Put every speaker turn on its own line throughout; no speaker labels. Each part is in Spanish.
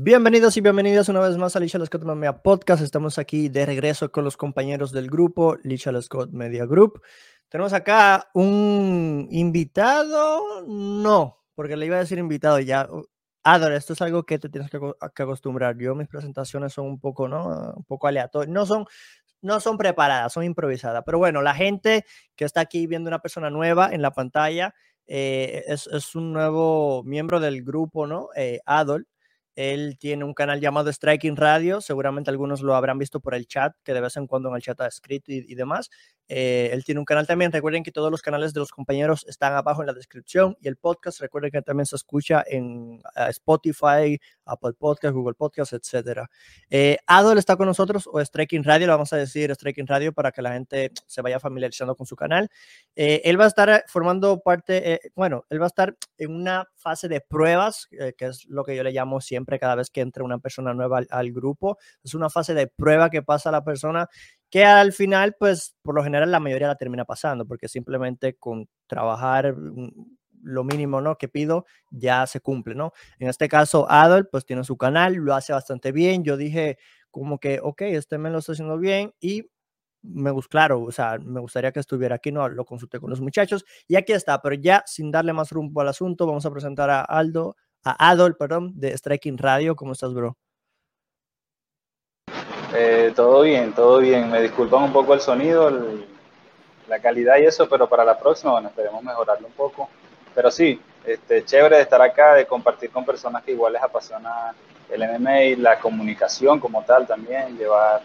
Bienvenidos y bienvenidas una vez más a Licha Scott Media Podcast. Estamos aquí de regreso con los compañeros del grupo Licha Scott Media Group. Tenemos acá un invitado, no, porque le iba a decir invitado ya. Ador, esto es algo que te tienes que, acostumbrar. Yo mis presentaciones son un poco, ¿no? Un poco aleatorias. No son, no son preparadas, son improvisadas. Pero bueno, la gente que está aquí viendo una persona nueva en la pantalla eh, es, es, un nuevo miembro del grupo, ¿no? Eh, Adol. Él tiene un canal llamado Striking Radio, seguramente algunos lo habrán visto por el chat, que de vez en cuando en el chat ha escrito y, demás. Eh, él tiene un canal también, recuerden que todos los canales de los compañeros están abajo en la descripción y el podcast, recuerden que también se escucha en Spotify, Apple Podcast, Google Podcast, etc. Eh, Adol está con nosotros, o Striking Radio, lo vamos a decir Striking Radio para que la gente se vaya familiarizando con su canal. Eh, él va a estar formando parte, bueno, él va a estar en una fase de pruebas, que es lo que yo le llamo siempre cada vez que entra una persona nueva al, grupo. Es una fase de prueba que pasa la persona que al final, pues por lo general la mayoría la termina pasando, porque simplemente con trabajar mm, lo mínimo ¿no? que pido ya se cumple, ¿no? En este caso, Adol, pues tiene su canal, lo hace bastante bien. Yo dije como que, ok, este me lo está haciendo bien y me gusta, claro, o sea, me gustaría que estuviera aquí, no lo consulté con los muchachos y aquí está, pero ya sin darle más rumbo al asunto, vamos a presentar a Aldo Adol, perdón, de Striking Radio. ¿Cómo estás, bro?
Eh, todo bien, todo bien. Me disculpan un poco el sonido, la calidad y eso, pero para la próxima, bueno, esperemos mejorarlo un poco. Pero sí, este, chévere de estar acá, de compartir con personas que igual les apasiona el MMA y la comunicación como tal también, llevar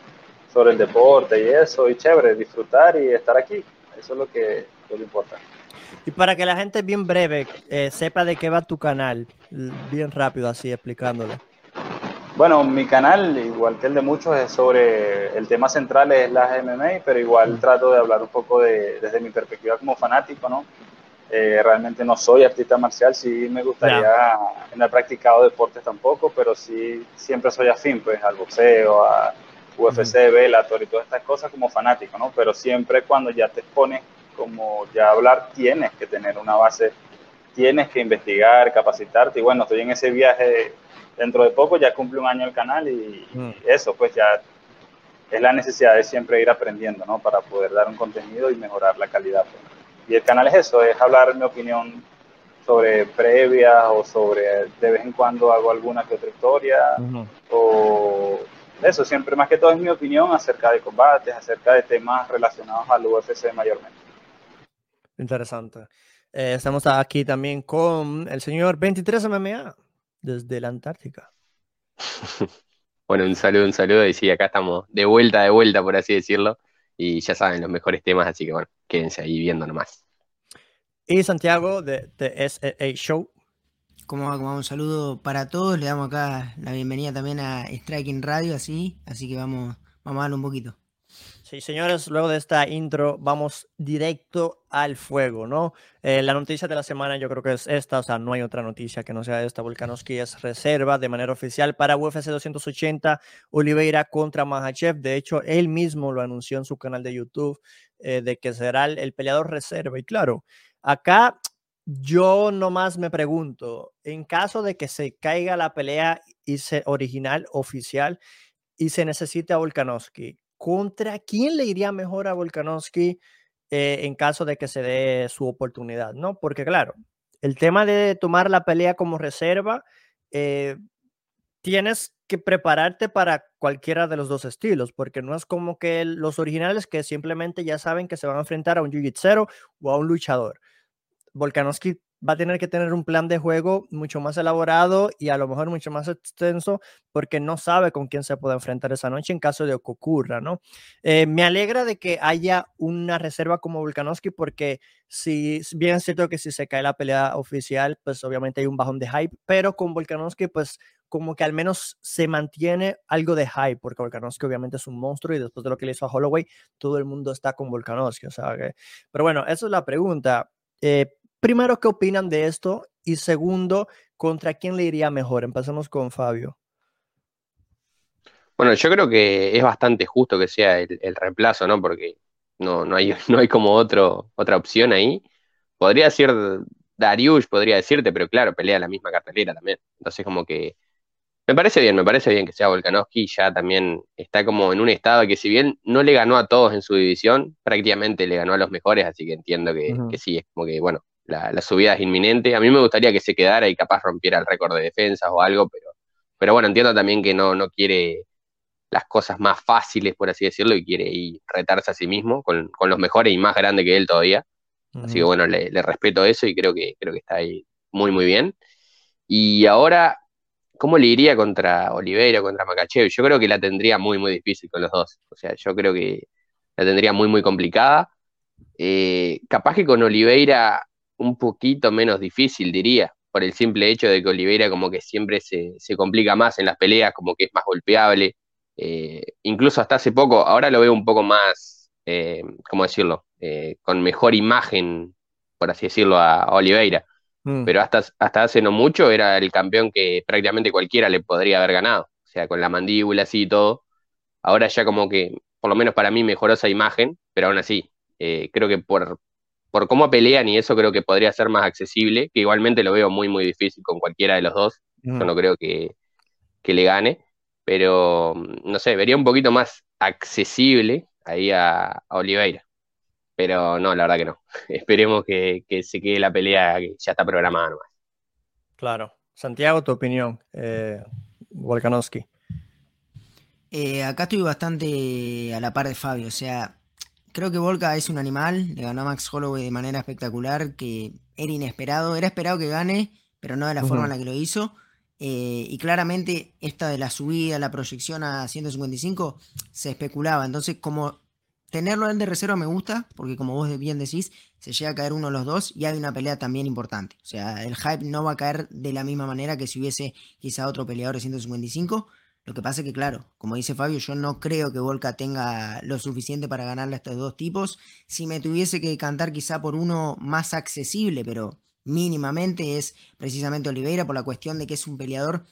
sobre el deporte y eso, y chévere, disfrutar y estar aquí. Eso es lo que, que importa.
Y para que la gente bien breve eh, sepa de qué va tu canal, bien rápido así explicándolo.
Bueno, mi canal, igual que el de muchos, es sobre el tema central es la MMA, pero igual mm. trato de hablar un poco de, desde mi perspectiva como fanático, ¿no? Eh, realmente no soy artista marcial, sí me gustaría, no he practicado deportes tampoco, pero sí siempre soy afín pues al boxeo, a UFC, Bellator y todas estas cosas como fanático, ¿no? Pero siempre cuando ya te expones como ya hablar, tienes que tener una base, tienes que investigar, capacitarte. Y bueno, estoy en ese viaje dentro de poco, ya cumple un año el canal y, mm. eso, pues ya es la necesidad de siempre ir aprendiendo, ¿no? Para poder dar un contenido y mejorar la calidad. Pues. Y el canal es eso, es hablar mi opinión sobre previas o sobre de vez en cuando hago alguna que otra historia o eso, siempre más que todo es mi opinión acerca de combates, acerca de temas relacionados al UFC mayormente.
Interesante. Eh, estamos aquí también con el señor 23 MMA desde la Antártica.
bueno, un saludo, un saludo. Y sí, acá estamos de vuelta, de vuelta, por así decirlo. Y ya saben los mejores temas, así que bueno, quédense ahí viendo nomás.
Y Santiago de, de SEA Show.
Como va? Un saludo para todos. Le damos acá la bienvenida también a Striking Radio, así. Así que vamos, vamos a darle un poquito.
Sí, señores, luego de esta intro vamos directo al fuego, ¿no? Eh, la noticia de la semana yo creo que es esta, o sea, no hay otra noticia que no sea esta. Volkanovski es reserva de manera oficial para UFC 280, Oliveira contra Mahachev. De hecho, él mismo lo anunció en su canal de YouTube eh, de que será el, peleador reserva. Y claro, acá yo nomás me pregunto, en caso de que se caiga la pelea y se, original, oficial, y se necesite a Volkanovski, ¿contra quién le iría mejor a Volkanovski eh, en caso de que se dé su oportunidad? ¿no? Porque claro, el tema de tomar la pelea como reserva, eh, tienes que prepararte para cualquiera de los dos estilos, porque no es como que los originales que simplemente ya saben que se van a enfrentar a un jiu-jitsu o a un luchador. Volkanovski va a tener que tener un plan de juego mucho más elaborado y a lo mejor mucho más extenso porque no sabe con quién se puede enfrentar esa noche en caso de que ocurra, ¿no? Eh, me alegra de que haya una reserva como Volkanovski porque si bien es cierto que si se cae la pelea oficial, pues obviamente hay un bajón de hype, pero con Volkanovski pues como que al menos se mantiene algo de hype, porque Volkanovski obviamente es un monstruo y después de lo que le hizo a Holloway, todo el mundo está con Volkanovski, o sea que... Pero bueno, esa es la pregunta. Eh, primero, ¿qué opinan de esto? Y segundo, ¿contra quién le iría mejor? Empecemos con Fabio.
Bueno, yo creo que es bastante justo que sea el, reemplazo, ¿no? Porque no, no, hay, no hay como otro, otra opción ahí. Podría ser Darius, podría decirte, pero claro, pelea la misma cartelera también. Entonces, como que Me parece bien, me parece bien que sea Volkanovski, ya también está como en un estado que si bien no le ganó a todos en su división, prácticamente le ganó a los mejores, así que entiendo que, sí, es como que, bueno, la, subida es inminente. A mí me gustaría que se quedara y capaz rompiera el récord de defensas o algo, pero, pero bueno, entiendo también que no, no quiere las cosas más fáciles, por así decirlo, y quiere ir retarse a sí mismo con, los mejores y más grandes que él todavía. Así que bueno, le, le respeto eso y creo que, creo que está ahí muy, muy bien. Y ahora ¿cómo le iría contra Oliveira, contra Makachev? Yo creo que la tendría muy, muy difícil con los dos. O sea, yo creo que la tendría muy, muy complicada. Eh, capaz que con Oliveira un poquito menos difícil, diría, por el simple hecho de que Oliveira como que siempre se, complica más en las peleas, como que es más golpeable. Eh, incluso hasta hace poco, ahora lo veo un poco más, eh, ¿cómo decirlo? con mejor imagen, por así decirlo, a Oliveira. Mm. Pero hasta, hasta hace no mucho era el campeón que prácticamente cualquiera le podría haber ganado. O sea, con la mandíbula así y todo. Ahora ya como que, por lo menos para mí, mejoró esa imagen, pero aún así, eh, creo que por, por cómo pelean y eso creo que podría ser más accesible, que igualmente lo veo muy, muy difícil con cualquiera de los dos. Yo mm. no creo que, le gane, pero no sé, vería un poquito más accesible ahí a Oliveira. Pero no, la verdad que no. Esperemos que, se quede la pelea que ya está programada nomás.
Claro. Santiago, tu opinión, eh, Volkanovski.
Eh, acá estoy bastante a la par de Fabio. O sea, creo que Volka es un animal. Le ganó a Max Holloway de manera espectacular, que era inesperado. Era esperado que gane, pero no de la forma en la que lo hizo. Eh, y claramente esta de la subida, la proyección a 155, se especulaba. Entonces, como tenerlo en de reserva me gusta, porque como vos bien decís, se llega a caer uno de los dos y hay una pelea también importante. O sea, el hype no va a caer de la misma manera que si hubiese quizá otro peleador de 155. Lo que pasa es que, claro, como dice Fabio, yo no creo que Volca tenga lo suficiente para ganarle a estos dos tipos. Si me tuviese que cantar quizá por uno más accesible, pero mínimamente, es precisamente Oliveira por la cuestión de que es un peleador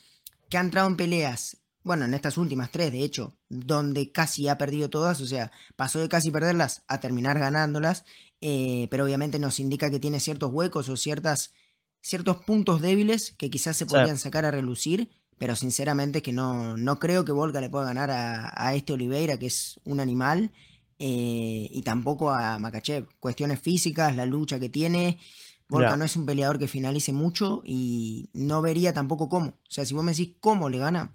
que ha entrado en peleas bueno, en estas últimas tres, de hecho, donde casi ha perdido todas, o sea, pasó de casi perderlas a terminar ganándolas, eh, pero obviamente nos indica que tiene ciertos huecos o ciertas, ciertos puntos débiles que quizás se podrían sacar a relucir, pero sinceramente que no, no creo que Volga le pueda ganar a, este Oliveira, que es un animal, eh, y tampoco a Makachev. Cuestiones físicas, la lucha que tiene. Volga no es un peleador que finalice mucho y no vería tampoco cómo. O sea, si vos me decís cómo le gana,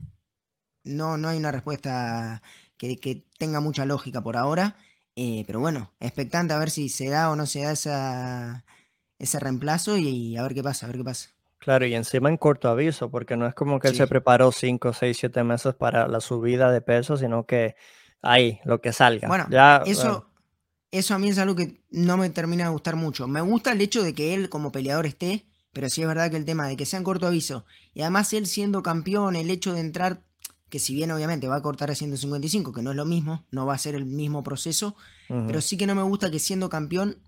no, no hay una respuesta que, tenga mucha lógica por ahora. Eh, pero bueno, expectante a ver si se da o no se da esa, ese reemplazo y, a ver qué pasa, a ver qué pasa.
Claro, y encima en corto aviso, porque no es como que él se preparó 5, 6, 7 meses para la subida de peso, sino que ahí, lo que salga.
Bueno, ya, eso, eso a mí es algo que no me termina de gustar mucho. Me gusta el hecho de que él como peleador esté, pero sí es verdad que el tema de que sea en corto aviso, y además él siendo campeón, el hecho de entrar que si bien obviamente va a cortar a 155, que no es lo mismo, no va a ser el mismo proceso, pero sí que no me gusta que siendo campeón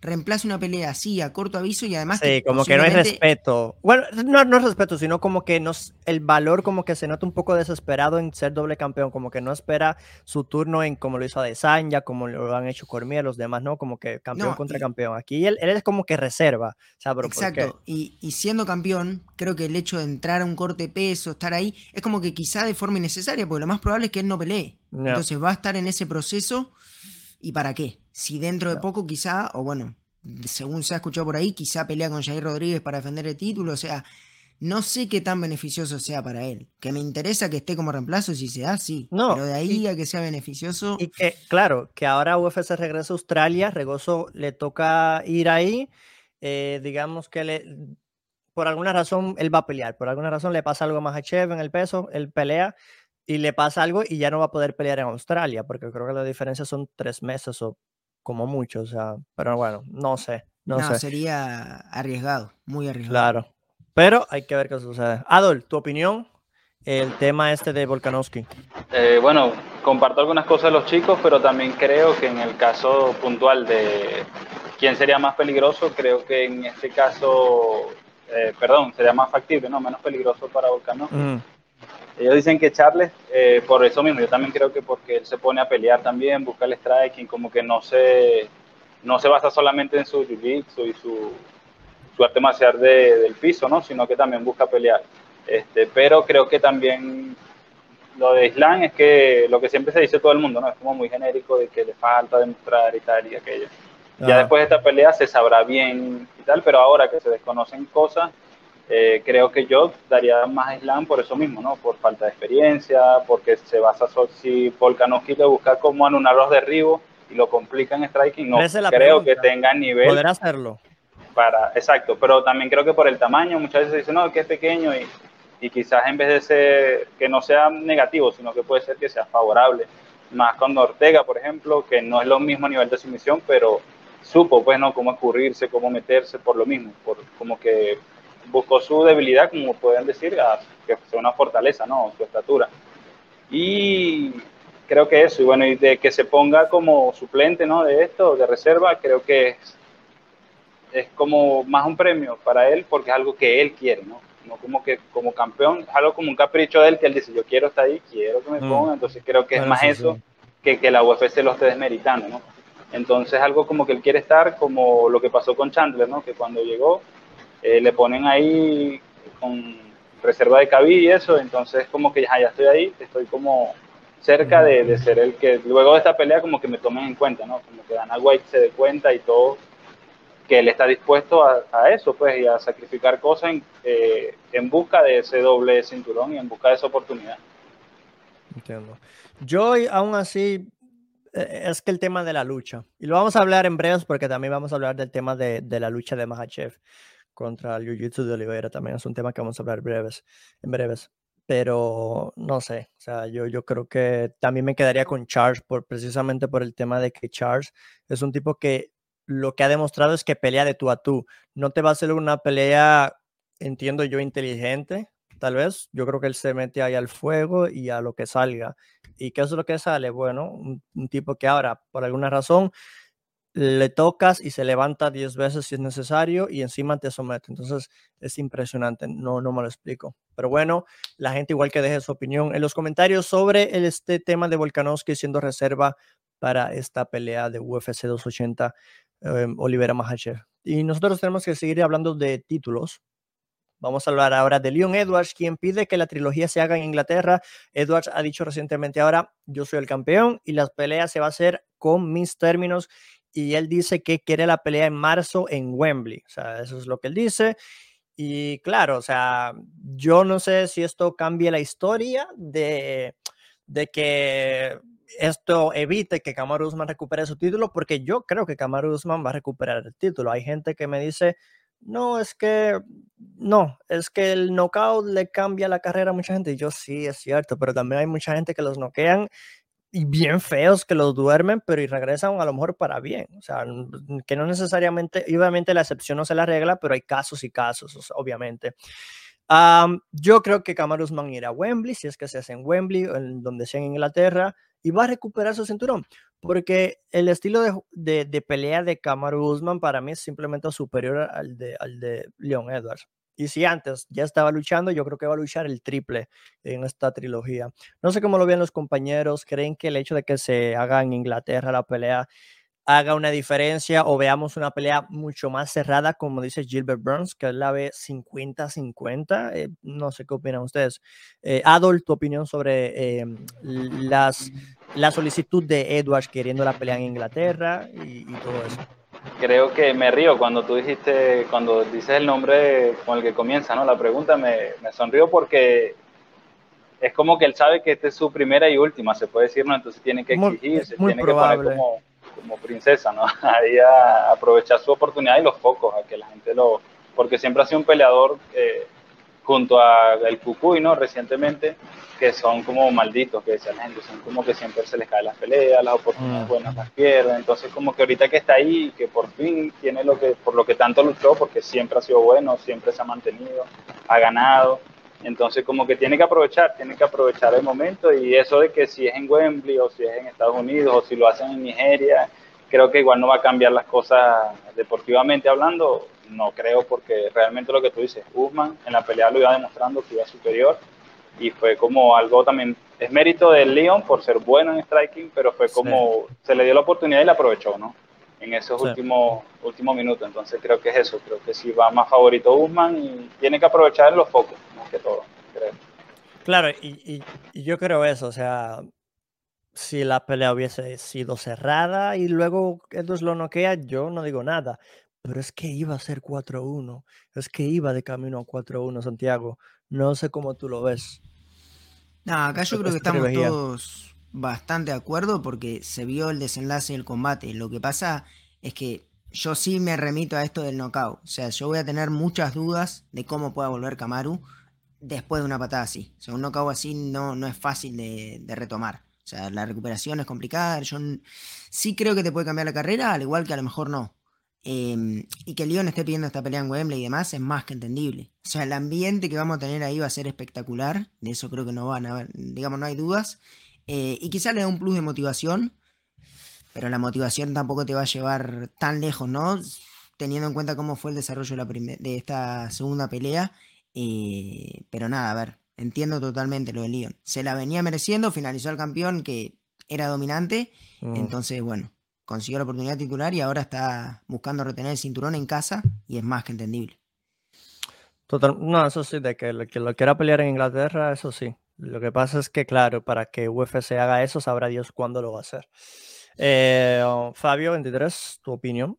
reemplace una pelea así a corto aviso y además...
Sí, como que no hay respeto. Bueno, no, no es respeto, sino como que nos, el valor como que se nota un poco desesperado en ser doble campeón, como que no espera su turno en como lo hizo Adesanya, como lo han hecho Cormier, los demás, ¿no? Como que campeón contra campeón. Aquí él, él, es como que reserva.
Exacto, y, y, siendo campeón, creo que el hecho de entrar a un corte peso, estar ahí, es como que quizá de forma innecesaria, porque lo más probable es que él no pelee. Entonces va a estar en ese proceso ¿Y para qué? Si dentro de poco quizá, o bueno, según se ha escuchado por ahí, quizá pelea con Jair Rodríguez para defender el título, o sea, no sé qué tan beneficioso sea para él. Que me interesa que esté como reemplazo, si se da, sí. No, pero de ahí a que sea beneficioso.
Y que, claro, que ahora UFC regresa a Australia, Regoso le toca ir ahí. Eh, digamos que le, por alguna razón él va a pelear, por alguna razón le pasa algo más a Chev en el peso, él pelea, y le pasa algo y ya no va a poder pelear en Australia, porque creo que la diferencia son tres meses o como mucho, o sea, pero bueno, no sé, no, no
sería arriesgado, muy arriesgado.
Claro, pero hay que ver qué sucede. Adol, tu opinión, el tema este de Volkanovski.
Eh, bueno, comparto algunas cosas de los chicos, pero también creo que en el caso puntual de quién sería más peligroso, creo que en este caso, eh, perdón, sería más factible, no, menos peligroso para Volkanovski. Ellos dicen que Charles, eh, por eso mismo, yo también creo que porque él se pone a pelear también, busca el striking, como que no se, no se basa solamente en su jiu-jitsu y su, su arte marcial del piso, ¿no? sino que también busca pelear. Este, pero creo que también lo de Islam es que lo que siempre se dice todo el mundo, ¿no? Es como muy genérico de que le falta demostrar y tal y aquello. Ya después de esta pelea se sabrá bien y tal, pero ahora que se desconocen cosas, eh, creo que yo daría más a Islam por eso mismo, ¿no? Por falta de experiencia, porque se basa solo si Volkanovski le busca cómo anular los derribos y lo complica en striking, no creo que tenga nivel.
Poder hacerlo.
Para, exacto, pero también creo que por el tamaño, muchas veces dicen, no, que es pequeño y, y quizás en vez de ser, que no sea negativo, sino que puede ser que sea favorable. Más con Ortega, por ejemplo, que no es lo mismo a nivel de sumisión, pero supo, pues, ¿no? Cómo escurrirse, cómo meterse por lo mismo, por como que buscó su debilidad, como pueden decir, a, que sea una fortaleza, ¿no? Su estatura. Y creo que eso, y bueno, y de que se ponga como suplente, ¿no? De esto, de reserva, creo que es, es como más un premio para él porque es algo que él quiere, ¿no? No como que como campeón, es algo como un capricho de él que él dice, yo quiero estar ahí, quiero que me mm. ponga, entonces creo que es más eso Que, que la UFC lo esté desmeritando, ¿no? Entonces algo como que él quiere estar como lo que pasó con Chandler, ¿no? Que cuando llegó eh, le ponen ahí con reserva de cabida y eso, entonces como que ya, ya estoy ahí, estoy como cerca de, de, ser el que luego de esta pelea como que me tomen en cuenta, ¿no? Como que Dana White se dé cuenta y todo, que él está dispuesto a, a eso, pues, y a sacrificar cosas en, eh, en busca de ese doble cinturón y en busca de esa oportunidad.
Entiendo. Yo aún así e, es que el tema de la lucha, y lo vamos a hablar en breves porque también vamos a hablar del tema de, de la lucha de Mahachev contra el Jiu-Jitsu de Oliveira. También es un tema que vamos a hablar en breves. Pero no sé, o sea, yo, yo creo que también me quedaría con Charles por, precisamente por el tema de que Charles es un tipo que lo que ha demostrado es que pelea de tú a tú. No te va a hacer una pelea, entiendo yo, inteligente, tal vez. Yo creo que él se mete ahí al fuego y a lo que salga. ¿Y qué es lo que sale? Bueno, un tipo que ahora, por alguna razón, le tocas y se levanta 10 veces si es necesario y encima te somete. Entonces es impresionante, no, no me lo explico. Pero bueno, la gente igual que deje su opinión en los comentarios sobre este tema de Volkanovski siendo reserva para esta pelea de UFC 280 eh, Olivera Mahachev. Y nosotros tenemos que seguir hablando de títulos. Vamos a hablar ahora de Leon Edwards, quien pide que la trilogía se haga en Inglaterra. Edwards ha dicho recientemente ahora, yo soy el campeón y las peleas se va a hacer con mis términos y él dice que quiere la pelea en marzo en Wembley. O sea, eso es lo que él dice. Y claro, o sea, yo no sé si esto cambia la historia de, de que esto evite que Kamaru Usman recupere su título, porque yo creo que Kamaru Usman va a recuperar el título. Hay gente que me dice, no, es que no, es que el knockout le cambia la carrera a mucha gente. Y yo sí, es cierto, pero también hay mucha gente que los noquean y bien feos que los duermen, pero y regresan a lo mejor para bien. O sea, que no necesariamente, obviamente la excepción no se la regla, pero hay casos y casos, obviamente. yo creo que Kamaru Usman irá a Wembley, si es que se hace en Wembley, en donde sea en Inglaterra, y va a recuperar su cinturón. Porque el estilo de, de, de pelea de Kamaru Usman para mí es simplemente superior al de, al de Leon Edwards. Y si antes ya estaba luchando, yo creo que va a luchar el triple en esta trilogía. No sé cómo lo ven los compañeros. ¿Creen que el hecho de que se haga en Inglaterra la pelea haga una diferencia o veamos una pelea mucho más cerrada, como dice Gilbert Burns, que él la ve 50-50? Eh, no sé qué opinan ustedes. Eh, Adol, tu opinión sobre em, las, la solicitud de Edwards queriendo la pelea en Inglaterra y todo eso
creo que me río cuando tú dijiste, cuando dices el nombre con el que comienza, ¿no? La pregunta me, me sonrió porque es como que él sabe que esta es su primera y última, se puede decir, ¿no? Entonces tiene que exigirse, tiene que poner como, como princesa, ¿no? Ahí a aprovechar su oportunidad y los focos, a que la gente lo... Porque siempre ha sido un peleador eh, junto a el Cucuy, ¿no? Recientemente, que son como malditos, que decía la gente, son como que siempre se les caen las peleas, las oportunidades mm. buenas las pierden, entonces como que ahorita que está ahí, que por fin tiene lo que, por lo que tanto luchó, porque siempre ha sido bueno, siempre se ha mantenido, ha ganado, entonces como que tiene que aprovechar, tiene que aprovechar el momento y eso de que si es en Wembley o si es en Estados Unidos o si lo hacen en Nigeria, creo que igual no va a cambiar las cosas deportivamente hablando, no creo porque realmente lo que tú dices, Usman en la pelea lo iba demostrando que iba superior y fue como algo también, es mérito del Leon por ser bueno en striking, pero fue como se le dio la oportunidad y la aprovechó, ¿no? En esos últimos, últimos minutos, entonces creo que es eso, creo que sí va más favorito Usman y tiene que aprovechar los focos, más que todo. creo.
Claro, y, y, yo creo eso, o sea, si la pelea hubiese sido cerrada y luego Edwards lo noquea, yo no digo nada, pero es que iba a ser 4-1, es que iba de camino a 4-1, Santiago, no sé cómo tú lo ves.
No, acá yo creo que estamos todos bastante de acuerdo porque se vio el desenlace del combate, lo que pasa es que yo sí me remito a esto del knockout. O sea, yo voy a tener muchas dudas de cómo pueda volver Kamaru después de una patada así. O sea, un knockout así no, no es fácil de, retomar. O sea, la recuperación es complicada. Yo sí creo que te puede cambiar la carrera, al igual que a lo mejor no. Em, y que León esté pidiendo esta pelea en Wembley y demás es más que entendible. O sea, el ambiente que vamos a tener ahí va a ser espectacular. De eso creo que no van a haber, digamos, no hay dudas. Eh, y quizás le da un plus de motivación pero la motivación tampoco te va a llevar tan lejos, ¿no? Teniendo en cuenta cómo fue el desarrollo de, la de esta segunda pelea. Eh, pero nada, a ver, entiendo totalmente lo de Leon. Se la venía mereciendo, finalizó el campeón que era dominante. Mm. Entonces, bueno, consiguió la oportunidad titular y ahora está buscando retener el cinturón en casa y es más que entendible.
Total, no, eso sí, de que lo, que lo quiera pelear en Inglaterra, eso sí. Lo que pasa es que, claro, para que UFC haga eso, sabrá Dios cuándo lo va a hacer. Eh, Fabio, 23, tu opinión.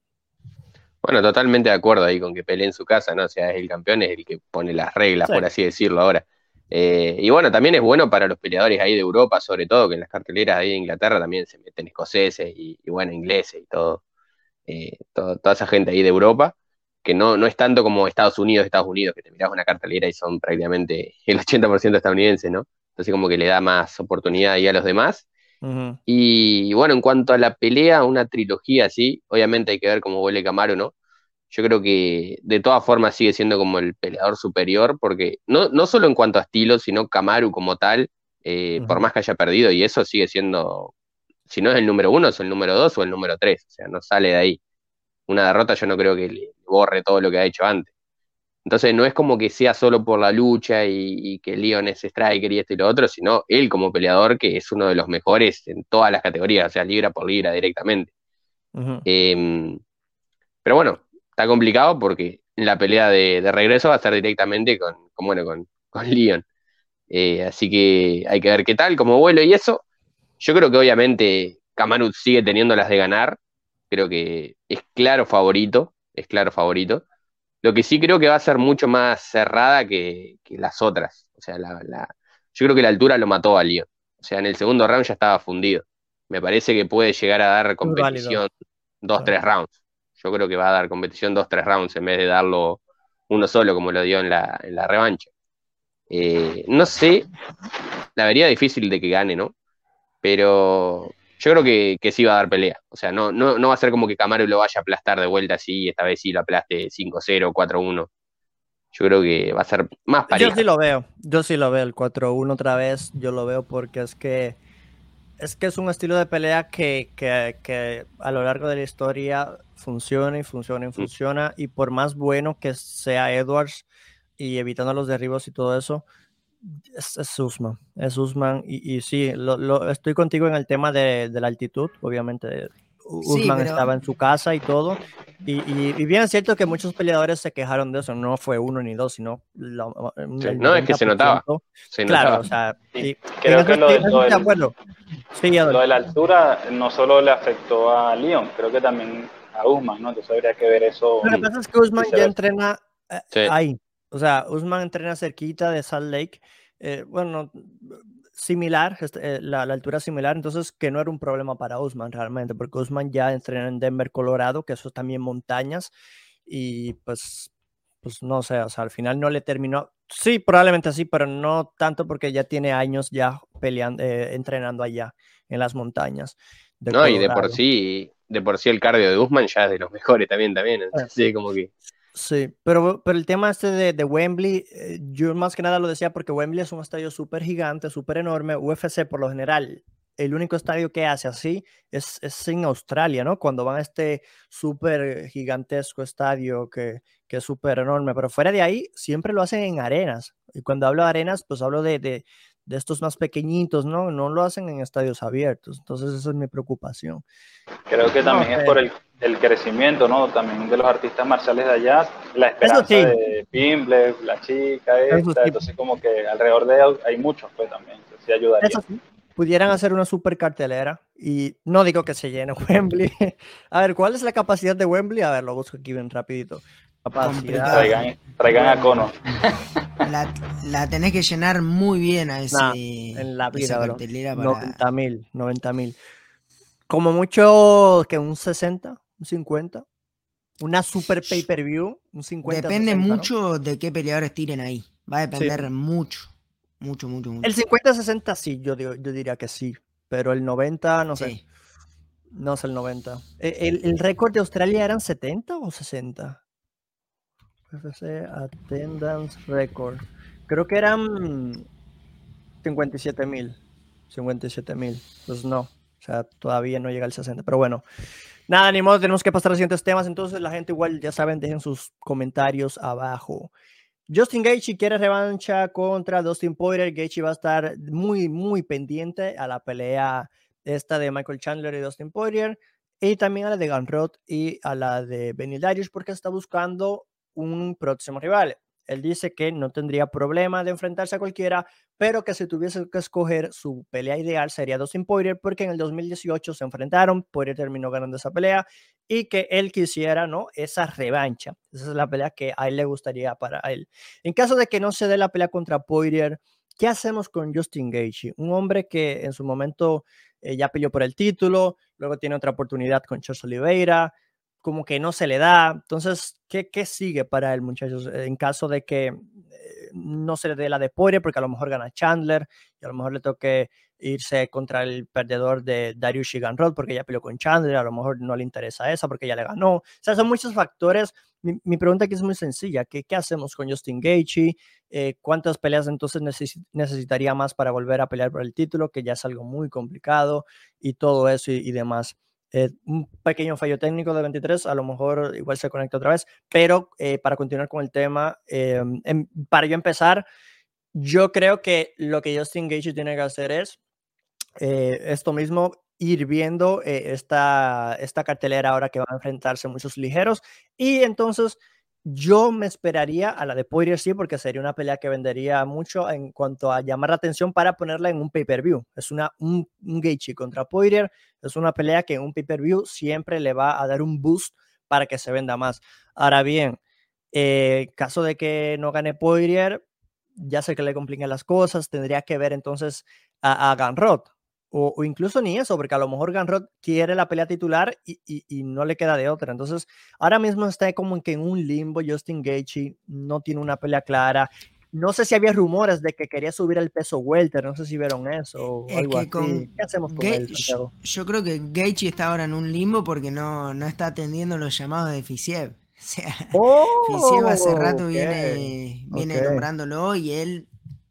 Bueno, totalmente de acuerdo ahí con que pelee en su casa, ¿no? O sea, es el campeón, es el que pone las reglas, por así decirlo ahora. Eh, y bueno, también es bueno para los peleadores ahí de Europa, sobre todo, que en las carteleras ahí de Inglaterra también se meten escoceses y, bueno, ingleses y todo, eh, toda esa gente ahí de Europa, que no, no es tanto como Estados Unidos, Estados Unidos, que te miras una cartelera y son prácticamente el 80% estadounidenses, ¿no? Entonces como que le da más oportunidad ahí a los demás. Y bueno, en cuanto a la pelea, una trilogía así, obviamente hay que ver cómo vuelve Camaro, ¿no? Yo creo que de todas formas sigue siendo como el peleador superior, porque no, no solo en cuanto a estilo, sino Camaro como tal, eh, por más que haya perdido, y eso sigue siendo, si no es el número uno, es el número dos o el número tres, o sea, no sale de ahí. Una derrota yo no creo que le borre todo lo que ha hecho antes. Entonces no es como que sea solo por la lucha y, que Leon es striker y esto y lo otro, sino él como peleador que es uno de los mejores en todas las categorías, o sea, libra por libra directamente. Em, pero bueno, está complicado porque la pelea de, regreso va a ser directamente con, bueno, con, con Leon. Eh, así que hay que ver qué tal, cómo vuelo y eso. Yo creo que obviamente Kamarut sigue teniendo las de ganar. Creo que es claro favorito, es claro favorito. Lo que sí creo que va a ser mucho más cerrada que, las otras. O sea, la, yo creo que la altura lo mató a Leon. O sea, en el segundo round ya estaba fundido. Me parece que puede llegar a dar competición dos, tres rounds. Yo creo que va a dar competición dos, tres rounds en vez de darlo uno solo como lo dio en la, en la revancha. Eh, no sé, la vería difícil de que gane, ¿no? Pero yo creo que, que, sí va a dar pelea. O sea, no, no, no va a ser como que Camaro lo vaya a aplastar de vuelta así, esta vez sí lo aplaste 5-0, 4-1. Yo creo que va a ser más pareja.
Yo sí lo veo, yo sí lo veo, el 4-1 otra vez, yo lo veo porque es que es que es un estilo de pelea que, que, que a lo largo de la historia funciona y funciona y mm. funciona, y por más bueno que sea Edwards y evitando los derribos y todo eso, es, es Usman, es Usman, y, y sí, lo, estoy contigo en el tema de, de la altitud, obviamente. Usman estaba en su casa y todo, y, y, bien es cierto que muchos peleadores se quejaron de eso, no fue uno ni dos, sino...
no, es que se notaba.
claro, o sea,
creo que lo, lo, sí, lo de la altura no solo le afectó a Leon, creo que también a Usman, ¿no? Entonces habría que ver eso.
Lo que pasa es que Usman ya entrena eh, ahí, o sea, Usman entrena cerquita de Salt Lake. Eh, bueno, similar, este, eh, la, altura similar, entonces que no era un problema para Usman realmente, porque Usman ya entrena en Denver, Colorado, que eso es también montañas, y pues, pues no sé, o sea, al final no le terminó, sí, probablemente sí, pero no tanto porque ya tiene años ya peleando, eh, entrenando allá en las montañas.
no, y de por sí, de por sí el cardio de Usman ya es de los mejores también, también, sí, como que...
Sí, pero, pero el tema este de, de Wembley, eh, yo más que nada lo decía porque Wembley es un estadio súper gigante, súper enorme. UFC por lo general, el único estadio que hace así es, es en Australia, ¿no? Cuando van a este súper gigantesco estadio que, que es súper enorme, pero fuera de ahí siempre lo hacen en arenas. Y cuando hablo de arenas, pues hablo de, de, de estos más pequeñitos, ¿no? No lo hacen en estadios abiertos. Entonces, esa es mi preocupación.
Creo que también es por el, el, crecimiento, ¿no? También de los artistas marciales de allá, la esperanza de Pimble, la chica esta, entonces como que alrededor de hay muchos, pues también, sí ayudaría.
Pudieran hacer una super cartelera y no digo que se llene Wembley. A ver, ¿cuál es la capacidad de Wembley? A ver, lo busco aquí bien rapidito.
Traigan, traigan a Cono.
La, tenés que llenar muy bien a ese,
en la vida, 90 mil, 90 mil. Como mucho que un 60, un 50. Una super pay-per-view, un 50.
Depende mucho de qué peleadores tiren ahí. Va a depender mucho, mucho, mucho, mucho.
El 50-60 sí, yo, yo diría que sí. Pero el 90, no sé. No es el 90. ¿E, ¿El, el récord de Australia eran 70 o 60? FC Attendance Record. Creo que eran 57 mil. 57 mil. Pues no. O sea, todavía no llega al 60. Pero bueno. Nada, ni modo, tenemos que pasar a los siguientes temas. Entonces, la gente igual, ya saben, dejen sus comentarios abajo. Justin Gaethje quiere revancha contra Dustin Poirier. Gaethje va a estar muy, muy pendiente a la pelea esta de Michael Chandler y Dustin Poirier. Y también a la de Gunrod y a la de Benny Darius porque está buscando un próximo rival. Él dice que no tendría problema de enfrentarse a cualquiera, pero que si tuviese que escoger su pelea ideal sería Dustin Poirier, porque en el 2018 se enfrentaron, Poirier terminó ganando esa pelea y que él quisiera, ¿no? Esa revancha. Esa es la pelea que a él le gustaría para él. En caso de que no se dé la pelea contra Poirier, ¿qué hacemos con Justin Gaethje? Un hombre que en su momento eh, ya peleó por el título, luego tiene otra oportunidad con Charles Oliveira, como que no se le da. Entonces, ¿qué, qué sigue para el muchachos en caso de que eh, no se le dé la de Poirier? Porque a lo mejor gana Chandler y a lo mejor le toque irse contra el perdedor de Darius Shiganrod porque ya peleó con Chandler, a lo mejor no le interesa esa porque ya le ganó. O sea, son muchos factores. Mi, pregunta aquí es muy sencilla. ¿Qué, qué hacemos con Justin Gaethje? Eh, ¿Cuántas peleas entonces necesitaría más para volver a pelear por el título? Que ya es algo muy complicado y todo eso y demás. Eh, un pequeño fallo técnico de 23, a lo mejor igual se conecta otra vez, pero eh, para continuar con el tema, eh, em, para yo empezar, yo creo que lo que Justin Gage tiene que hacer es esto mismo, ir viendo esta, esta cartelera ahora que va a enfrentarse muchos ligeros y entonces yo me esperaría a la de Poirier, sí, porque sería una pelea que vendería mucho en cuanto a llamar la atención para ponerla en un pay-per-view. Es una, un, un contra Poirier, es una pelea que en un pay-per-view siempre le va a dar un boost para que se venda más. Ahora bien, eh, caso de que no gane Poirier, ya sé que le complican las cosas, tendría que ver entonces a, a Ganrod, o, incluso ni eso, porque a lo mejor Ganrod quiere la pelea titular y, y, no le queda de otra. Entonces, ahora mismo está como que en un limbo. Justin Gaethje no tiene una pelea clara. No sé si había rumores de que quería subir el peso welter, no sé si vieron eso o algo así. ¿Qué hacemos con él,
Yo creo que Gaethje está ahora en un limbo porque no, no está atendiendo los llamados de Fisiev. O sea, Fisiev hace rato viene, viene nombrándolo y él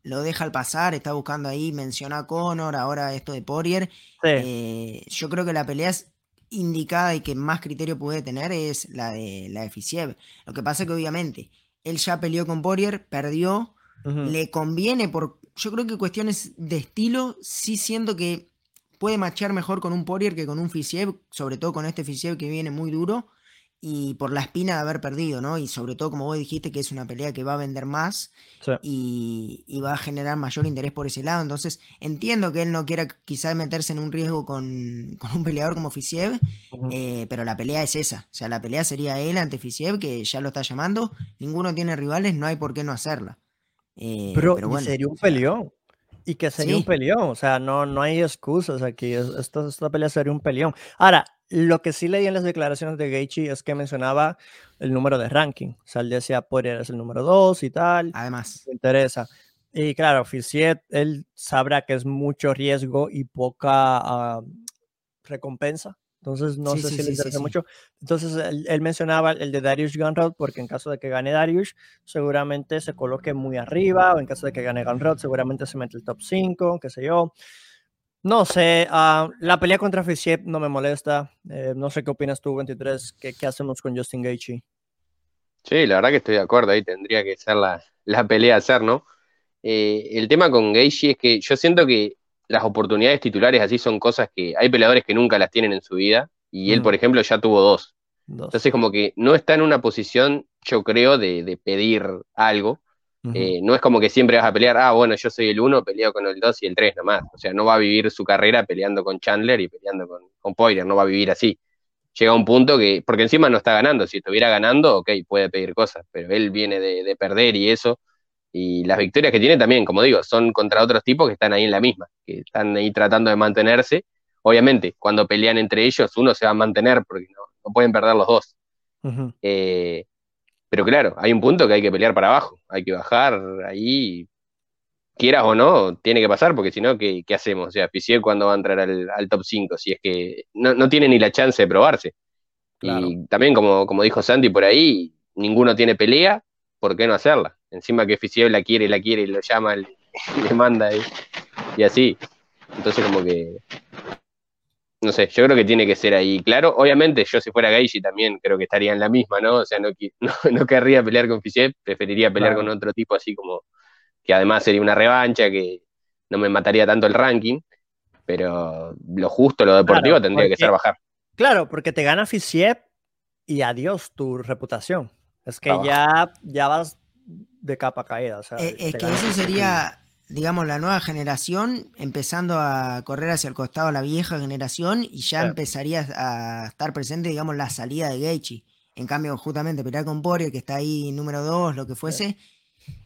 lo deja al pasar, está buscando ahí, menciona a Conor, ahora esto de Poirier. Eh, yo creo que la pelea es indicada y que más criterio puede tener es la de la de Fisiev. Lo que pasa es que obviamente él ya peleó con Poirier, perdió, le conviene por, yo creo que cuestiones de estilo, sí siento que puede machear mejor con un Poirier que con un Fisiev, sobre todo con este Fisiev que viene muy duro y por la espina de haber perdido, ¿no? Y sobre todo, como vos dijiste, que es una pelea que va a vender más y, va a generar mayor interés por ese lado. Entonces, entiendo que él no quiera quizás meterse en un riesgo con, un peleador como Fisiev, eh, pero la pelea es esa. O sea, la pelea sería él ante Fisiev, que ya lo está llamando. Ninguno tiene rivales, no hay por qué no hacerla.
Eh, pero, bueno, sería un peleón. Y que sería un peleón, o sea, no, no hay excusas aquí. Esta, esta pelea sería un peleón. Ahora, lo que sí leí en las declaraciones de Gaethje es que mencionaba el número de ranking. O sea, él decía, Poirier es el número 2 y tal.
Además.
Me interesa. Y claro, Fisiet, él sabrá que es mucho riesgo y poca ah, recompensa. Entonces, no sé si le interesa mucho. Entonces, él, mencionaba el de Darius Gunrod, porque en caso de que gane Darius, seguramente se coloque muy arriba, o en caso de que gane Gunrod, seguramente se mete el top 5, qué sé yo. No sé, ah, la pelea contra Fisiep no me molesta. Eh, no sé qué opinas tú, 23. ¿Qué, ¿Qué, hacemos con Justin Gaethje?
Sí, la verdad que estoy de acuerdo. Ahí tendría que ser la, la pelea a hacer, ¿no? eh, el tema con Gaethje es que yo siento que las oportunidades titulares así son cosas que hay peleadores que nunca las tienen en su vida y él, por ejemplo, ya tuvo dos. Entonces, como que no está en una posición, yo creo, de, pedir algo. Eh, no es como que siempre vas a pelear, ah, bueno, yo soy el uno, peleo con el dos y el tres nomás. O sea, no va a vivir su carrera peleando con Chandler y peleando con, con Poirier, no va a vivir así. Llega un punto que, porque encima no está ganando, si estuviera ganando, ok, puede pedir cosas, pero él viene de, de perder y eso, y las victorias que tiene también, como digo, son contra otros tipos que están ahí en la misma, que están ahí tratando de mantenerse. Obviamente, cuando pelean entre ellos, uno se va a mantener porque no, pueden perder los dos. Eh, pero claro, hay un punto que hay que pelear para abajo, hay que bajar ahí, quieras o no, tiene que pasar, porque si no, ¿qué, hacemos? O sea, Pisier cuando va a entrar al, top 5, si es que no, tiene ni la chance de probarse. Y también, como, como dijo Santi por ahí, ninguno tiene pelea, ¿por qué no hacerla? Encima que Fisiev la quiere, la quiere, y lo llama, le, le manda y, así. Entonces como que, no sé, yo creo que tiene que ser ahí claro. Obviamente yo si fuera Gaiji también creo que estaría en la misma, ¿no? O sea, no, no, querría pelear con Fisiev, preferiría pelear con otro tipo así como que además sería una revancha, que no me mataría tanto el ranking, pero lo justo, lo deportivo tendría que ser bajar.
Claro, porque te gana Fisiev y adiós tu reputación. Es que ya, ya vas de capa caída.
Eh, es que eso sería, digamos, la nueva generación empezando a correr hacia el costado la vieja generación y ya empezaría a estar presente, digamos, la salida de Gaethje. En cambio, justamente pelear con Poirier, que está ahí número dos, lo que fuese.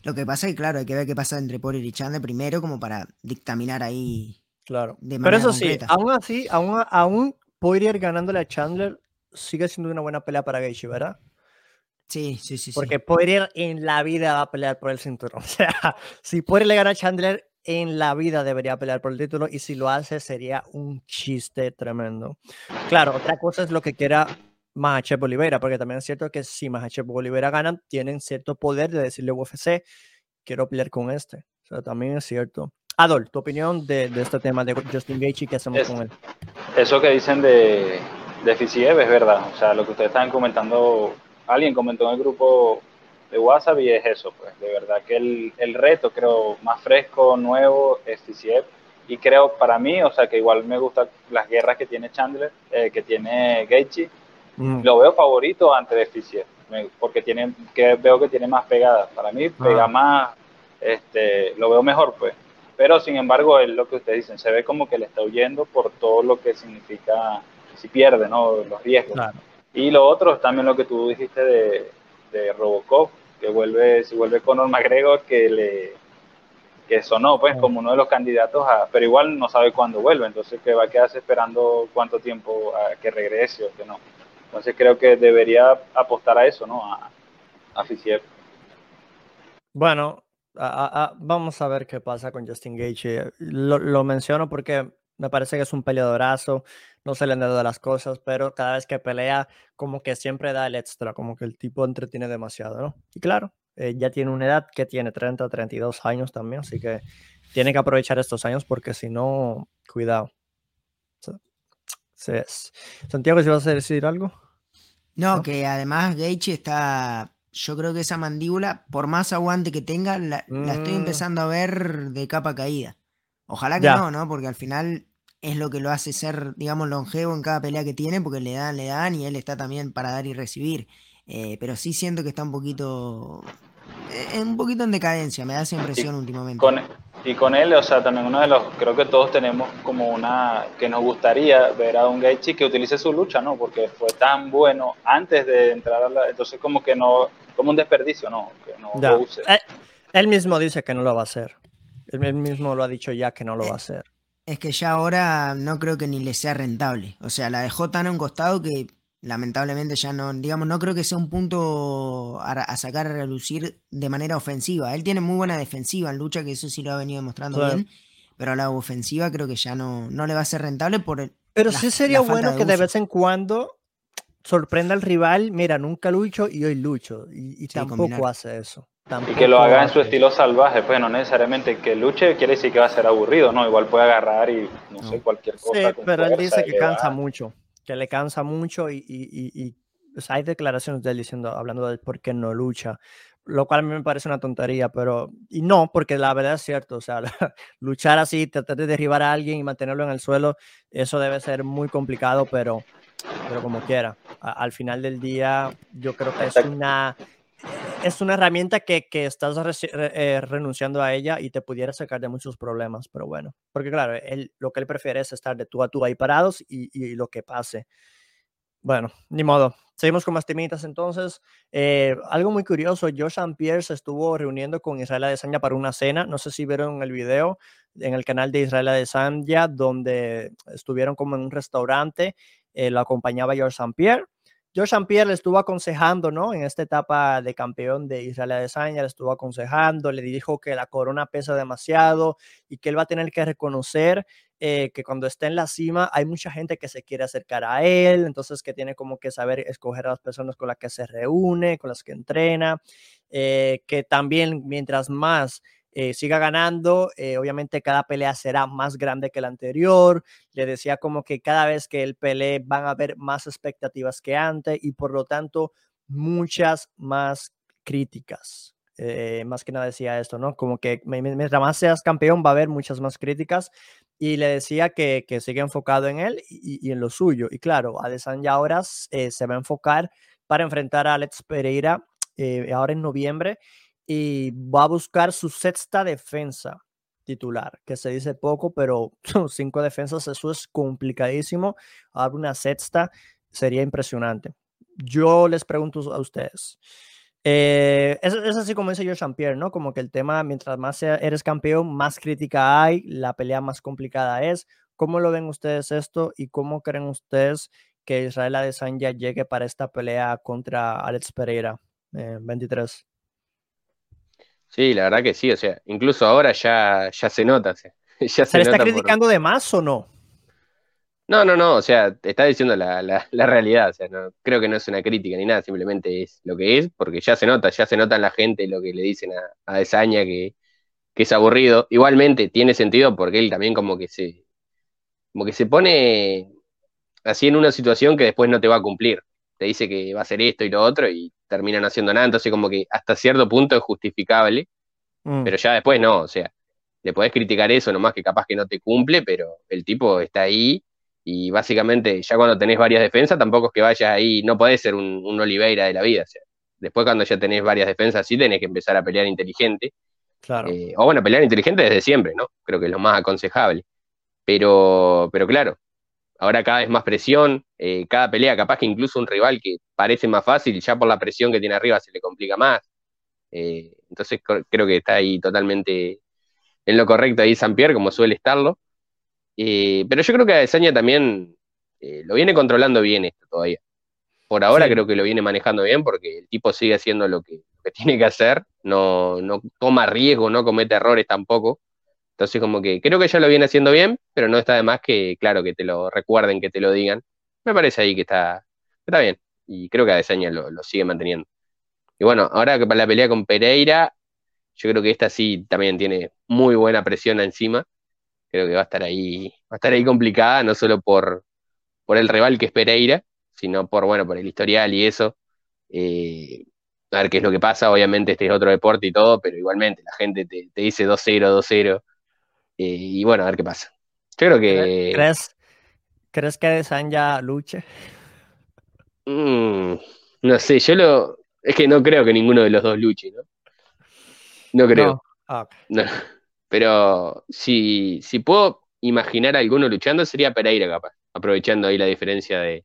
Lo que pasa es que, claro, hay que ver qué pasa entre Poirier y Chandler primero, como para dictaminar ahí.
Claro. Pero eso sí, aún así, aún, aún Poirier ganándole a Chandler sigue siendo una buena pelea para Gaethje, ¿verdad?
Sí, sí, sí.
Porque Poirier en la vida va a pelear por el cinturón. O sea, si Poirier le gana a Chandler, en la vida debería pelear por el título y si lo hace sería un chiste tremendo. Claro, otra cosa es lo que quiera Mahachev Oliveira, porque también es cierto que si Mahachev Oliveira ganan, tienen cierto poder de decirle a UFC, quiero pelear con este. O sea, también es cierto. Adol, tu opinión de, de este tema de Justin Gaethje, ¿qué hacemos con él?
Eso que dicen de, de Fisiev es verdad. O sea, lo que ustedes están comentando alguien comentó en el grupo de WhatsApp y es eso, pues de verdad que el, el reto creo más fresco, nuevo es Fisiev y creo para mí, o sea que igual me gustan las guerras que tiene Chandler, eh, que tiene Gaethje, mm. lo veo favorito antes de Fisiev, porque tiene, que veo que tiene más pegadas, para mí pega ah. más, este, lo veo mejor pues, pero sin embargo es lo que ustedes dicen, se ve como que le está huyendo por todo lo que significa si pierde, ¿no? Los riesgos. Y lo otro también lo que tú dijiste de, de Robocop, que vuelve, si vuelve Conor McGregor, que le que sonó pues como uno de los candidatos a, pero igual no sabe cuándo vuelve, entonces que va a quedarse esperando cuánto tiempo a que regrese o que no. Entonces creo que debería apostar a eso, ¿no? A, a
Bueno, vamos a ver qué pasa con Justin Gage. Lo, lo menciono porque me parece que es un peleadorazo no se le han dado las cosas, pero cada vez que pelea, como que siempre da el extra, como que el tipo entretiene demasiado, ¿no? Y claro, eh, ya tiene una edad que tiene 30, 32 años también, así que tiene que aprovechar estos años porque si no, cuidado. Santiago, si vas a decir algo.
No, que además Gaethje está, yo creo que esa mandíbula, por más aguante que tenga, la, estoy mm. empezando a ver de capa caída. Ojalá que no, ¿no? Porque al final es lo que lo hace ser, digamos, longevo en cada pelea que tiene, porque le dan, le dan y él está también para dar y recibir. Eh, pero sí siento que está un poquito, eh, un poquito en decadencia, me da esa impresión últimamente.
Con, y con él, o sea, también uno de los, creo que todos tenemos como una, que nos gustaría ver a un Gaethje que utilice su lucha, ¿no? Porque fue tan bueno antes de entrar a la, entonces como que no, como un desperdicio, ¿no? Que no lo use.
Eh, él mismo dice que no lo va a hacer. Él mismo lo ha dicho ya que no lo va a hacer.
Es que ya ahora no creo que ni le sea rentable. O sea, la dejó tan a un costado que lamentablemente ya no, digamos, no creo que sea un punto a, sacar a relucir de manera ofensiva. Él tiene muy buena defensiva en lucha, que eso sí lo ha venido demostrando bien, pero a la ofensiva creo que ya no, no le va a ser rentable por el,
Pero sí sería bueno que de vez en cuando sorprenda al rival, mira, nunca lucho y hoy lucho, y, tampoco hace eso
y que lo haga en su estilo salvaje, pues no necesariamente que luche quiere decir que va a ser aburrido, ¿no? Igual puede agarrar y no, sé, cualquier cosa.
Sí, pero él dice que cansa mucho, que le cansa mucho y, y, y, hay declaraciones de él diciendo, hablando de por qué no lucha, lo cual a mí me parece una tontería, pero, y no, porque la verdad es cierto, o sea, luchar así, tratar de derribar a alguien y mantenerlo en el suelo, eso debe ser muy complicado, pero, pero como quiera, al final del día, yo creo que es una, es una herramienta que, que estás eh, renunciando a ella y te pudiera sacar de muchos problemas, pero bueno, porque claro, él, lo que él prefiere es estar de tú a tú ahí parados y, y lo que pase. Bueno, ni modo. Seguimos con más temitas entonces. Eh, algo muy curioso, Josh Pierre se estuvo reuniendo con Israel Adesanya para una cena. No sé si vieron el video en el canal de Israel Adesanya, donde estuvieron como en un restaurante. Eh, lo acompañaba George. Pierre. George St. Pierre le estuvo aconsejando, ¿no? En esta etapa de campeón de Israel Adesanya, le estuvo aconsejando, le dijo que la corona pesa demasiado y que él va a tener que reconocer eh, que cuando está en la cima hay mucha gente que se quiere acercar a él, entonces que tiene como que saber escoger a las personas con las que se reúne, con las que entrena, eh, que también mientras más eh, siga ganando, obviamente cada pelea será más grande que la anterior. Le decía como que cada vez que él pelee van a haber más expectativas que antes y por lo tanto muchas más críticas. más que nada decía esto, ¿no? Como que mientras más seas campeón va a haber muchas más críticas y le decía que, que sigue enfocado en él y, en lo suyo. Y claro, Adesanya ahora eh, se va a enfocar para enfrentar a Alex Pereira eh, ahora en noviembre y va a buscar su sexta defensa titular, que se dice poco, pero cinco defensas, eso es complicadísimo. Ahora una sexta sería impresionante. Yo les pregunto a ustedes, eh, es, así como dice George Pierre, ¿no? Como que el tema, mientras más eres campeón, más crítica hay, la pelea más complicada es. ¿Cómo lo ven ustedes esto y cómo creen ustedes que Israel Adesanya llegue para esta pelea contra Alex Pereira 23?
Sí, la verdad que sí, o sea, incluso ahora ya, ya se nota. ya
¿Se, le está criticando de más o no?
No, no, no, o sea, te está diciendo la, la, realidad, o sea, no, creo que no es una crítica ni nada, simplemente es lo que es, porque ya se nota, ya se nota en la gente lo que le dicen a, a Desaña que, que es aburrido. Igualmente tiene sentido porque él también como que se, como que se pone así en una situación que después no te va a cumplir. Te dice que va a hacer esto y lo otro y terminan haciendo nada, entonces como que hasta cierto punto es justificable, mm. pero ya después no, o sea, le podés criticar eso nomás que capaz que no te cumple, pero el tipo está ahí y básicamente, ya cuando tenés varias defensas, tampoco es que vayas ahí, no podés ser un, Oliveira de la vida. después, cuando ya tenés varias defensas, sí tenés que empezar a pelear inteligente.
Claro.
Eh, o bueno, pelear inteligente desde siempre, ¿no? Creo que es lo más aconsejable. Pero, pero claro, ahora cada vez más presión, eh, cada pelea, capaz que incluso un rival que parece más fácil, ya por la presión que tiene arriba se le complica más. Eh, entonces creo que está ahí totalmente en lo correcto ahí San Pierre, como suele estarlo. Eh, pero yo creo que Adesanya también lo viene controlando bien esto todavía. Por ahora creo que lo viene manejando bien porque el tipo sigue haciendo lo que, tiene que hacer, no, no toma riesgo, no comete errores tampoco. Entonces como que creo que ya lo viene haciendo bien, pero no está de más que, claro, que te lo recuerden, que te lo digan. Me parece ahí que está, está bien. Y creo que Adesanya lo, lo sigue manteniendo. Y bueno, ahora que para la pelea con Pereira, yo creo que esta sí también tiene muy buena presión encima creo que va a estar ahí, va a estar ahí complicada, no solo por, por el rival que es Pereira, sino por, bueno, por el historial y eso. Eh, a ver qué es lo que pasa, obviamente este es otro deporte y todo, pero igualmente la gente te, dice 2-0, 2-0, eh, y bueno, a ver qué pasa. Yo creo que...
¿Crees, ¿crees que ya luche?
Mm, no sé, yo lo... Es que no creo que ninguno de los dos luche, ¿no? No creo.
Ah,
no. Pero si, si puedo imaginar a alguno luchando, sería Pereira capaz, aprovechando ahí la diferencia de,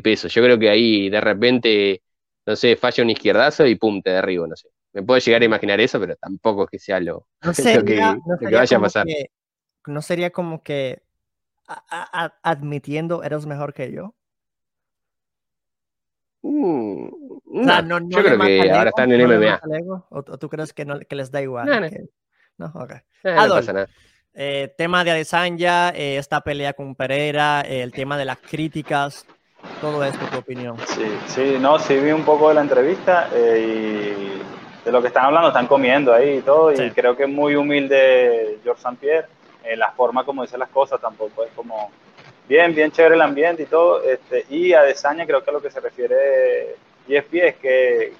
peso. Yo creo que ahí de repente, no sé, falla un izquierdazo y pum, te derribo, no sé. Me puedo llegar a imaginar eso, pero tampoco es que sea lo, que, vaya a pasar.
no sería como que admitiendo eres mejor que yo.
Mm, no, yo creo que ahora están en MMA.
¿O, tú crees que, no, que les da igual? No, ok.
Eh, no pasa nada.
Eh, tema de Adesanya, eh, esta pelea con Pereira, el tema de las críticas, todo esto, tu opinión.
Sí, sí, no, sí vi un poco de la entrevista y de lo que están hablando, están comiendo ahí y todo, y creo que es muy humilde George St. Pierre, la forma como dice las cosas tampoco es como bien, bien chévere el ambiente y todo, este, y Adesanya creo que a lo que se refiere ESP es que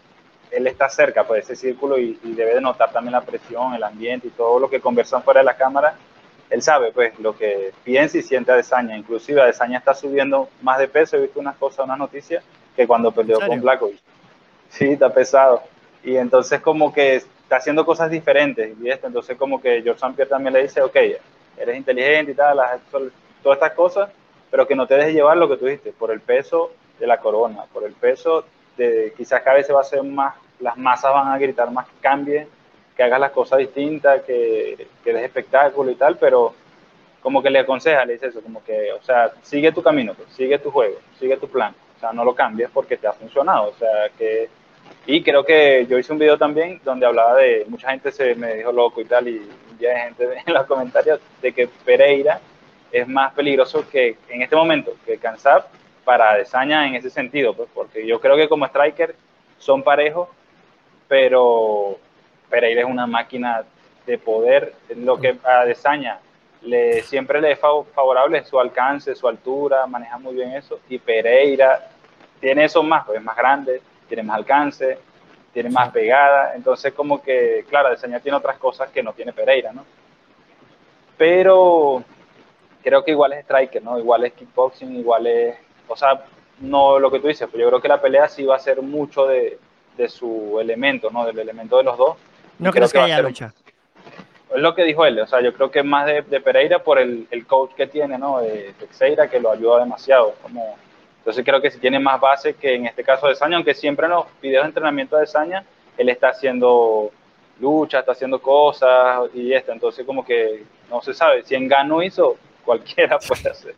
él está cerca pues, de ese círculo y, debe de notar también la presión, el ambiente y todo lo que conversan fuera de la cámara. Él sabe pues lo que piensa y siente Adesanya. Inclusive Adesanya está subiendo más de peso. He visto unas cosas, unas noticias, que cuando perdió con Blackovic. Sí, está pesado. Y entonces como que está haciendo cosas diferentes. Y esto, entonces como que George St. También le dice, ok, eres inteligente y tal, todas estas cosas, pero que no te dejes llevar lo que tú dijiste, por el peso de la corona, por el peso de quizás cada vez va a ser más, las masas van a gritar más que cambie, que hagas las cosas distintas, que, que des espectáculo y tal, pero como que le aconseja, le dice eso, como que, o sea, sigue tu camino, pues, sigue tu juego, sigue tu plan, o sea, no lo cambies porque te ha funcionado, o sea, que... Y creo que yo hice un video también donde hablaba de, mucha gente se me dijo loco y tal, y ya hay gente en los comentarios de que Pereira es más peligroso que en este momento que Kansas para Desaña en ese sentido, pues, porque yo creo que como striker son parejos, pero Pereira es una máquina de poder. Lo que a Desaña le, siempre le es favorable su alcance, su altura, maneja muy bien eso. Y Pereira tiene eso más, pues es más grande, tiene más alcance, tiene más pegada. Entonces, como que, claro, Desaña tiene otras cosas que no tiene Pereira, ¿no? Pero creo que igual es striker, ¿no? Igual es kickboxing, igual es, o sea, no lo que tú dices, pero yo creo que la pelea sí va a ser mucho de, de su elemento, ¿no? Del elemento de los dos.
No creo que, haya lucha.
Es lo que dijo él, o sea, yo creo que más de, de Pereira por el, el, coach que tiene, ¿no? De Teixeira, que lo ayuda demasiado. Como, entonces creo que si tiene más base que en este caso de Saña, aunque siempre en los videos de entrenamiento de Saña, él está haciendo lucha, está haciendo cosas y esto, entonces como que no se sabe, si en Gano hizo, cualquiera puede hacer.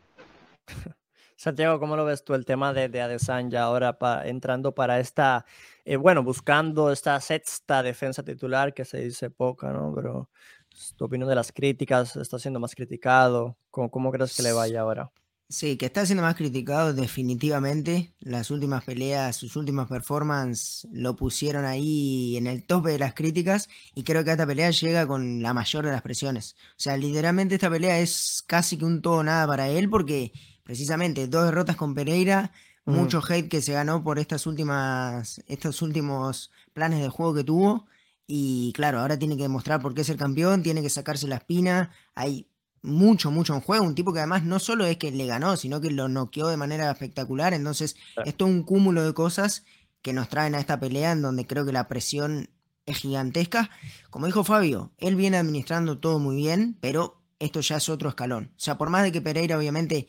Santiago, ¿cómo lo ves tú el tema de, de Adesanya ahora entrando para esta, eh, bueno, buscando esta sexta defensa titular que se dice poca, ¿no? Pero pues, tu opinión de las críticas, está siendo más criticado, ¿cómo, cómo crees que le vaya ahora?
Sí, que está siendo más criticado definitivamente. Las últimas peleas, sus últimas performances lo pusieron ahí en el tope de las críticas y creo que esta pelea llega con la mayor de las presiones. O sea, literalmente esta pelea es casi que un todo nada para él porque precisamente dos derrotas con Pereira, mucho hate que se ganó por estas últimas, estos últimos planes de juego que tuvo. Y claro, ahora tiene que demostrar por qué es el campeón, tiene que sacarse la espina. Hay mucho, mucho en juego. Un tipo que además no solo es que le ganó, sino que lo noqueó de manera espectacular. Entonces, esto es un cúmulo de cosas que nos traen a esta pelea en donde creo que la presión es gigantesca. Como dijo Fabio, él viene administrando todo muy bien, pero esto ya es otro escalón. O sea, por más de que Pereira obviamente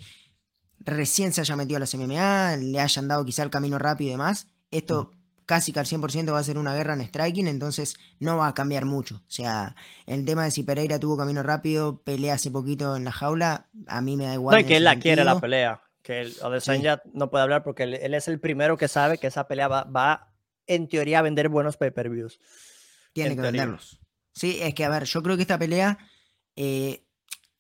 recién se haya metido a la MMA, le hayan dado quizá el camino rápido y demás, esto casi que al 100% va a ser una guerra en striking, entonces no va a cambiar mucho. O sea, el tema de si Pereira tuvo camino rápido, pelea hace poquito en la jaula, a mí me da igual.
No, y que él la quiere la pelea, que el Odesanya no puede hablar porque él, es el primero que sabe que esa pelea va, en teoría a vender buenos pay-per-views.
Tiene que venderlos. Sí, es que a ver, yo creo que esta pelea eh,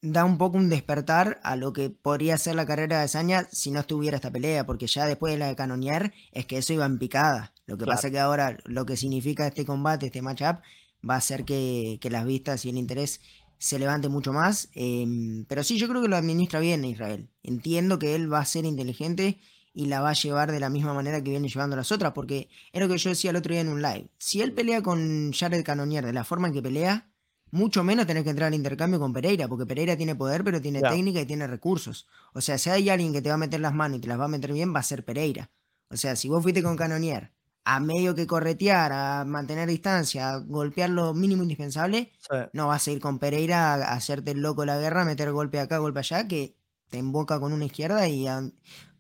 da un poco un despertar a lo que podría ser la carrera de Saña si no estuviera esta pelea, porque ya después de la de canonear es que eso iba en picada. Lo que pasa que ahora lo que significa este combate, este matchup, va a hacer que, las vistas y el interés se levante mucho más. Em, pero sí, yo creo que lo administra bien Israel. Entiendo que él va a ser inteligente y la va a llevar de la misma manera que viene llevando las otras, porque es lo que yo decía el otro día en un live. Si él pelea con Jared Canonier de la forma en que pelea, mucho menos tener que entrar al intercambio con Pereira, porque Pereira tiene poder, pero tiene técnica y tiene recursos. O sea, si hay alguien que te va a meter las manos y te las va a meter bien, va a ser Pereira. O sea, si vos fuiste con Canonier a medio que corretear, a mantener distancia, a golpear lo mínimo indispensable, no vas a ir con Pereira a hacerte el loco la guerra, meter golpe acá, golpe allá, que te emboca con una izquierda y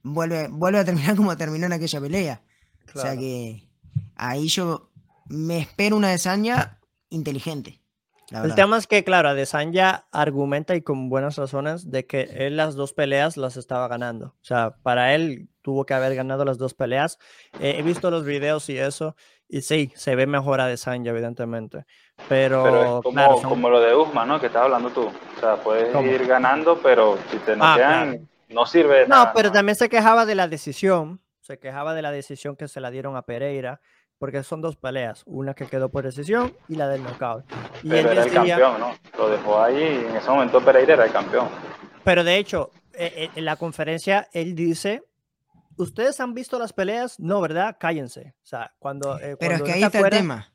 vuelve, vuelve a terminar como terminó en aquella pelea. O sea que ahí yo me espero una desaña inteligente.
El tema es que, claro, Adesanya argumenta y con buenas razones de que él las dos peleas las estaba ganando. O sea, para él tuvo que haber ganado las dos peleas. Eh, he visto los videos y eso, y sí, se ve mejor Adesanya, evidentemente. Pero,
pero como, como, lo de Usman, ¿no? Que estás hablando tú. O sea, puedes ir ganando, pero si te no ah, no sirve
No, pero también se quejaba de la decisión. Se quejaba de la decisión que se la dieron a Pereira porque son dos peleas, una que quedó por decisión y la del knockout.
Y pero era el campeón, ¿no? Lo dejó ahí y en ese momento Pereira era el campeón.
Pero de hecho, eh, eh, en la conferencia él dice, ¿ustedes han visto las peleas? No, ¿verdad? Cállense. O sea, cuando...
Eh, pero es que ahí está el tema.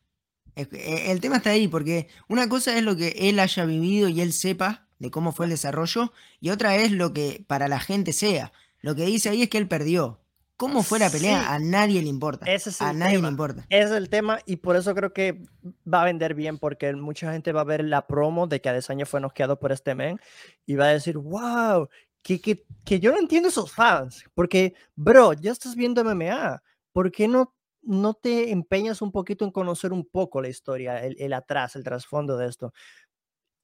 Eh, el tema está ahí, porque una cosa es lo que él haya vivido y él sepa de cómo fue el desarrollo, y otra es lo que para la gente sea. Lo que dice ahí es que él perdió. ¿Cómo fue la pelea? A nadie le importa. a nadie le importa.
Ese es el tema y por eso creo que va a vender bien porque mucha gente va a ver la promo de que Adesanya fue noqueado por este men y va a decir, wow, que, que, que yo no entiendo esos fans. Porque, bro, ya estás viendo MMA. ¿Por qué no, no te empeñas un poquito en conocer un poco la historia, el, el atrás, el trasfondo de esto?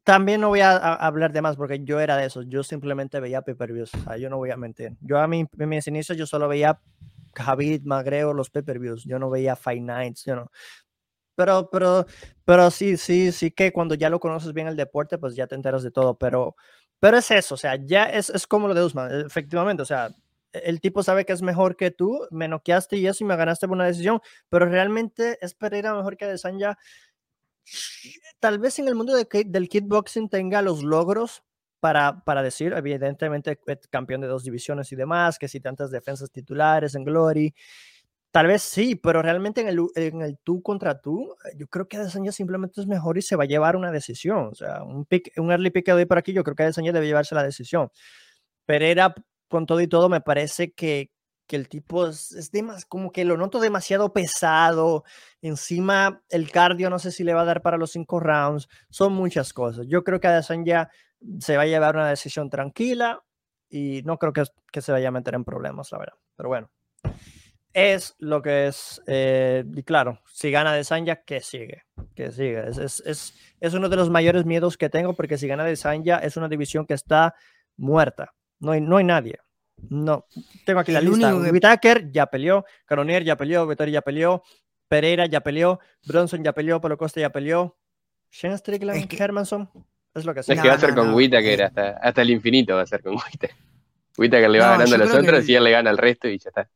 También no voy a, hablar de más porque yo era de esos. Yo simplemente veía pay-per-views. yo no voy a mentir. Yo a mí, en mis inicios, yo solo veía Javid, Magreo, los pay-per-views. Yo no veía Fight Nights, yo no. Pero, pero, pero sí, sí, sí que cuando ya lo conoces bien el deporte, pues ya te enteras de todo. Pero, pero es eso, o sea, ya es, es como lo de Usman, efectivamente, o sea, el tipo sabe que es mejor que tú, me noqueaste y eso y me ganaste por una decisión, pero realmente es Pereira mejor que Adesanya tal vez en el mundo del kickboxing tenga los logros para, para decir, evidentemente, campeón de dos divisiones y demás, que si tantas defensas titulares en Glory. Tal vez sí, pero realmente en el, en el tú contra tú, yo creo que Adesanya simplemente es mejor y se va a llevar una decisión. O sea, un, pick, un early pick de por aquí, yo creo que Adesanya debe llevarse la decisión. Pereira, con todo y todo, me parece que, que el tipo es, es como que lo noto demasiado pesado. Encima, el cardio no sé si le va a dar para los cinco rounds. Son muchas cosas. Yo creo que Adesanya se va a llevar una decisión tranquila y no creo que, que se vaya a meter en problemas, la verdad. Pero bueno, es lo que es. Eh, y claro, si gana Adesanya, que sigue. Que sigue. Es, es, es, es, uno de los mayores miedos que tengo porque si gana Adesanya es una división que está muerta. No hay, no hay nadie. No, tengo aquí la lista. Whitaker ya peleó, Caronier ya peleó, Vettori ya peleó, Pereira ya peleó, Bronson ya peleó, Polo Costa ya peleó, Shane Strickland, Hermanson. Es lo que
sé. Es que va a ser con Whitaker hasta, hasta, el infinito, va a ser con Whitaker. Whitaker le va ganando a los otros y él le gana al resto y ya está.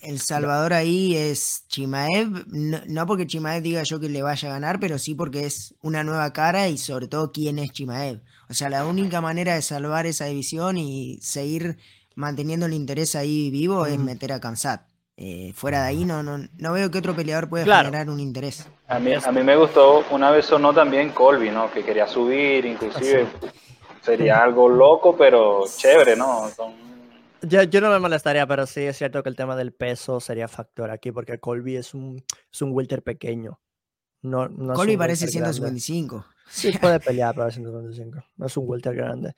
El Salvador ahí es Chimaev, no, porque Chimaev diga yo que le vaya a ganar, pero sí porque es una nueva cara y sobre todo quién es Chimaev. O sea, la única manera de salvar esa división y seguir manteniendo el interés ahí vivo es meter a Kansat. Eh, fuera de ahí no, no, no veo que otro peleador pueda generar un interés.
A mí, a mí me gustó, una vez sonó también Colby, ¿no? Que quería subir, inclusive sería algo loco, pero chévere, ¿no?
Yo, yo, no me molestaría, pero sí es cierto que el tema del peso sería factor aquí, porque Colby es un, es un welter pequeño. No, no
Colby parece 155.
Sí, puede pelear para 125. No es un welter grande.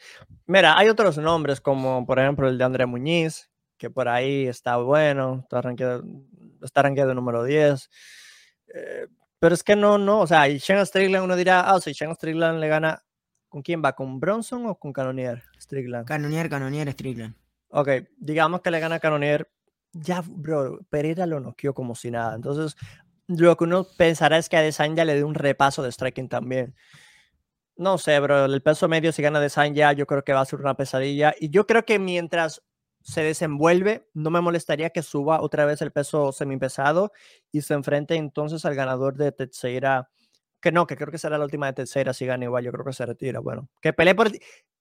Mira, hay otros nombres como, por ejemplo, el de André Muñiz, que por ahí está bueno, está arranqueado, está número 10. Eh, pero es que no, no, o sea, y Shane Strickland uno dirá, ah, o sea, Shane Strickland le gana, ¿con quién va? ¿Con Bronson o con Canonier? Strickland.
Canonier, Canonier, Strickland.
Ok, digamos que le gana Canonier, ya, bro, Pereira lo noqueó como si nada. Entonces, lo que uno pensará es que a Adesanya le dé un repaso de striking también. No sé, bro, el peso medio si gana Adesanya yo creo que va a ser una pesadilla. Y yo creo que mientras se desenvuelve, no me molestaría que suba otra vez el peso semipesado y se enfrente entonces al ganador de Teixeira. Que no, que creo que será la última de Teixeira si gana igual, yo creo que se retira. Bueno, que pelee por...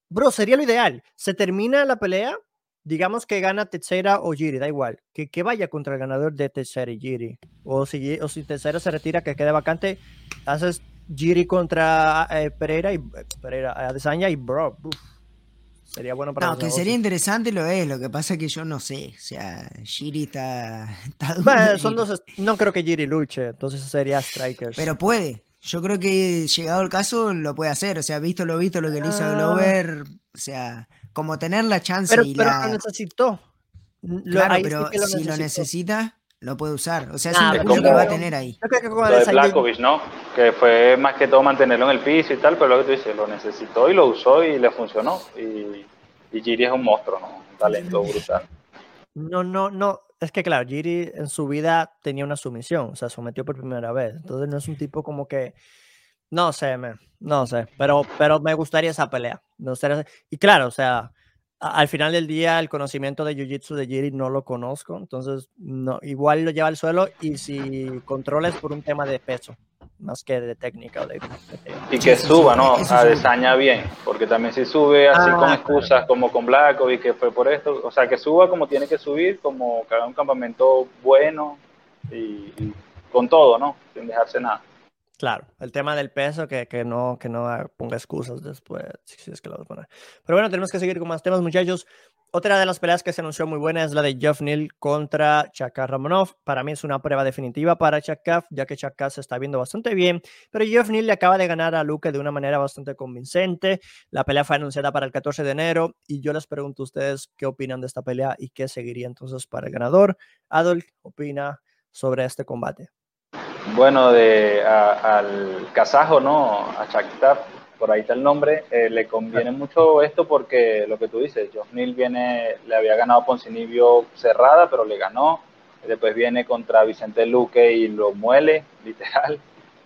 Bro, sería lo ideal. Se termina la pelea digamos que gana Teixeira o Giri, da igual, que, que vaya contra el ganador de Teixeira y Giri. O si, o si Teixeira se retira, que quede vacante, haces Giri contra eh, Pereira y eh, Pereira, Adesanya y bro, sería bueno para
No, que sería interesante lo es, lo que pasa es que yo no sé, o sea, Giri está...
son dos, no creo que Giri luche, entonces sería Strikers.
Pero puede, yo creo que llegado el caso lo puede hacer, o sea, visto lo visto lo que le hizo ah. Glover, o sea como tener la chance
pero,
y
pero
la...
lo necesitó.
claro, pero si lo necesita, lo puede usar. O sea, es un recurso que va a tener ahí.
Lo de Blakovic, ¿no? Que fue más que todo mantenerlo en el piso y tal, pero lo que tú dices, lo necesitó y lo usó y le funcionó. Y, y Giri es un monstruo, ¿no? Un talento brutal.
No, no, no. Es que claro, Giri en su vida tenía una sumisión, o sea, sometió por primera vez. Entonces no es un tipo como que no sé, no sé, pero, pero me gustaría esa pelea. Me gustaría, y claro, o sea, al final del día el conocimiento de Jiu-Jitsu de Jiri no lo conozco, entonces no, igual lo lleva al suelo y si controles por un tema de peso, más que de técnica. de,
y que suba, ¿no? A desaña bien, porque también si sube así con ah, excusas como con y que fue por esto, o sea, que suba como tiene que subir, como que haga un campamento bueno y con todo, ¿no? Sin dejarse nada.
Claro, el tema del peso, que, que, no, que no ponga excusas después, si es que lo voy a poner. Pero bueno, tenemos que seguir con más temas, muchachos. Otra de las peleas que se anunció muy buena es la de Jeff Neal contra Chaka Ramonov. Para mí es una prueba definitiva para Chaka, ya que Chaka se está viendo bastante bien, pero Jeff Neal le acaba de ganar a Luke de una manera bastante convincente. La pelea fue anunciada para el 14 de enero y yo les pregunto a ustedes qué opinan de esta pelea y qué seguiría entonces para el ganador. Adol, opina sobre este combate?
Bueno, de, al kazajo, ¿no? A Shakhtar, por ahí está el nombre, eh, le conviene mucho esto porque lo que tú dices, Neal viene, le había ganado a Poncinibio cerrada, pero le ganó. Después viene contra Vicente Luque y lo muele, literal.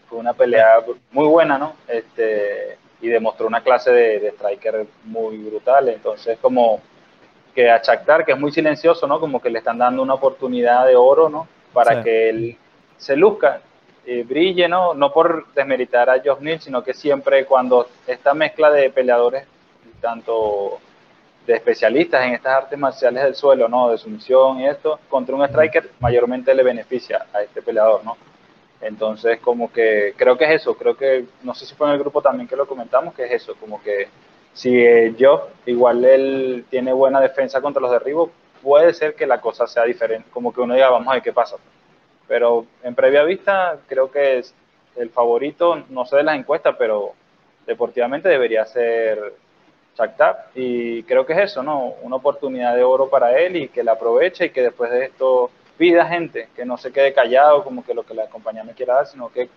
Fue una pelea muy buena, ¿no? Este, y demostró una clase de, striker muy brutal. Entonces, como que a Shakhtar, que es muy silencioso, ¿no? Como que le están dando una oportunidad de oro, ¿no? Para que él se luzca, y brille, ¿no? No por desmeritar a Josh Neal, sino que siempre cuando esta mezcla de peleadores, tanto de especialistas en estas artes marciales del suelo, ¿no? De sumisión y esto, contra un striker, mayormente le beneficia a este peleador, ¿no? Entonces, como que creo que es eso, creo que, no sé si fue en el grupo también que lo comentamos, que es eso, como que si eh, yo, igual él tiene buena defensa contra los derribos, puede ser que la cosa sea diferente, como que uno diga, vamos a ver qué pasa. Pero en previa vista, creo que es el favorito, no sé de las encuestas, pero deportivamente debería ser Shakhtar. Y creo que es eso, ¿no? Una oportunidad de oro para él y que la aproveche y que después de esto pida gente, que no se quede callado como que lo que la compañía me quiera dar, sino que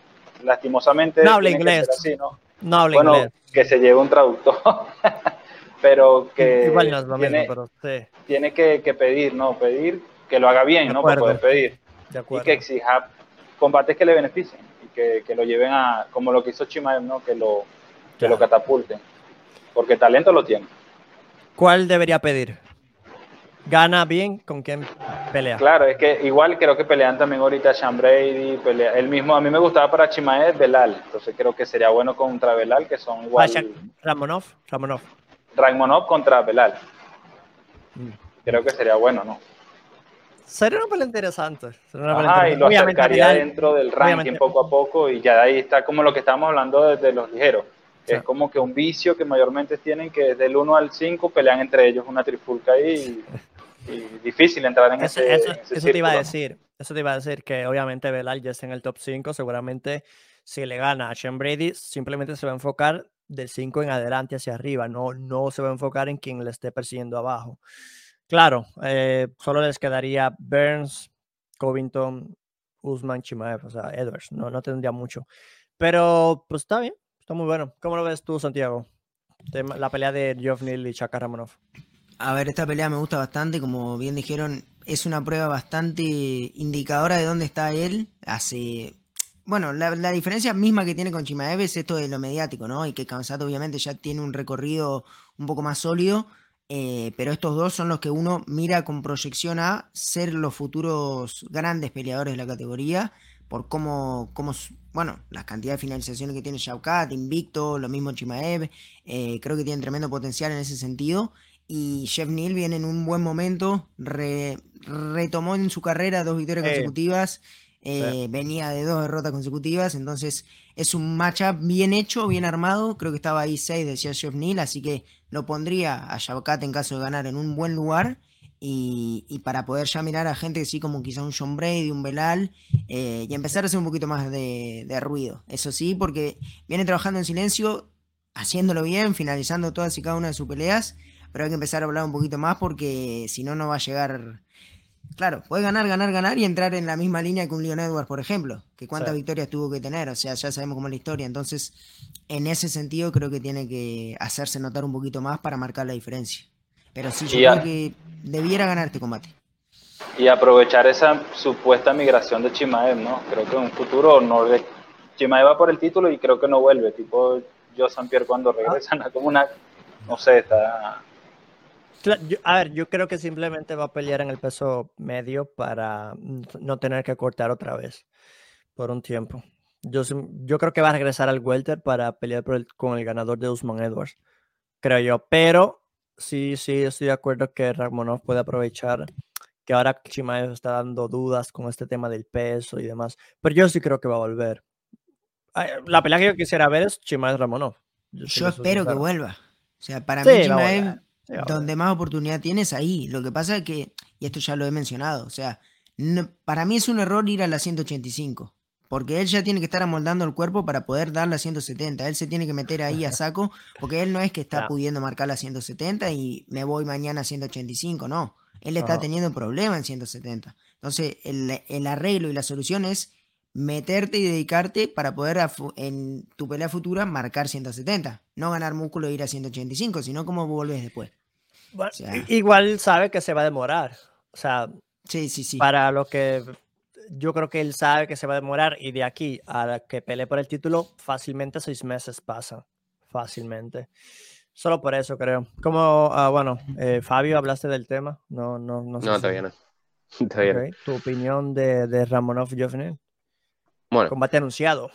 lastimosamente...
No habla inglés.
¿no? habla bueno, que se lleve un traductor. pero que
Igual no es lo
tiene,
mismo, pero sí.
tiene que, que, pedir, ¿no? Pedir que lo haga bien, ¿no? Para poder pedir y que exija combates que le beneficien y que, que, lo lleven a, como lo que hizo Chimaev, ¿no? que, lo, que lo catapulten, porque talento lo tiene.
¿Cuál debería pedir? ¿Gana bien? ¿Con quién pelea?
Claro, es que igual creo que pelean también ahorita Sean Brady, pelea, el mismo, a mí me gustaba para Chimaev Belal, entonces creo que sería bueno contra Belal, que son igual.
Ramonov, Ramonov.
Ramonov contra Belal. Mm. Creo que sería bueno, ¿no?
Sería una pelea interesante.
y lo acercaría dentro del ranking poco a poco y ya ahí está como lo que estamos hablando desde los ligeros. Es como que un vicio que mayormente tienen que del 1 al 5 pelean entre ellos una trifulca ahí y, difícil entrar en ese,
eso, eso te iba a decir. Eso te iba a decir que obviamente Belal ya está en el top 5. Seguramente si le gana a Sean Brady, simplemente se va a enfocar del 5 en adelante hacia arriba. No, no se va a enfocar en quien le esté persiguiendo abajo. Claro, eh, solo les quedaría Burns, Covington, Usman, Chimaev, o sea, Edwards, no, no tendría mucho. Pero pues está bien, está muy bueno. ¿Cómo lo ves tú, Santiago? La pelea de Geoff Neal y Chaka Ramonov.
A ver, esta pelea me gusta bastante, como bien dijeron, es una prueba bastante indicadora de dónde está él. Hace, bueno, la, la diferencia misma que tiene con Chimaev es esto de lo mediático, ¿no? Y que Kansato obviamente ya tiene un recorrido un poco más sólido eh, pero estos dos son los que uno mira con proyección a ser los futuros grandes peleadores de la categoría, por cómo, cómo bueno, la cantidad de finalizaciones que tiene Shaukat, Invicto, lo mismo Chimaev, eh, creo que tienen tremendo potencial en ese sentido. Y Jeff Neal viene en un buen momento, retomó en su carrera dos victorias consecutivas, eh, venía de dos derrotas consecutivas, entonces es un matchup bien hecho, bien armado. Creo que estaba ahí 6, decía Jeff Neal, así que lo pondría a Shabkat en caso de ganar en un buen lugar. Y, para poder ya mirar a gente así como quizá un John Brady, un Belal, eh, y empezar a hacer un poquito más de, ruido. Eso sí, porque viene trabajando en silencio, haciéndolo bien, finalizando todas y cada una de sus peleas, pero hay que empezar a hablar un poquito más porque si no, no va a llegar Claro, puede ganar, ganar, ganar y entrar en la misma línea que un Leon Edwards, por ejemplo, que cuántas victorias tuvo que tener, o sea, ya sabemos cómo es la historia. Entonces, en ese sentido, creo que tiene que hacerse notar un poquito más para marcar la diferencia. Pero sí, yo creo que debiera ganar este combate.
Y aprovechar esa supuesta migración de Chimaev, ¿no? Creo que en un futuro no Chimaev va por el título y creo que no vuelve, tipo yo San Pierre cuando regresan, como una, no sé, está
a ver, yo creo que simplemente va a pelear en el peso medio para no tener que cortar otra vez por un tiempo. Yo, yo creo que va a regresar al welter para pelear con el ganador de Usman Edwards, creo yo. Pero sí, sí, estoy de acuerdo que Ramonov puede aprovechar que ahora Chimaev está dando dudas con este tema del peso y demás. Pero yo sí creo que va a volver. La pelea que yo quisiera ver es Chimaev Ramonov.
Yo, espero que vuelva. O sea, para mí Chimaev, donde más oportunidad tienes ahí. Lo que pasa es que, y esto ya lo he mencionado, o sea, para mí es un error ir a la 185. Porque él ya tiene que estar amoldando el cuerpo para poder dar la 170. Él se tiene que meter ahí a saco, porque él no es que está pudiendo marcar la 170 y me voy mañana a 185, no. Él está teniendo problema en 170. Entonces, el, el, arreglo y la solución es meterte y dedicarte para poder en tu pelea futura marcar 170. No ganar músculo e ir a 185, sino cómo volvés después.
Igual sabe que se va a demorar. O sea,
sí, sí, sí.
para lo que yo creo que él sabe que se va a demorar y de aquí a que pelee por el título, fácilmente seis meses pasan. Fácilmente. Solo por eso creo. Como, ah, bueno, eh, Fabio, hablaste del tema. No, no, no.
Sé no, todavía no. Todavía
Tu opinión de, de Ramonov Jovenel. Bueno. Combate anunciado.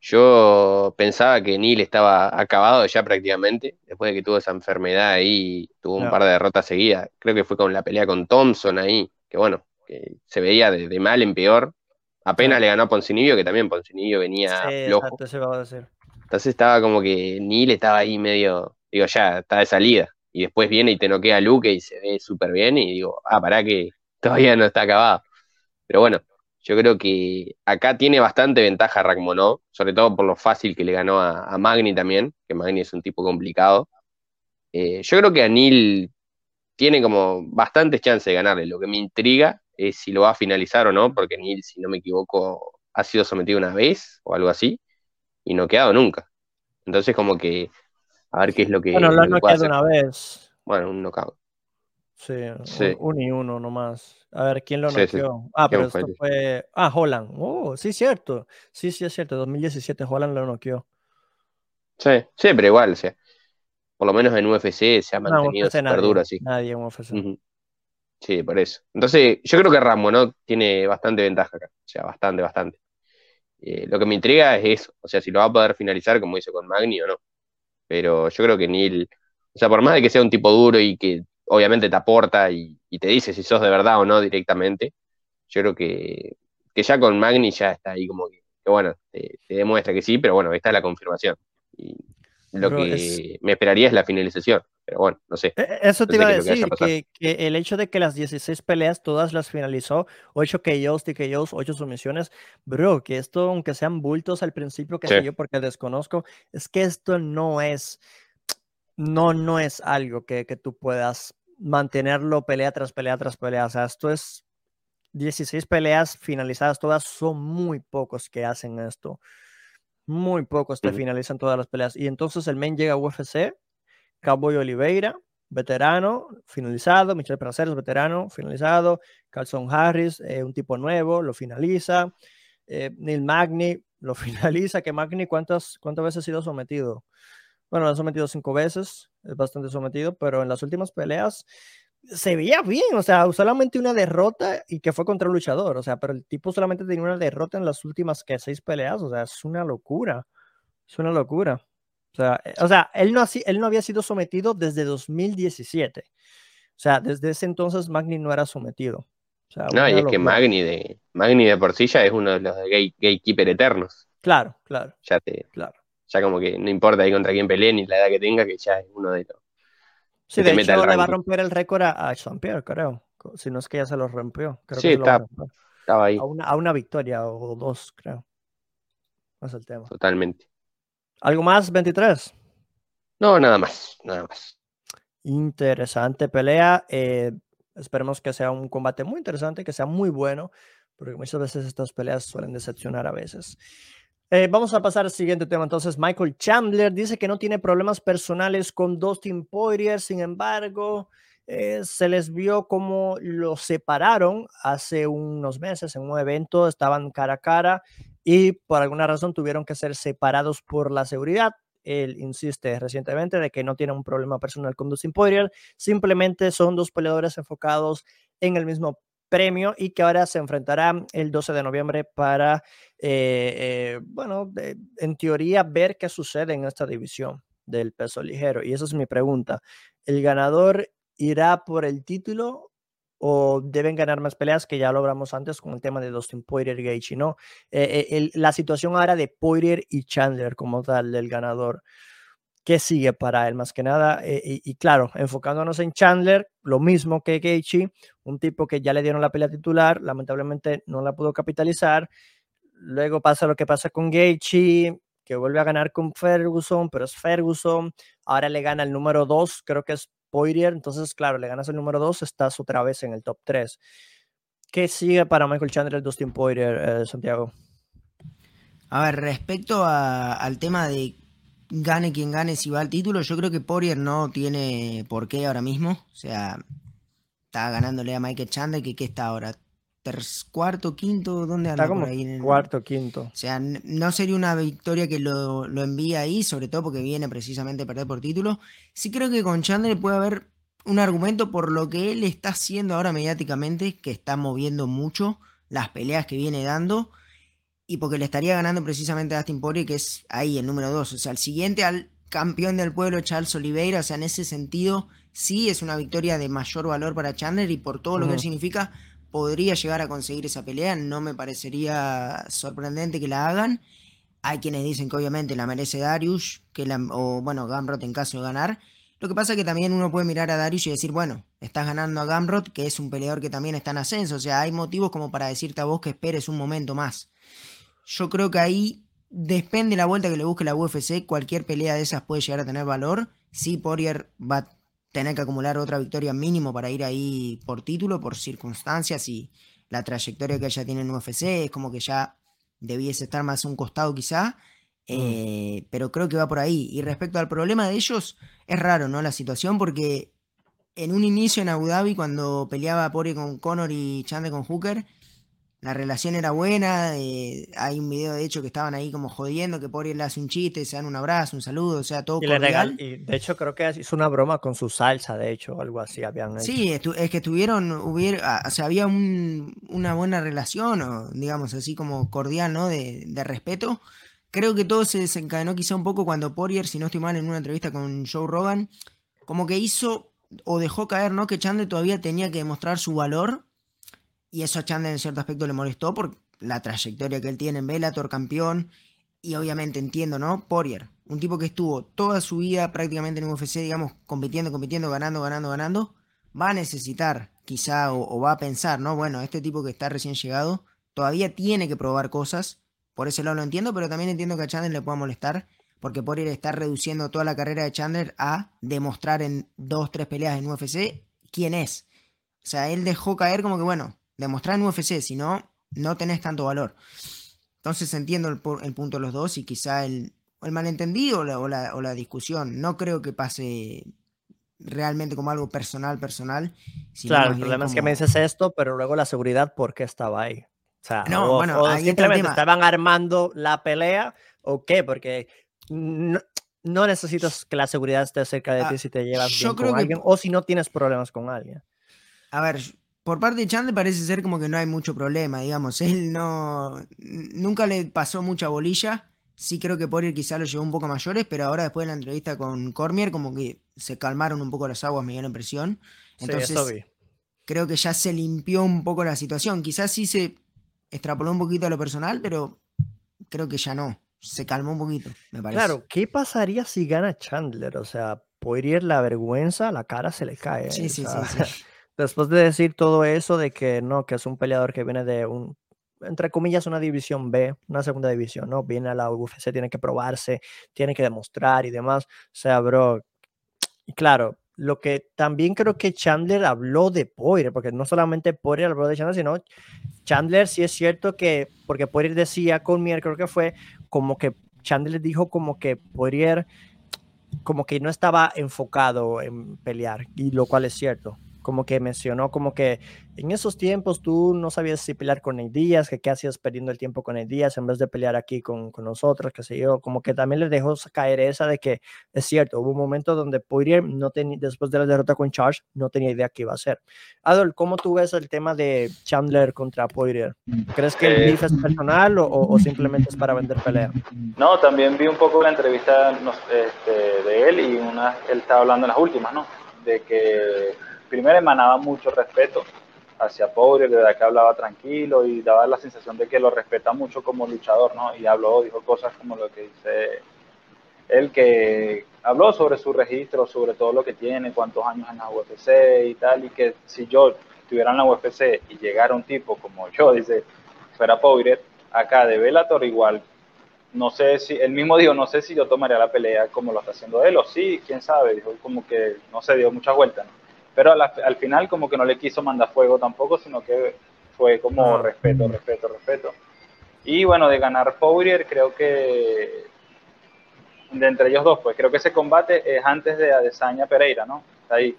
Yo pensaba que Neil estaba acabado ya prácticamente, después de que tuvo esa enfermedad ahí, tuvo un par de derrotas seguidas. Creo que fue con la pelea con Thompson ahí, que bueno, que se veía de, mal en peor. Apenas le ganó a Poncinibio, que también Poncinibio venía sí, loco. Entonces estaba como que Neil estaba ahí medio, digo, ya, está de salida. Y después viene y te noquea a Luke y se ve súper bien. Y digo, ah, para que todavía no está acabado. Pero bueno, yo creo que acá tiene bastante ventaja Rakhmonov, sobre todo por lo fácil que le ganó a, Magni también, que Magni es un tipo complicado. Eh, yo creo que a Neil tiene como bastantes chances de ganarle. Lo que me intriga es si lo va a finalizar o no, porque Neil, si no me equivoco, ha sido sometido una vez o algo así y no quedado nunca. Entonces, como que a ver qué es lo que.
Bueno, lo han noqueado una vez.
Bueno, un knockout.
Sí, sí. Un, y uno nomás. A ver, ¿quién lo noqueó? Ah, pero esto fue. Ah, Holland. Oh, sí, cierto. Sí, sí, es cierto. 2017 Holland lo noqueó.
Sí, sí, pero igual, o sea, por lo menos en UFC se ha mantenido súper duro así.
Nadie en UFC.
Sí, por eso. Entonces, yo creo que Ramón ¿no? tiene bastante ventaja acá. O sea, bastante, bastante. Eh, lo que me intriga es eso, o sea, si lo va a poder finalizar como hizo con Magni o no. Pero yo creo que Neil, o sea, por más de que sea un tipo duro y que obviamente te aporta y, te dice si sos de verdad o no directamente, yo creo que, ya con Magni ya está ahí como que, bueno, te, demuestra que sí, pero bueno, esta es la confirmación. Y lo que me esperaría es la finalización pero bueno, no sé. E,
eso te iba a decir, que, el hecho de que las 16 peleas todas las finalizó, 8 KOs, TKOs, 8 sumisiones, bro, que esto, aunque sean bultos al principio, que sé yo, porque desconozco, es que esto no es, no, no es algo que, que tú puedas mantenerlo pelea tras pelea tras pelea, o sea, esto es 16 peleas finalizadas, todas son muy pocos que hacen esto. Muy pocos te finalizan todas las peleas. Y entonces el main llega a UFC Cowboy Oliveira, veterano, finalizado. Michel Praceres, veterano, finalizado. Carlson Harris, eh, un tipo nuevo, lo finaliza. Eh, Neil Magni lo finaliza. Que Magni, ¿cuántas, ¿cuántas veces ha sido sometido? Bueno, lo ha sometido cinco veces, es bastante sometido, pero en las últimas peleas se veía bien, o sea, solamente una derrota y que fue contra un luchador, o sea, pero el tipo solamente tenía una derrota en las últimas que seis peleas, o sea, es una locura, es una locura. Eh, o sea, él, no, él no había sido sometido desde 2017. O sea, desde ese entonces Magni no era sometido.
no, y es que Magni de, Magni de por sí ya es uno de los gay, gatekeeper eternos.
Claro, claro.
Ya te, claro. Ya como que no importa ahí contra quién pelee ni la edad que tenga, que ya es uno de los.
Sí, de hecho le va a romper el récord a, Jean-Pierre, creo. Si no es que ya se lo rompió.
sí, está, estaba ahí.
A una, a una victoria o dos, creo. No es el tema.
Totalmente.
¿Algo más, 23?
No, nada más, nada más.
Interesante pelea. Eh, esperemos que sea un combate muy interesante, que sea muy bueno, porque muchas veces estas peleas suelen decepcionar a veces. Eh, vamos a pasar al siguiente tema. Entonces, Michael Chandler dice que no tiene problemas personales con Dustin Poirier, sin embargo, eh, se les vio como los separaron hace unos meses en un evento, estaban cara a cara y por alguna razón tuvieron que ser separados por la seguridad. él insiste recientemente de que no tiene un problema personal con Dustin Poirier, simplemente son dos peleadores enfocados en el mismo premio y que ahora se enfrentará el 12 de noviembre para, eh, eh, bueno, en teoría ver qué sucede en esta división del peso ligero. Y esa es mi pregunta. ¿El ganador irá por el título o deben ganar más peleas que ya lo hablamos antes con el tema de Dustin Poirier y ¿no? Eh, la situación ahora de Poirier y Chandler como tal del ganador qué sigue para él más que nada. Eh, y, claro, enfocándonos en Chandler, lo mismo que Gaethje, un tipo que ya le dieron la pelea titular, lamentablemente no la pudo capitalizar. Luego pasa lo que pasa con Gaethje, que vuelve a ganar con Ferguson, pero es Ferguson. Ahora le gana el número 2, creo que es Poirier. Entonces, claro, le ganas el número 2, estás otra vez en el top 3. ¿Qué sigue para Michael Chandler, Dustin Poirier, eh, Santiago?
A ver, respecto al tema de gane quien gane si va al título, yo creo que Poirier no tiene por qué ahora mismo. O sea, está ganándole a Michael Chandler, que ¿qué está ahora? cuarto, quinto, ¿dónde anda?
Está como cuarto, quinto. O
sea, no sería una victoria que lo, lo envíe ahí, sobre todo porque viene precisamente a perder por título. Sí creo que con Chandler puede haber un argumento por lo que él está haciendo ahora mediáticamente, que está moviendo mucho las peleas que viene dando y porque le estaría ganando precisamente a Dustin Poirier, que es ahí el número 2. O sea, el siguiente al campeón del pueblo, Charles Oliveira. O sea, en ese sentido, sí es una victoria de mayor valor para Chandler y por todo lo que él significa, podría llegar a conseguir esa pelea. No me parecería sorprendente que la hagan. Hay quienes dicen que obviamente la merece Darius, que la, o bueno, Gamrot en caso de ganar. Lo que pasa es que también uno puede mirar a Darius y decir, bueno, estás ganando a Gamrot, que es un peleador que también está en ascenso. O sea, hay motivos como para decirte a vos que esperes un momento más. Yo creo que ahí depende la vuelta que le busque la UFC. Cualquier pelea de esas puede llegar a tener valor. Sí, Poirier va a tener que acumular otra victoria mínimo para ir ahí por título, por circunstancias y la trayectoria que ella tiene en UFC. Es como que ya debiese estar más a un costado quizá. Mm. Eh, pero creo que va por ahí. Y respecto al problema de ellos, es raro, ¿no? La situación porque en un inicio en Abu Dhabi, cuando peleaba Poirier con Conor y Chandler con Hooker, la relación era buena, eh, hay un video de hecho que estaban ahí como jodiendo, que Poirier le hace un chiste, se dan un abrazo, un saludo, o sea, todo
y cordial. y de hecho creo que hizo una broma con su salsa, de hecho, algo así habían hecho.
Sí, es que estuvieron, hubiera, o sea, había una buena relación, o, digamos así como cordial, ¿no? De, de, respeto. Creo que todo se desencadenó quizá un poco cuando Poirier, si no estoy mal, en una entrevista con Joe Rogan, como que hizo o dejó caer, ¿no? Que Chandler todavía tenía que demostrar su valor y eso a Chandler en cierto aspecto le molestó por la trayectoria que él tiene en Bellator, campeón. Y obviamente entiendo, ¿no? Poirier, un tipo que estuvo toda su vida prácticamente en UFC, digamos, compitiendo, compitiendo, ganando, ganando, ganando, va a necesitar quizá o, va a pensar, ¿no? Bueno, este tipo que está recién llegado todavía tiene que probar cosas. Por ese lado lo entiendo, pero también entiendo que a Chandler le pueda molestar porque Poirier está reduciendo toda la carrera de Chandler a demostrar en dos, tres peleas en UFC quién es. O sea, él dejó caer como que, bueno, demostrar en UFC, si no, no tenés tanto valor. Entonces entiendo el, punto de los dos y quizá el, el malentendido o la, o, la, discusión. No creo que pase realmente como algo personal, personal.
Claro, el problema es que me dices esto, pero luego la seguridad, ¿por qué estaba ahí? O sea, no, bueno, simplemente estaban armando la pelea, ¿o qué? Porque no, necesitas que la seguridad esté cerca de ah, ti si te llevas bien con alguien o si no tienes problemas con alguien.
A ver, por parte de Chandler parece ser como que no hay mucho problema, digamos. Él no. Nunca le pasó mucha bolilla. Sí creo que Poirier quizá lo llevó un poco mayores, pero ahora después de la entrevista con Cormier, como que se calmaron un poco las aguas, me dio la impresión. Entonces, creo que ya se limpió un poco la situación. Quizás sí se extrapoló un poquito a lo personal, pero creo que ya no. Se calmó un poquito, me parece.
Claro, ¿qué pasaría si gana Chandler? O sea, Poirier la vergüenza, la cara se le cae.
Sí, sí, sí, sí.
Después de decir todo eso de que no, que es un peleador que viene de un, entre comillas, una división B, una segunda división, ¿no? Viene a la UFC, tiene que probarse, tiene que demostrar y demás. O sea, bro, y claro, lo que también creo que Chandler habló de Poirier, porque no solamente Poirier habló de Chandler, sino Chandler sí es cierto que, porque Poirier decía con Mier, creo que fue como que Chandler dijo como que Poirier como que no estaba enfocado en pelear, y lo cual es cierto como que mencionó como que en esos tiempos tú no sabías si pelear con el Díaz, que qué hacías perdiendo el tiempo con el Díaz en vez de pelear aquí con, con nosotros, qué sé yo, como que también le dejó caer esa de que es cierto, hubo un momento donde Poirier no tenía, después de la derrota con Charles, no tenía idea qué iba a hacer. Adol, ¿cómo tú ves el tema de Chandler contra Poirier? ¿Crees que el beef es personal o, o, simplemente es para vender pelea?
No, también vi un poco la entrevista este, de él y una, él estaba hablando en las últimas, ¿no? De que primero emanaba mucho respeto hacia Poirier, de que hablaba tranquilo y daba la sensación de que lo respeta mucho como luchador, ¿no? Y habló, dijo cosas como lo que dice él, que habló sobre su registro, sobre todo lo que tiene, cuántos años en la UFC y tal, y que si yo estuviera en la UFC y llegara un tipo como yo, dice, fuera Poirier, acá de Bellator igual, no sé si, él mismo dijo, no sé si yo tomaría la pelea como lo está haciendo él, o sí, quién sabe, dijo, como que no se dio muchas vueltas, ¿no? Pero al, final como que no le quiso mandar fuego tampoco, sino que fue como ah. respeto, respeto, respeto. Y bueno, de ganar Poirier, creo que de entre ellos dos, pues creo que ese combate es antes de Adesanya Pereira, ¿no? Está ahí.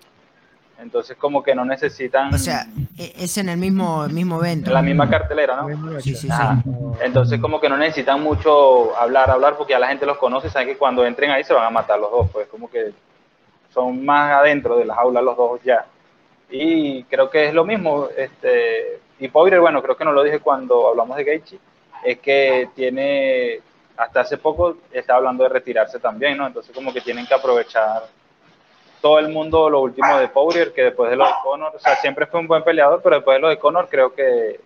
Entonces como que no necesitan...
O sea, e, es en el mismo, mismo evento.
En la misma cartelera, ¿no?
Sí, sí, sí.
Entonces como que no necesitan mucho hablar, hablar, porque ya la gente los conoce, saben que cuando entren ahí se van a matar los dos, pues como que son más adentro de las aulas los dos ya. Y creo que es lo mismo. Este, y Poirier, bueno, creo que no lo dije cuando hablamos de Gaethje, es que tiene, hasta hace poco está hablando de retirarse también, ¿no? Entonces como que tienen que aprovechar todo el mundo lo último de Poirier, que después de lo de Conor, o sea, siempre fue un buen peleador, pero después de lo de Conor creo que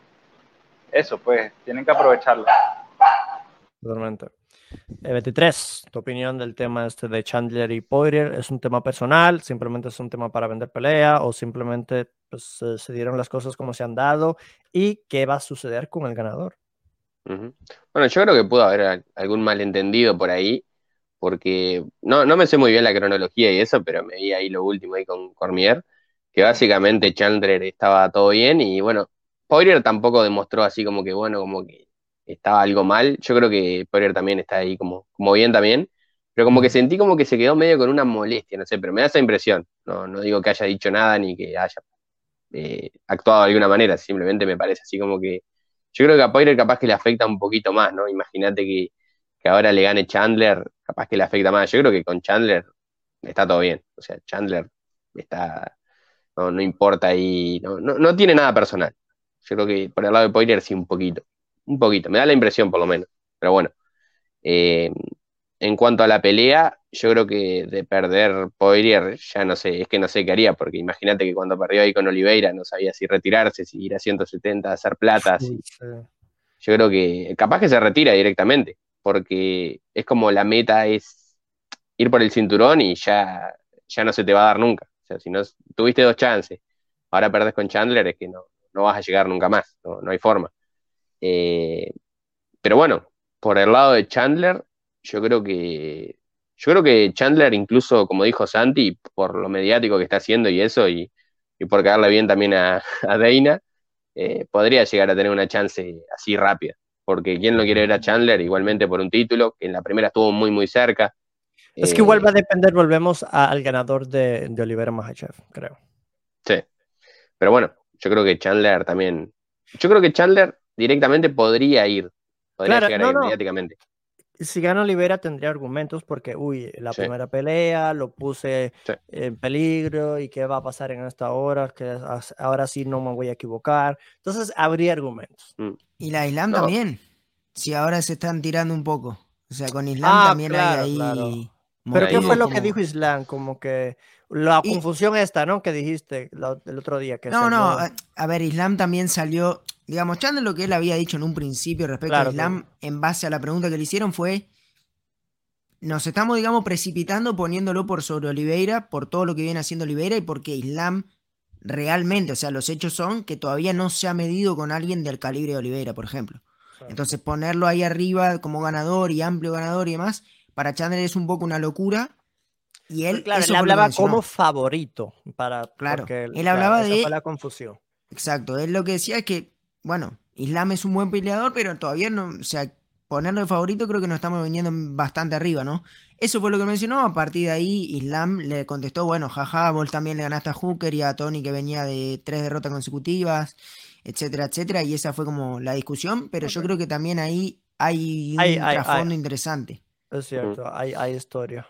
eso, pues, tienen que aprovecharlo.
Totalmente. 23, tu opinión del tema este de Chandler y Poirier, ¿es un tema personal? ¿Simplemente es un tema para vender pelea? ¿O simplemente pues, se dieron las cosas como se han dado? ¿Y qué va a suceder con el ganador?
Bueno, yo creo que pudo haber algún malentendido por ahí, porque no, no me sé muy bien la cronología y eso, pero me vi ahí lo último ahí con Cormier, que básicamente Chandler estaba todo bien y bueno, Poirier tampoco demostró así como que, bueno, como que estaba algo mal. Yo creo que Poirier también está ahí como, como bien también. Pero como que sentí como que se quedó medio con una molestia, no sé, pero me da esa impresión. No, no digo que haya dicho nada ni que haya eh, actuado de alguna manera, simplemente me parece así como que. Yo creo que a Poirier capaz que le afecta un poquito más, ¿no? Imagínate que, ahora le gane Chandler, capaz que le afecta más. Yo creo que con Chandler está todo bien. O sea, Chandler está. No, no importa ahí. No, no, no tiene nada personal. Yo creo que por el lado de Poirier sí un poquito un poquito, me da la impresión por lo menos. Pero bueno, eh, en cuanto a la pelea, yo creo que de perder Poirier, ya no sé, es que no sé qué haría, porque imagínate que cuando perdió ahí con Oliveira no sabía si retirarse, si ir a 170, hacer plata. Yo creo que capaz que se retira directamente, porque es como la meta es ir por el cinturón y ya, ya no se te va a dar nunca. O sea, si no tuviste dos chances, ahora perdés con Chandler, es que no, no vas a llegar nunca más, no hay forma. Eh, pero bueno, por el lado de Chandler, yo creo que yo creo que Chandler, incluso como dijo Santi, por lo mediático que está haciendo y eso, y, por quedarle bien también a, a Dana, eh, podría llegar a tener una chance así rápida. Porque quien no quiere ver a Chandler igualmente por un título, que en la primera estuvo muy, muy cerca.
Es que igual va a eh, depender, volvemos al ganador de, de Olivera Mahachev, creo.
Sí. Pero bueno, yo creo que Chandler también. Yo creo que Chandler directamente podría ir. Podría llegar no, inmediatamente.
Si gana Olivera tendría argumentos porque, uy, la primera pelea lo puse en peligro y qué va a pasar en esta hora, que ahora sí no me voy a equivocar. Entonces habría argumentos.
Mm. Y la Islam también, si ahora se están tirando un poco. O sea, con Islam ah, también hay ahí...
Pero ¿qué fue lo que dijo Islam? Como que la confusión esta, ¿no? Que dijiste el otro día. Que
no, no, a ver, Islam también salió, digamos, Chandler lo que él había dicho en un principio respecto a Islam, en base a la pregunta que le hicieron fue, nos estamos, digamos, precipitando poniéndolo por sobre Oliveira, por todo lo que viene haciendo Oliveira y porque Islam realmente, o sea, los hechos son que todavía no se ha medido con alguien del calibre de Oliveira, por ejemplo. Entonces ponerlo ahí arriba como ganador y amplio ganador y demás para Chandler es un poco una locura. Y él,
claro, él hablaba como favorito para
claro, él hablaba de
la confusión.
Exacto, él lo que decía es que, bueno, Islam es un buen peleador, pero todavía no, o sea, ponerlo de favorito creo que nos estamos viniendo bastante arriba, ¿no? Eso fue lo que mencionó. A partir de ahí, Islam le contestó: Bueno, jaja, vos también le ganaste a Hooker y a Tony que venía de tres derrotas consecutivas, etcétera, etcétera. Y esa fue como la discusión. Pero yo creo que también ahí hay un trasfondo interesante.
Es cierto, hay, hay historia.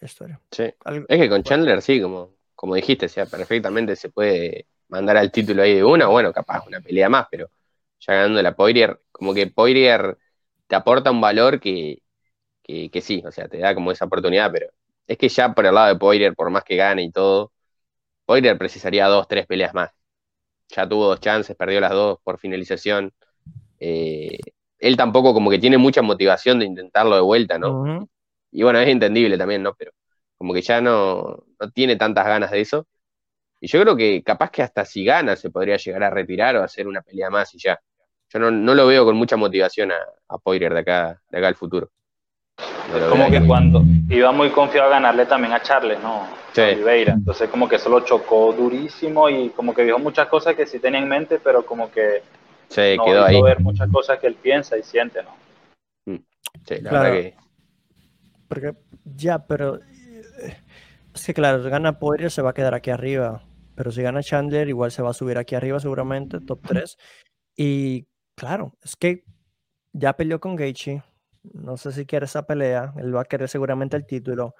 historia.
Sí. Es que con Chandler, sí, como, como dijiste, sea, perfectamente se puede mandar al título ahí de una, bueno, capaz una pelea más, pero ya ganando la Poirier, como que Poirier te aporta un valor que, que, sí, o sea, te da como esa oportunidad, pero es que ya por el lado de Poirier, por más que gane y todo, Poirier precisaría dos, tres peleas más. Ya tuvo dos chances, perdió las dos por finalización. Eh, él tampoco como que tiene mucha motivación de intentarlo de vuelta, ¿no? Y bueno, es entendible también, ¿no? Pero como que ya no, no tiene tantas ganas de eso. Y yo creo que capaz que hasta si gana se podría llegar a retirar o hacer una pelea más y ya. Yo no, no lo veo con mucha motivación a, a Poirier de acá, de acá al futuro.
como que cuando iba muy confiado a ganarle también a Charles, ¿no? Sí. Oliveira. Entonces como que eso lo chocó durísimo y como que dijo muchas cosas que sí tenía en mente, pero como que
se no quedó ahí.
ver muchas cosas que él piensa y siente, ¿no?
Mm. Sí, la verdad que...
Porque ya, pero es que claro, gana Poirier se va a quedar aquí arriba. Pero si gana Chandler, igual se va a subir aquí arriba seguramente, top 3. Y claro, es que ya peleó con Gaethje. No sé si quiere esa pelea. Él va a querer seguramente el título.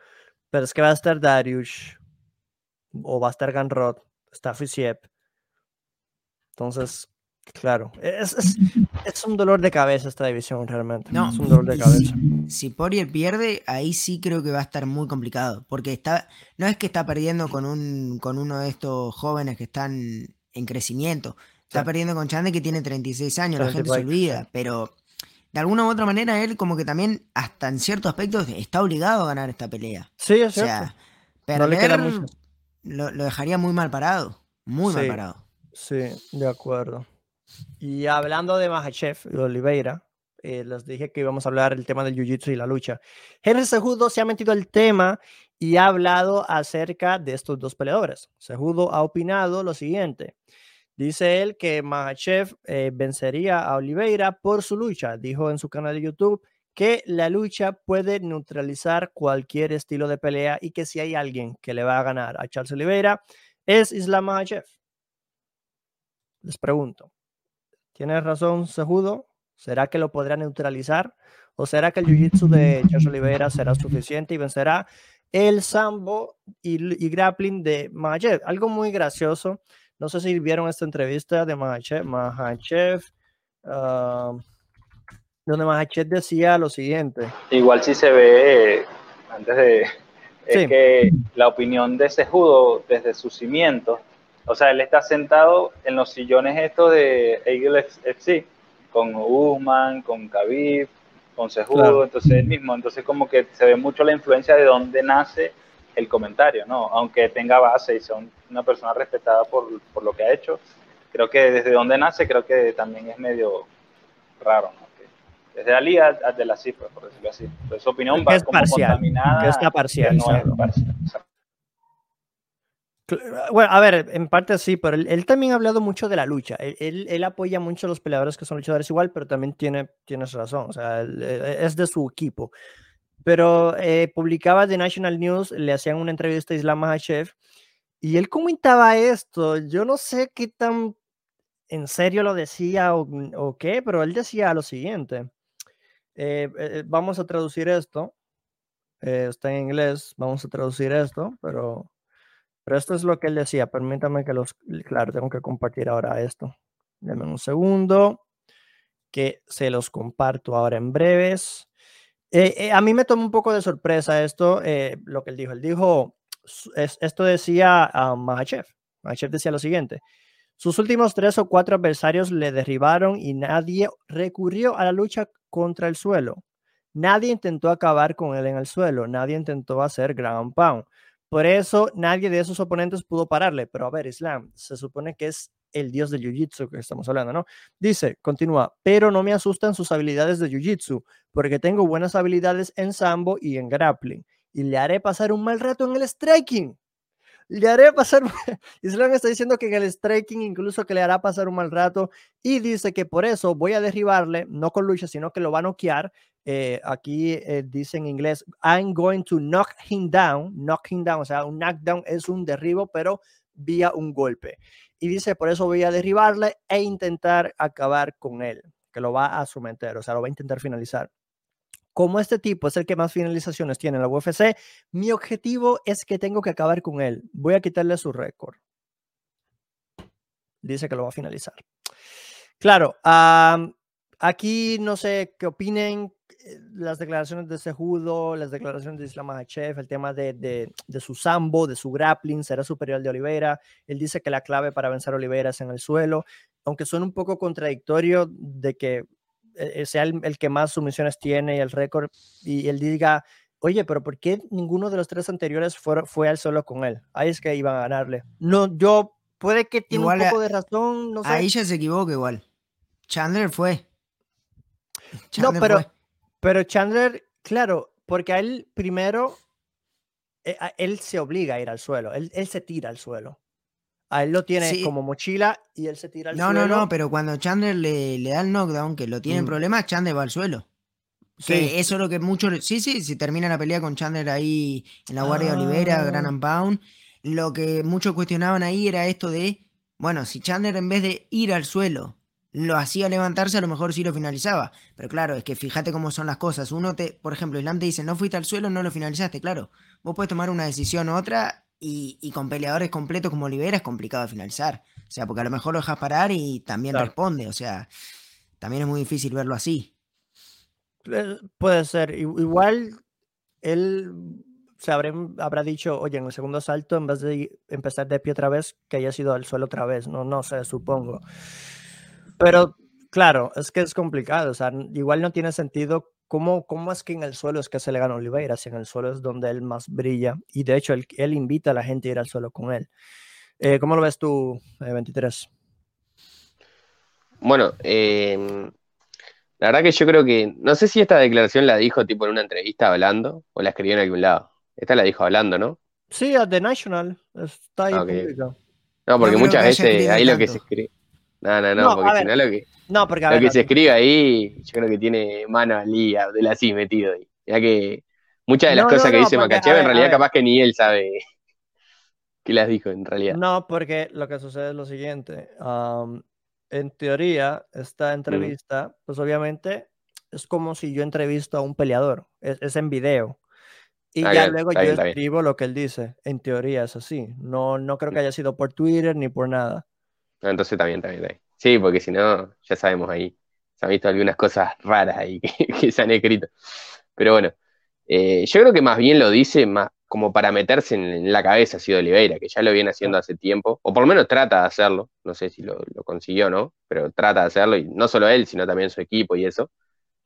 Pero es que va a estar Darius. O va a estar Ganrod. Está Fisiep. Entonces, Claro, es, es, un dolor de cabeza esta división realmente. No, es un dolor de cabeza.
Si, Poirier pierde, ahí sí creo que va a estar muy complicado, porque está, no es que está perdiendo con, un, con uno de estos jóvenes que están en crecimiento, está perdiendo con Chande que tiene 36 años, la gente se olvida, pero de alguna u otra manera él como que también, hasta en ciertos aspectos, está obligado a ganar esta pelea.
Sí, es o sea,
perder lo, lo, dejaría muy mal parado, muy mal parado.
Sí, de acuerdo. Y hablando de Mahachev y Oliveira, eh, les dije que íbamos a hablar del tema del jiu-jitsu y la lucha. Henry Sejudo se ha metido el tema y ha hablado acerca de estos dos peleadores. Sejudo ha opinado lo siguiente. Dice él que Mahachev eh, vencería a Oliveira por su lucha. Dijo en su canal de YouTube que la lucha puede neutralizar cualquier estilo de pelea y que si hay alguien que le va a ganar a Charles Oliveira es Islam Mahachev. Les pregunto, ¿Tienes razón, Sejudo? ¿Será que lo podrá neutralizar? ¿O será que el jiu-jitsu de Charles Oliveira será suficiente y vencerá el sambo y, grappling de Mahachev? Algo muy gracioso. No sé si vieron esta entrevista de Mahachev, Mahachev ah, donde Mahachev decía lo siguiente.
Igual si se ve, antes de, es que la opinión de Sejudo desde su cimiento o sea, él está sentado en los sillones estos de Eagle FC, con Usman, con Khabib, con Sejudo, entonces él mismo, entonces como que se ve mucho la influencia de dónde nace el comentario, ¿no? Aunque tenga base y sea una persona respetada por, por lo que ha hecho, creo que desde dónde nace, creo que también es medio raro, ¿no? desde Ali a, de la cifra, por decirlo así. Entonces, su opinión va como
parcial,
contaminada.
Que está parcial. No parcial bueno, a ver, en parte sí, pero él, también ha hablado mucho de la lucha. Él, apoya mucho a los peleadores que son luchadores igual, pero también tiene, tienes razón, o sea, eh, es de su equipo. Pero eh, publicaba The National News, le hacían una entrevista a Islam Mahachev y él comentaba esto. Yo no sé qué tan en serio lo decía o, qué, pero él decía lo siguiente. Eh, vamos a traducir esto. está en inglés, vamos a traducir esto, pero pero esto es lo que él decía. Permítame que los. Claro, tengo que compartir ahora esto. Denme un segundo. Que se los comparto ahora en breves. Eh, eh, a mí me tomó un poco de sorpresa esto, eh, lo que él dijo. Él dijo, esto decía a Mahachev. Mahachev decía lo siguiente. Sus últimos tres o cuatro adversarios le derribaron y nadie recurrió a la lucha contra el suelo. Nadie intentó acabar con él en el suelo. Nadie intentó hacer ground pound. Por eso nadie de esos oponentes pudo pararle. Pero a ver, Islam, se supone que es el dios del jiu-jitsu que estamos hablando, ¿no? Dice, continúa, pero no me asustan sus habilidades de jiu-jitsu, porque tengo buenas habilidades en sambo y en grappling, y le haré pasar un mal rato en el striking. Le haré pasar, Islam está diciendo que en el striking incluso que le hará pasar un mal rato, y dice que por eso voy a derribarle, no con lucha, sino que lo va a noquear, eh, aquí eh, dice en inglés, I'm going to knock him down, knock him down, o sea, un knockdown es un derribo, pero vía un golpe. Y dice, por eso voy a derribarle e intentar acabar con él, que lo va a someter, o sea, lo va a intentar finalizar. Como este tipo es el que más finalizaciones tiene en la UFC, mi objetivo es que tengo que acabar con él. Voy a quitarle su récord. Dice que lo va a finalizar. Claro, aquí no sé qué opinen las declaraciones de Sejudo, las declaraciones de Islam Makhachev, el tema de, de, su sambo, de su grappling, será superior al de Oliveira. Él dice que la clave para vencer a Oliveira es en el suelo, aunque suena un poco contradictorio de que eh, sea el, que más sumisiones tiene y el récord, y él diga, oye, pero ¿por qué ninguno de los tres anteriores fue, fue al suelo con él? Ahí es que iban a ganarle. No, yo, puede que tenga un poco de razón, no sé.
Ahí ya se equivoca igual. Chandler fue.
no, pero... Pero Chandler, claro, porque a él primero, eh, él se obliga a ir al suelo, él, se tira al suelo. A él lo tiene como mochila y él se tira al
suelo. No, no, no, pero cuando Chandler le, le da el knockdown, que lo tiene en mm. problemas, Chandler va al suelo. Sí. eso es lo que muchos. Sí, sí, si termina la pelea con Chandler ahí en la Guardia de Olivera, Gran and Pound. Lo que muchos cuestionaban ahí era esto de. Bueno, si Chandler en vez de ir al suelo lo hacía levantarse, a lo mejor sí lo finalizaba. Pero claro, es que fíjate cómo son las cosas. Uno te, por ejemplo, Islam te dice, no fuiste al suelo, no lo finalizaste. Claro, vos puedes tomar una decisión u otra y, con peleadores completos como Olivera es complicado de finalizar. O sea, porque a lo mejor lo dejas parar y también responde. O sea, también es muy difícil verlo así.
Puede ser. Igual él se habrá, dicho, oye, en el segundo asalto, en vez de empezar de pie otra vez, que haya sido al suelo otra vez. No, no sé, supongo. Pero claro, es que es complicado, o sea, igual no tiene sentido cómo, cómo es que en el suelo es que se le gana a Oliveira, si en el suelo es donde él más brilla, y de hecho él, él invita a la gente a ir al suelo con él. Eh, ¿Cómo lo ves tú, 23? Eh,
bueno, em, la verdad que yo creo que, no sé si esta declaración la dijo tipo en una entrevista hablando o la escribió en algún lado. Esta la dijo hablando, ¿no?
Sí, a The National, está ahí
ah, No, porque muchas veces ahí lo que se escribe no, no, no, porque si no lo que, no, porque, lo que se escribe ahí, yo creo que tiene mano al día, del así metido ahí. Ya que muchas de las cosas que dice Makachev en realidad capaz que ni él sabe qué las dijo en realidad.
No, porque lo que sucede es lo siguiente. en teoría, esta entrevista, pues obviamente es como si yo entrevisto a un peleador, es, en video. Y ya luego yo escribo lo que él dice. En teoría es así. No, no creo que haya sido por Twitter ni por nada.
Entonces también, también, también. Sí, porque si no, ya sabemos ahí. Se han visto algunas cosas raras ahí que, se han escrito. Pero bueno, eh, yo creo que más bien lo dice más como para meterse en, la cabeza ha sido Oliveira, que ya lo viene haciendo hace tiempo, o por lo menos trata de hacerlo, no sé si lo, consiguió o no, pero trata de hacerlo, y no solo él, sino también su equipo y eso.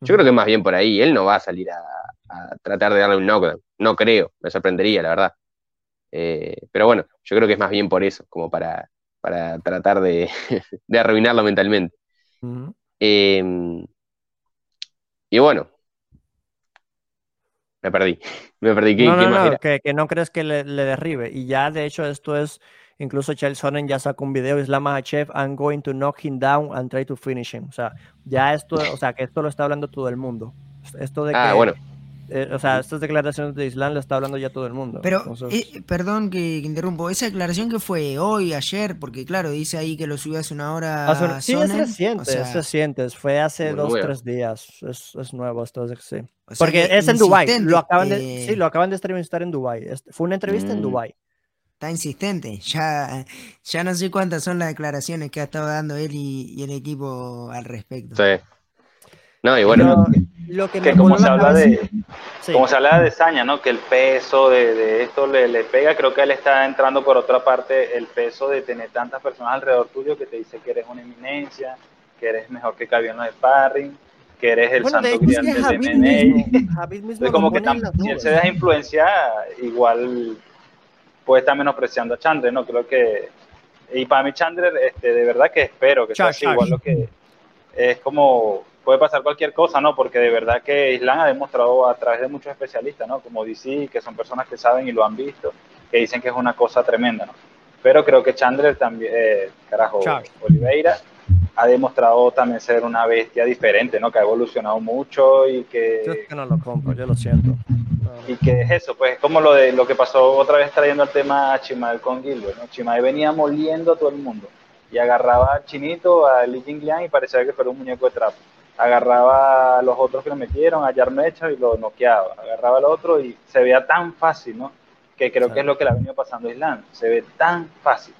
Yo creo que más bien por ahí, él no va a salir a, tratar de darle un knockdown, no creo, me sorprendería, la verdad. Eh, pero bueno, yo creo que es más bien por eso, como para, para tratar de, arruinarlo mentalmente. Em, y bueno, me perdí. Me perdí.
¿Qué, no, Que, no crees que le, derribe. Y ya, de hecho, esto es. Incluso Charles Sonnen ya sacó un video, Islam Makhachev, I'm going to knock him down and try to finish him. O sea, ya esto, o sea, que esto lo está hablando todo el mundo. Esto de ah,
que, bueno.
Eh, o sea, estas declaraciones de Islam lo está hablando ya todo el mundo.
Pero, eh, perdón que, interrumpo, esa declaración que fue hoy, ayer, porque claro, dice ahí que lo subió hace una hora.
sí, es reciente, es reciente, fue hace dos, tres días, es, es nuevo, entonces sí. porque es en Dubai, lo acaban de, sí, lo acaban de entrevistar en Dubai, fue una entrevista en mm. Dubai.
Está insistente, ya, ya no sé cuántas son las declaraciones que ha estado dando él y, el equipo al respecto.
Sí. No, y bueno,
lo que, como se habla de como se habla de Saña, ¿no? Que el peso de, esto le, le, pega, creo que él está entrando por otra parte el peso de tener tantas personas alrededor tuyo que te dice que eres una eminencia, que eres mejor que Caviano de sparring, que eres el santo grial del MMA. como que si él se deja influenciar, igual puede estar menospreciando a Chandler, ¿no? Creo que y para mí Chandler, este, de verdad que espero que sea así, igual lo que es como puede pasar cualquier cosa, ¿no? Porque de verdad que Islam ha demostrado a través de muchos especialistas, ¿no? Como DC, que son personas que saben y lo han visto, que dicen que es una cosa tremenda, ¿no? Pero creo que Chandler también, eh, carajo, Oliveira, ha demostrado también ser una bestia diferente, ¿no? Que ha evolucionado mucho y que...
Yo es que no lo compro, yo lo siento.
Y que es eso, pues es como lo de lo que pasó otra vez trayendo el tema a Chimael con Gilbert, ¿no? Chimael venía moliendo a todo el mundo y agarraba al chinito, a Li Jingliang y parecía que fuera un muñeco de trapo. Agarraba a los otros que lo metieron, a Yarmecha y lo noqueaba. Agarraba al otro y se veía tan fácil, ¿no? Que creo que es lo que le ha venido pasando a Islam. Se ve tan fácil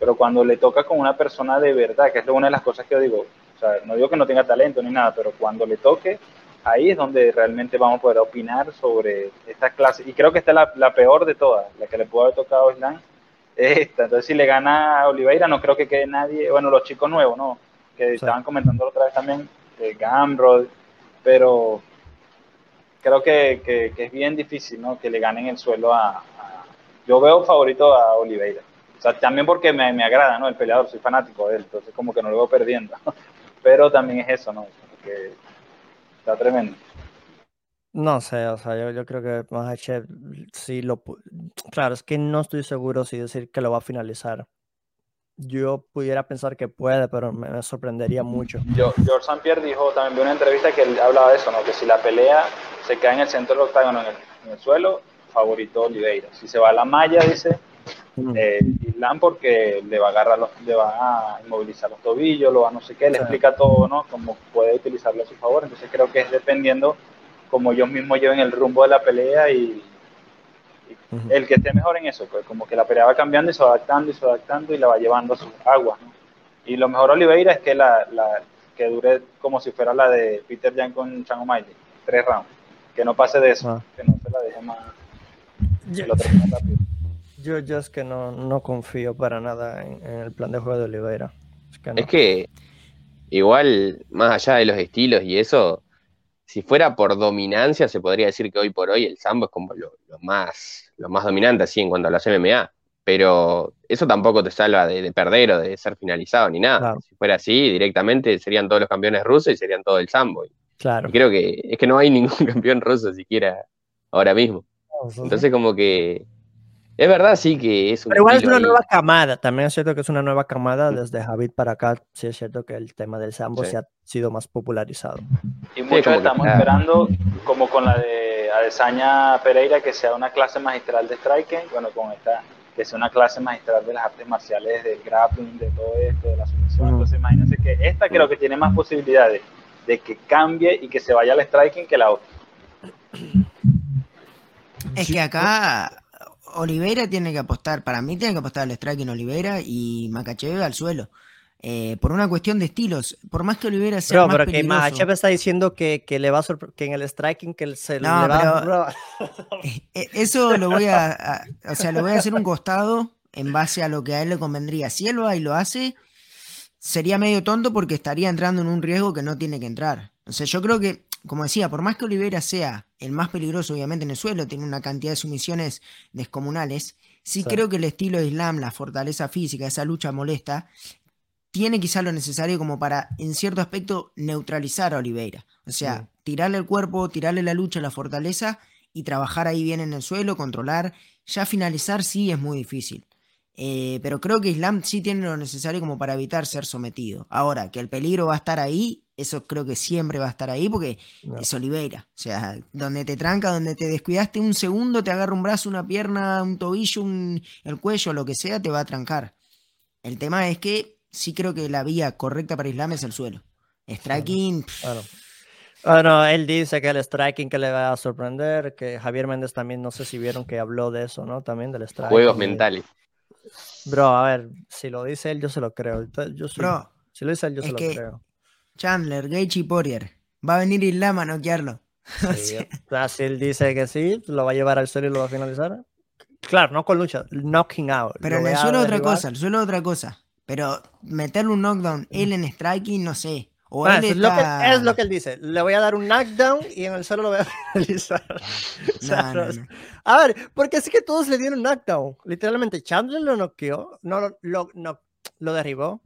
pero cuando le toca con una persona de verdad, que es una de las cosas que yo digo, o sea, no digo que no tenga talento ni nada, pero cuando le toque, ahí es donde realmente vamos a poder opinar sobre esta clase. Y creo que esta es la, peor de todas, la que le pudo haber tocado a Islam, es esta. Entonces, si le gana a Oliveira, no creo que quede nadie, bueno, los chicos nuevos, ¿no? Que estaban comentando otra vez también, de Gamrod, pero creo que, que, es bien difícil, ¿no? Que le ganen el suelo a yo veo favorito a Oliveira. O sea, también porque me, me, agrada, ¿no? El peleador, soy fanático de él, entonces como que no lo veo perdiendo. Pero también es eso, ¿no? Que está tremendo.
No sé, o sea, yo, yo creo que Mahachev sí lo... Claro, es que no estoy seguro si decir que lo va a finalizar. Yo pudiera pensar que puede, pero me, sorprendería mucho.
Yo, George St. Pierre dijo también de una entrevista que él hablaba de eso, ¿no? Que si la pelea se cae en el centro del octágono, en el, en el suelo, favorito Oliveira. Si se va a la malla, dice, eh, Islam porque le va a agarrar los, le va a inmovilizar los tobillos, lo va a no sé qué, le explica todo, ¿no? Cómo puede utilizarlo a su favor. Entonces creo que es dependiendo como ellos mismos lleven el rumbo de la pelea y, el que esté mejor en eso, pues como que la pelea va cambiando y se va adaptando y se va adaptando y la va llevando a sus aguas, Y lo mejor Oliveira es que la, la que dure como si fuera la de Peter Jan con Chan O'Malley, tres rounds, que no pase de eso, ah. que no se la deje más, lo rápido.
Yo, yo es que no, no confío para nada en, el plan de juego de Oliveira.
Es que, igual, más allá de los estilos y eso, si fuera por dominancia, se podría decir que hoy por hoy el sambo es como lo, más, lo más dominante así en cuanto a las MMA. Pero eso tampoco te salva de, perder o de ser finalizado ni nada. Si fuera así, directamente serían todos los campeones rusos y serían todo el sambo.
Claro.
creo que es que no hay ningún campeón ruso siquiera ahora mismo. Entonces como que es verdad, sí que es
un Pero igual es una nueva camada, también es cierto que es una nueva camada desde Javid para acá, sí es cierto que el tema del sambo se ha sido más popularizado.
Y muchos estamos esperando, como con la de Adesanya Pereira, que sea una clase magistral de striking, bueno, con esta, que sea una clase magistral de las artes marciales, del grappling, de todo esto, de la sumisión. Entonces imagínense que esta creo que tiene más posibilidades de que cambie y que se vaya al striking que la otra.
Es que acá Oliveira tiene que apostar, para mí tiene que apostar al strike en Oliveira y Makachev al suelo. Eh, por una cuestión de estilos, por más que Oliveira sea más
pero
que
está diciendo que, que, le va que en el striking que se no, le va
eh, eh, eso lo voy a, o sea, lo voy a hacer un costado en base a lo que a él le convendría. Si él va y lo hace, sería medio tonto porque estaría entrando en un riesgo que no tiene que entrar. O sea, yo creo que como decía, por más que Oliveira sea el más peligroso, obviamente, en el suelo, tiene una cantidad de sumisiones descomunales, sí, creo que el estilo de Islam, la fortaleza física, esa lucha molesta, tiene quizá lo necesario como para, en cierto aspecto, neutralizar a Oliveira. O sea, tirarle el cuerpo, tirarle la lucha, la fortaleza y trabajar ahí bien en el suelo, controlar. Ya finalizar sí es muy difícil. Eh, pero creo que Islam sí tiene lo necesario como para evitar ser sometido. Ahora, que el peligro va a estar ahí, eso creo que siempre va a estar ahí porque es Oliveira. O sea, donde te tranca, donde te descuidaste un segundo, te agarra un brazo, una pierna, un tobillo, un, el cuello, lo que sea, te va a trancar. El tema es que sí creo que la vía correcta para Islam es el suelo. Striking.
Bueno, él dice que el striking que le va a sorprender, que Javier Méndez también, no sé si vieron que habló de eso, ¿no? También del striking.
Juegos mentales.
Bro, a ver, si lo dice él, yo se lo creo. Yo Bro, si lo dice él, yo se lo creo.
Chandler, Gaethje y Poirier. Va a venir Islam a noquearlo.
Sí, si él dice que sí, lo va a llevar al suelo y lo va a finalizar. Claro, no con lucha, knocking out.
Pero en el suelo otra cosa, el suelo otra cosa. Pero meterle un knockdown, él en striking, no sé. O
es, lo que, es, lo que, él dice. Le voy a dar un knockdown y en el suelo lo voy a finalizar. A ver, porque es que todos le dieron knockdown. Literalmente, Chandler lo noqueó, no, lo, no, lo derribó,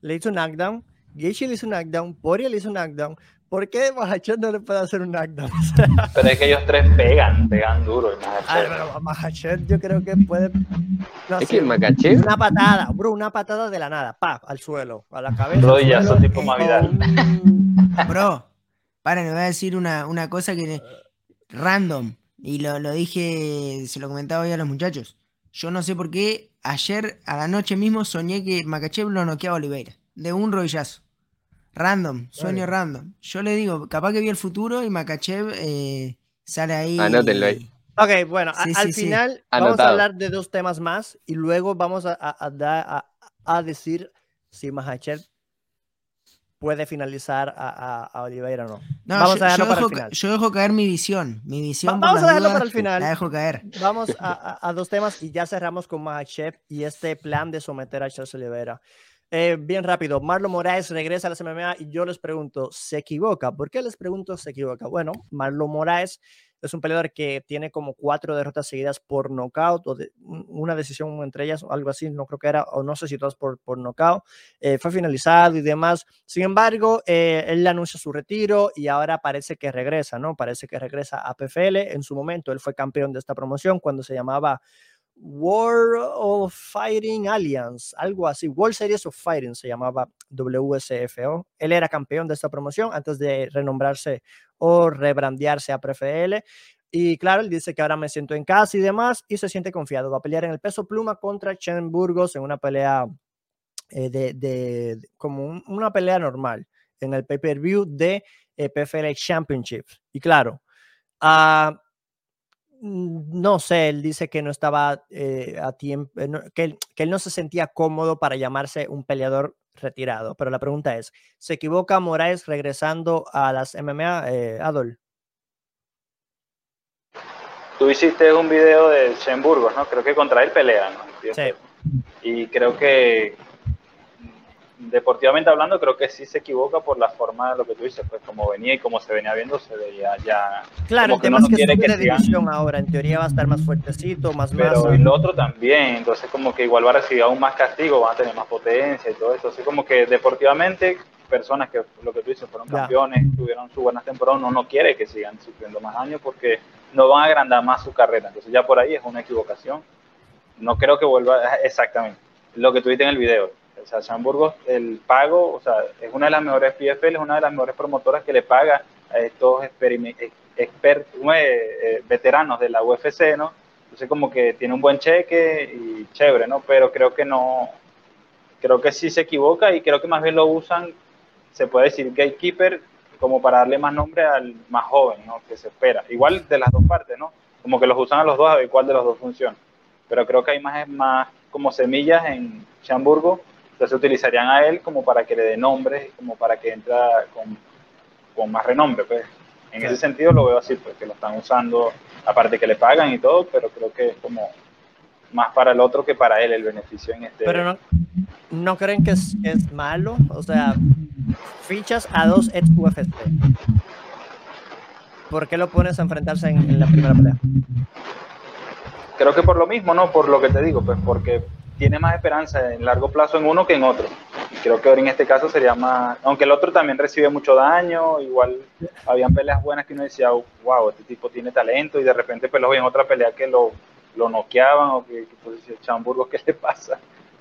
le hizo un knockdown Gaethje le hizo un knockdown, Poirier le hizo un knockdown, ¿Por qué Mahachet no le puede hacer un knockdown?
pero es que ellos tres pegan, pegan duro. Y
Mahachet. yo creo que puede.
es que Macaché.
Una patada, bro, una patada de la nada, pa, al suelo, a la cabeza.
Rodillazo tipo Mavidal.
Bro, para, me voy a decir una, una cosa que. Random. Y lo, lo dije, se lo comentaba hoy a los muchachos. Yo no sé por qué ayer a la noche mismo soñé que Makachev lo noqueaba a Oliveira. De un rodillazo. Random, sueño random. Yo le digo, capaz que vi el futuro y Makachev eh, sale ahí.
Anótenlo ahí.
Ok, bueno, al final vamos a hablar de dos temas más y luego vamos a, a, a decir si Makachev puede finalizar a, a, Oliveira o no.
vamos yo, a dejarlo para el final. Yo dejo caer mi visión. Mi visión
vamos a dejarlo para el final.
La dejo caer.
Vamos a, dos temas y ya cerramos con Mahachev y este plan de someter a Charles Oliveira. Eh, bien rápido, Marlon Moraes regresa a las MMA y yo les pregunto, ¿se equivoca? ¿Por qué les pregunto se equivoca? Bueno, Marlon Moraes es un peleador que tiene como cuatro derrotas seguidas por knockout o de, una decisión entre ellas, algo así, no creo que era, o no sé si todas por, por knockout. Eh, fue finalizado y demás. Sin embargo, eh, él anuncia su retiro y ahora parece que regresa, ¿no? Parece que regresa a PFL. En su momento, él fue campeón de esta promoción cuando se llamaba World of Fighting Alliance, algo así, World Series of Fighting se llamaba WSFO. Él era campeón de esta promoción antes de renombrarse o rebrandearse a PFL. Y claro, él dice que ahora me siento en casa y demás y se siente confiado. Va a pelear en el peso pluma contra Chen Burgos en una pelea eh, de, como una pelea normal en el pay-per-view de eh, PFL Championship. Y claro, uh, no sé, él dice que no estaba eh, a tiempo, eh, que, él, que, él, no se sentía cómodo para llamarse un peleador retirado. Pero la pregunta es, ¿se equivoca Moraes regresando a las MMA, eh, Adol?
Tú hiciste un video de Schemburgos, ¿no? Creo que contra él pelea, ¿no?
Sí.
Y creo que deportivamente hablando, creo que sí se equivoca por la forma de lo que tú dices, pues como venía y como se venía viendo, se veía ya.
Claro, como que no, quiere que división ahora, en teoría va a estar más fuertecito, más
Pero el otro también, entonces como que igual va a recibir aún más castigo, van a tener más potencia y todo eso. Así como que deportivamente, personas que lo que tú dices fueron campeones, tuvieron su buenas temporadas, uno no quiere que sigan sufriendo más años porque no van a agrandar más su carrera. Entonces ya por ahí es una equivocación. No creo que vuelva exactamente lo que tú en el video o sea, Chamburgos, el pago, o sea, es una de las mejores PFL, es una de las mejores promotoras que le paga a estos expertos, eh, veteranos de la UFC, ¿no? Entonces como que tiene un buen cheque y chévere, ¿no? Pero creo que no, creo que sí se equivoca y creo que más bien lo usan, se puede decir gatekeeper, como para darle más nombre al más joven, ¿no? Que se espera. Igual de las dos partes, ¿no? Como que los usan a los dos a ver cuál de los dos funciona. Pero creo que hay más, más como semillas en Chamburgo entonces utilizarían a él como para que le dé nombre, como para que entra con, con más renombre. Pues. En ese sentido lo veo así, porque lo están usando, aparte que le pagan y todo, pero creo que es como más para el otro que para él el beneficio en este.
Pero no, no creen que es, es malo, o sea, fichas a dos ex UFC. ¿Por qué lo pones a enfrentarse en, en la primera pelea?
Creo que por lo mismo, ¿no? Por lo que te digo, pues porque tiene más esperanza en largo plazo en uno que en otro. Y creo que ahora en este caso sería más, aunque el otro también recibe mucho daño, igual habían peleas buenas que uno decía, wow, este tipo tiene talento y de repente pues en otra pelea que lo, lo noqueaban o que, que pues decía, Chamburgo, ¿qué le pasa?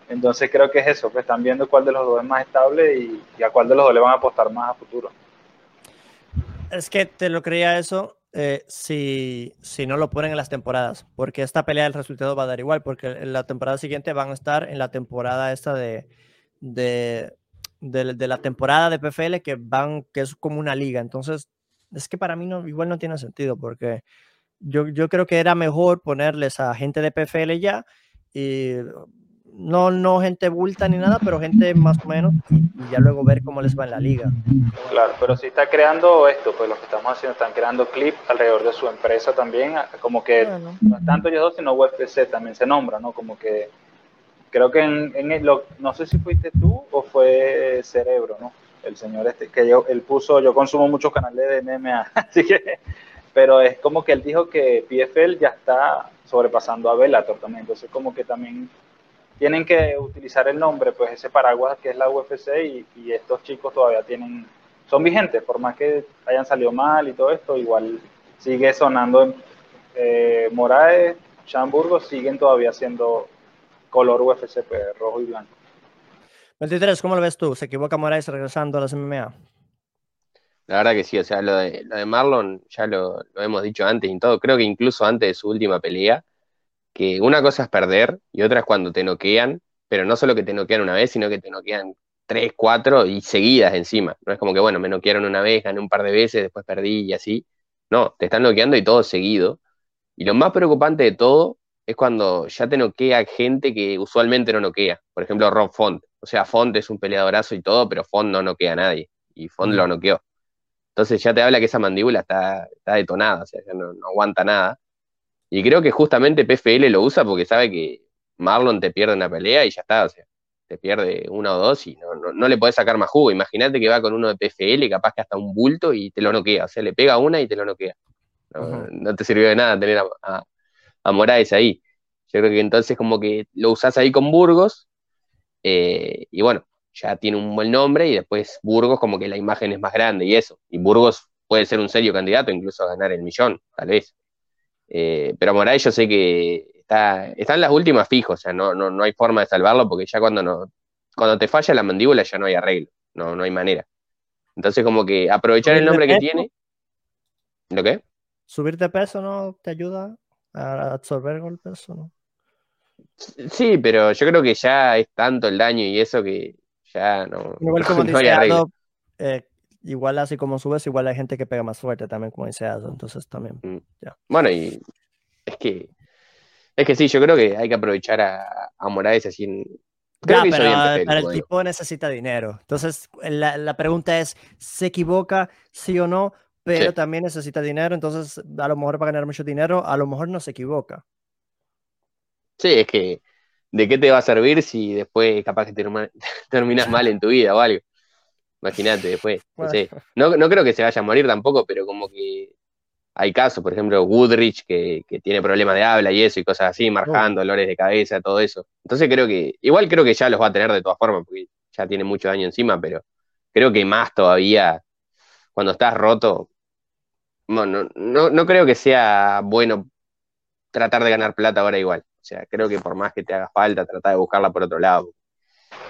Entonces creo que es eso, que están viendo cuál de los dos es más estable y, y a cuál de los dos le van a apostar más a futuro.
Es que te lo creía eso eh, si, si no lo ponen en las temporadas, porque esta pelea el resultado va a dar igual, porque en la temporada siguiente van a estar en la temporada esta de, de, de, la temporada de PFL que van, que es como una liga. Entonces, es que para mí no, igual no tiene sentido, porque yo, yo creo que era mejor ponerles a gente de PFL ya y no, no gente bulta ni nada, pero gente más o menos, y, ya luego ver cómo les va en la liga.
Claro, pero si está creando esto, pues lo que estamos haciendo, están creando clips alrededor de su empresa también, como que no tanto ellos dos, sino UFC también se nombra, ¿no? Como que creo que en, en lo, no sé si fuiste tú o fue Cerebro, ¿no? El señor este, que yo, él puso, yo consumo muchos canales de MMA, así que, pero es como que él dijo que PFL ya está sobrepasando a Bellator también, entonces como que también tienen que utilizar el nombre, pues ese paraguas que es la UFC y, estos chicos todavía tienen son vigentes, por más que hayan salido mal y todo esto, igual sigue sonando eh, Moraes, Chamburgo, siguen todavía siendo color UFC pues, rojo y blanco.
23, ¿cómo lo ves tú? ¿Se equivoca Moraes regresando a las MMA?
La verdad que sí, o sea, lo de, lo de Marlon ya lo, lo, hemos dicho antes y todo, creo que incluso antes de su última pelea, que una cosa es perder y otra es cuando te noquean, pero no solo que te noquean una vez, sino que te noquean tres, cuatro y seguidas encima. No es como que, bueno, me noquearon una vez, gané un par de veces, después perdí y así. No, te están noqueando y todo seguido. Y lo más preocupante de todo es cuando ya te noquea gente que usualmente no noquea. Por ejemplo, Rob Font. O sea, Font es un peleadorazo y todo, pero Font no noquea a nadie. Y Font lo noqueó. Entonces ya te habla que esa mandíbula está, está detonada, o sea, ya no, aguanta nada. Y creo que justamente PFL lo usa porque sabe que Marlon te pierde una pelea y ya está, o sea, te pierde una o dos y no, no, le podés sacar más jugo. Imagínate que va con uno de PFL, capaz que hasta un bulto y te lo noquea, o sea, le pega una y te lo noquea. No, te sirvió de nada tener a, a, Moraes ahí. Yo creo que entonces como que lo usás ahí con Burgos eh, y bueno, ya tiene un buen nombre y después Burgos como que la imagen es más grande y eso. Y Burgos puede ser un serio candidato incluso a ganar el millón, tal vez. Eh, pero Moraes yo sé que está, en las últimas fijos, o sea, no, no, no hay forma de salvarlo porque ya cuando, no, cuando te falla la mandíbula ya no hay arreglo, no, no hay manera. Entonces como que aprovechar el nombre que tiene... ¿Lo qué?
¿Subir de peso no te ayuda a absorber golpes o no?
Sí, pero yo creo que ya es tanto el daño y eso que ya no.
Igual como dice eh, igual así como subes, igual hay gente que pega más fuerte también, como dice Ado, entonces también. Mm.
Bueno, y es que es que sí, yo creo que hay que aprovechar a, a Morales así en,
pero, el tipo necesita dinero. Entonces, la, la, pregunta es, ¿se equivoca sí o no? Pero también necesita dinero, entonces a lo mejor para ganar mucho dinero, a lo mejor no se equivoca.
Sí, es que ¿de qué te va a servir si después capaz que terminas mal en tu vida o algo? Imagínate después. No, no, creo que se vaya a morir tampoco, pero como que hay casos, por ejemplo, Woodrich, que, tiene problemas de habla y eso, y cosas así, marjando, dolores de cabeza, todo eso. Entonces creo que, igual creo que ya los va a tener de todas formas, porque ya tiene mucho daño encima, pero creo que más todavía cuando estás roto. Bueno, no, no creo que sea bueno tratar de ganar plata ahora igual. O sea, creo que por más que te haga falta, trata de buscarla por otro lado.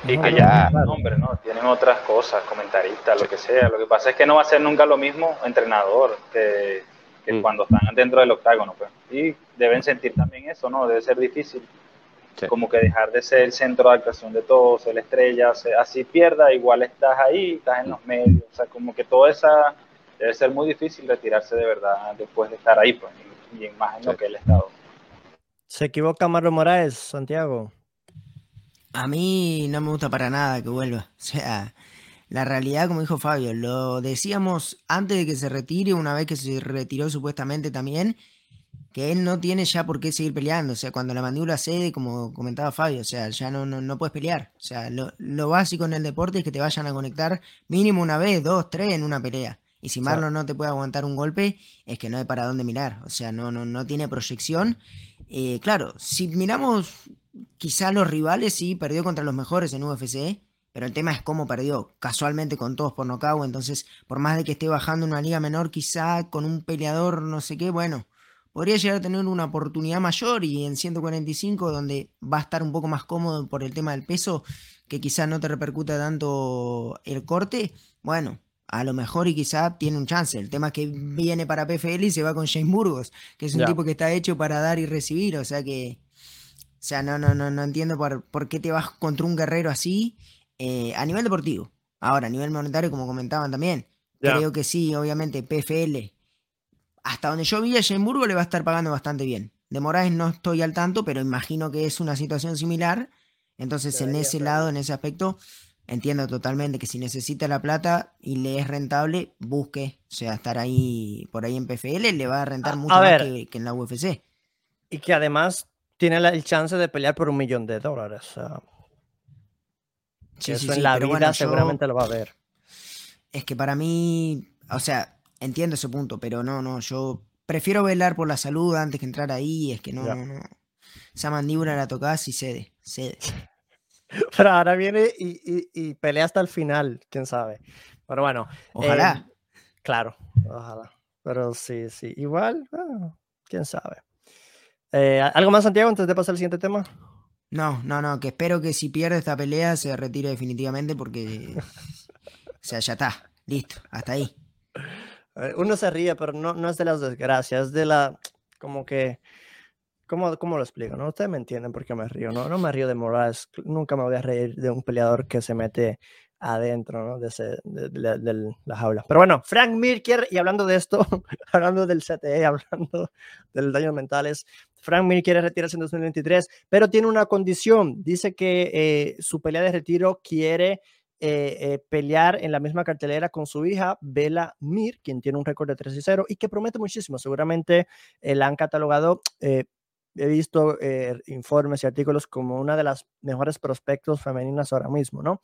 Y que ya, hombre, no, tienen otras cosas, comentaristas, lo que sea. Lo que pasa es que no va a ser nunca lo mismo entrenador que, mm. cuando están dentro del octágono. Pues. Y deben sentir también eso, ¿no? Debe ser difícil. Como que dejar de ser el centro de actuación de todos, ser la estrella, así pierda, igual estás ahí, estás en los medios. O sea, como que toda esa. Debe ser muy difícil retirarse de verdad después de estar ahí, pues, y, más en lo que el Estado.
¿Se equivoca Marlon Moraes, Santiago?
A mí no me gusta para nada que vuelva. O sea, la realidad, como dijo Fabio, lo decíamos antes de que se retire, una vez que se retiró supuestamente también, que él no tiene ya por qué seguir peleando. O sea, cuando la mandíbula cede, como comentaba Fabio, o sea, ya no, no, puedes pelear. O sea, lo, básico en el deporte es que te vayan a conectar mínimo una vez, dos, tres en una pelea. Y si Marlon no te puede aguantar un golpe, es que no hay para dónde mirar. O sea, no, no, no tiene proyección. Eh, claro, si miramos quizá los rivales, sí, perdió contra los mejores en UFC, pero el tema es cómo perdió, casualmente con todos por nocaut, entonces por más de que esté bajando una liga menor, quizá con un peleador no sé qué, bueno, podría llegar a tener una oportunidad mayor y en 145 donde va a estar un poco más cómodo por el tema del peso, que quizá no te repercuta tanto el corte, bueno, a lo mejor y quizá tiene un chance. El tema es que viene para PFL y se va con James Burgos, que es un tipo que está hecho para dar y recibir, o sea que, o sea, no, no, no, no entiendo por, por qué te vas contra un guerrero así eh, a nivel deportivo. Ahora, a nivel monetario, como comentaban también, creo que sí, obviamente, PFL, hasta donde yo vi a James Burgos le va a estar pagando bastante bien. De Moraes no estoy al tanto, pero imagino que es una situación similar. Entonces, en ese lado, en ese aspecto, entiendo totalmente que si necesita la plata y le es rentable, busque, o sea, estar ahí por ahí en PFL, le va a rentar mucho más que, en la UFC.
Y que además tiene el chance de pelear por un millón de dólares. eso en la vida seguramente lo va a ver.
Es que para mí, o sea, entiendo ese punto, pero no, no, yo prefiero velar por la salud antes que entrar ahí, es que no, no, no. Esa mandíbula la tocas y cede, cede.
Pero ahora viene y, pelea hasta el final, quién sabe. Pero bueno.
Ojalá.
Eh, claro, ojalá. Pero sí, sí. Igual, quién sabe. Eh, ¿Algo más, Santiago, antes de pasar al siguiente tema?
No, no, no, que espero que si pierde esta pelea se retire definitivamente porque. o sea, ya está. Listo, hasta ahí.
Uno se ríe, pero no, no es de las desgracias, es de la. Como que. ¿Cómo, ¿Cómo lo explico? ¿no? Ustedes me entienden por qué me río. No, no me río de Morales. Nunca me voy a reír de un peleador que se mete adentro ¿no? de, ese, de, la jaula. Pero bueno, Frank Mirker, y hablando de esto, hablando del CTE, hablando del daño mentales, Frank Mir quiere retirarse en 2023, pero tiene una condición. Dice que eh, su pelea de retiro quiere eh, eh, pelear en la misma cartelera con su hija, Bella Mir, quien tiene un récord de 3 y 0 y que promete muchísimo. Seguramente la han catalogado he visto informes y artículos como una de las mejores prospectos femeninas ahora mismo, ¿no?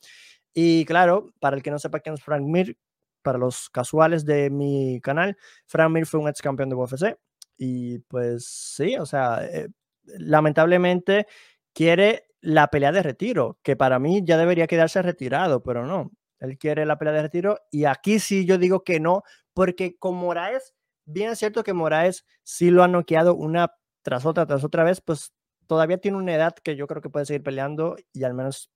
Y claro, para el que no sepa quién es Frank Mir, para los casuales de mi canal, Frank Mir fue un ex campeón de UFC. Y pues sí, o sea, eh, lamentablemente quiere la pelea de retiro, que para mí ya debería quedarse retirado, pero no. Él quiere la pelea de retiro y aquí sí yo digo que no, porque con Moraes, bien es cierto que Moraes sí lo ha noqueado una tras otra, tras otra vez, pues todavía tiene una edad que yo creo que puede seguir peleando y al menos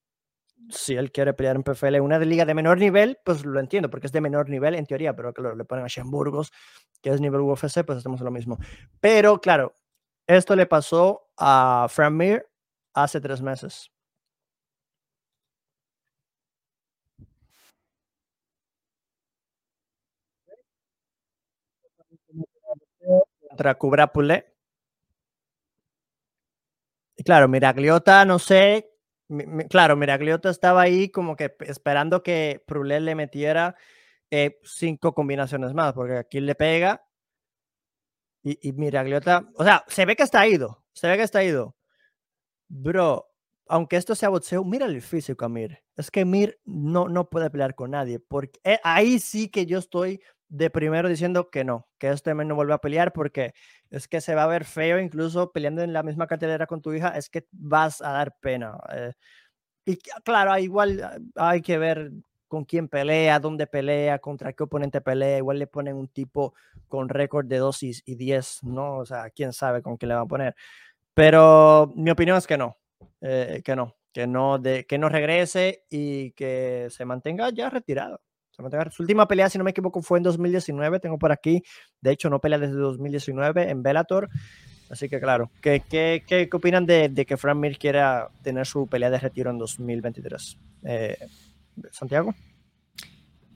si él quiere pelear en PFL, una liga de menor nivel, pues lo entiendo, porque es de menor nivel en teoría, pero claro, le ponen a Schemburgos, que es nivel UFC, pues en lo mismo. Pero claro, esto le pasó a Frank Mir hace tres meses. Contra Cubra. Y claro, Miragliota, no sé claro, Miragliota estaba ahí como que esperando que Prulé le metiera eh, cinco combinaciones más, porque aquí le pega y, y Miragliota, o sea, se ve que está ido, se ve que está ido. Bro, aunque esto sea boxeo, mira el físico a Mir. Es que Mir no, no puede pelear con nadie, porque eh, ahí sí que yo estoy de primero diciendo que no, que este men no vuelve a pelear porque es que se va a ver feo, incluso peleando en la misma cartelera con tu hija, es que vas a dar pena. Eh, y claro, igual ah, hay que ver con quién pelea, dónde pelea, contra qué oponente pelea. Igual le ponen un tipo con récord de 2 y 10, ¿no? O sea, quién sabe con qué le van a poner. Pero mi opinión es que no, eh, que no, que no, de, que no regrese y que se mantenga ya retirado. Su última pelea, si no me equivoco, fue en 2019. Tengo por aquí, de hecho, no pelea desde 2019 en Bellator. Así que, claro, ¿qué, qué, qué opinan de, de, que Frank Mir quiera tener su pelea de retiro en 2023? Eh, Santiago.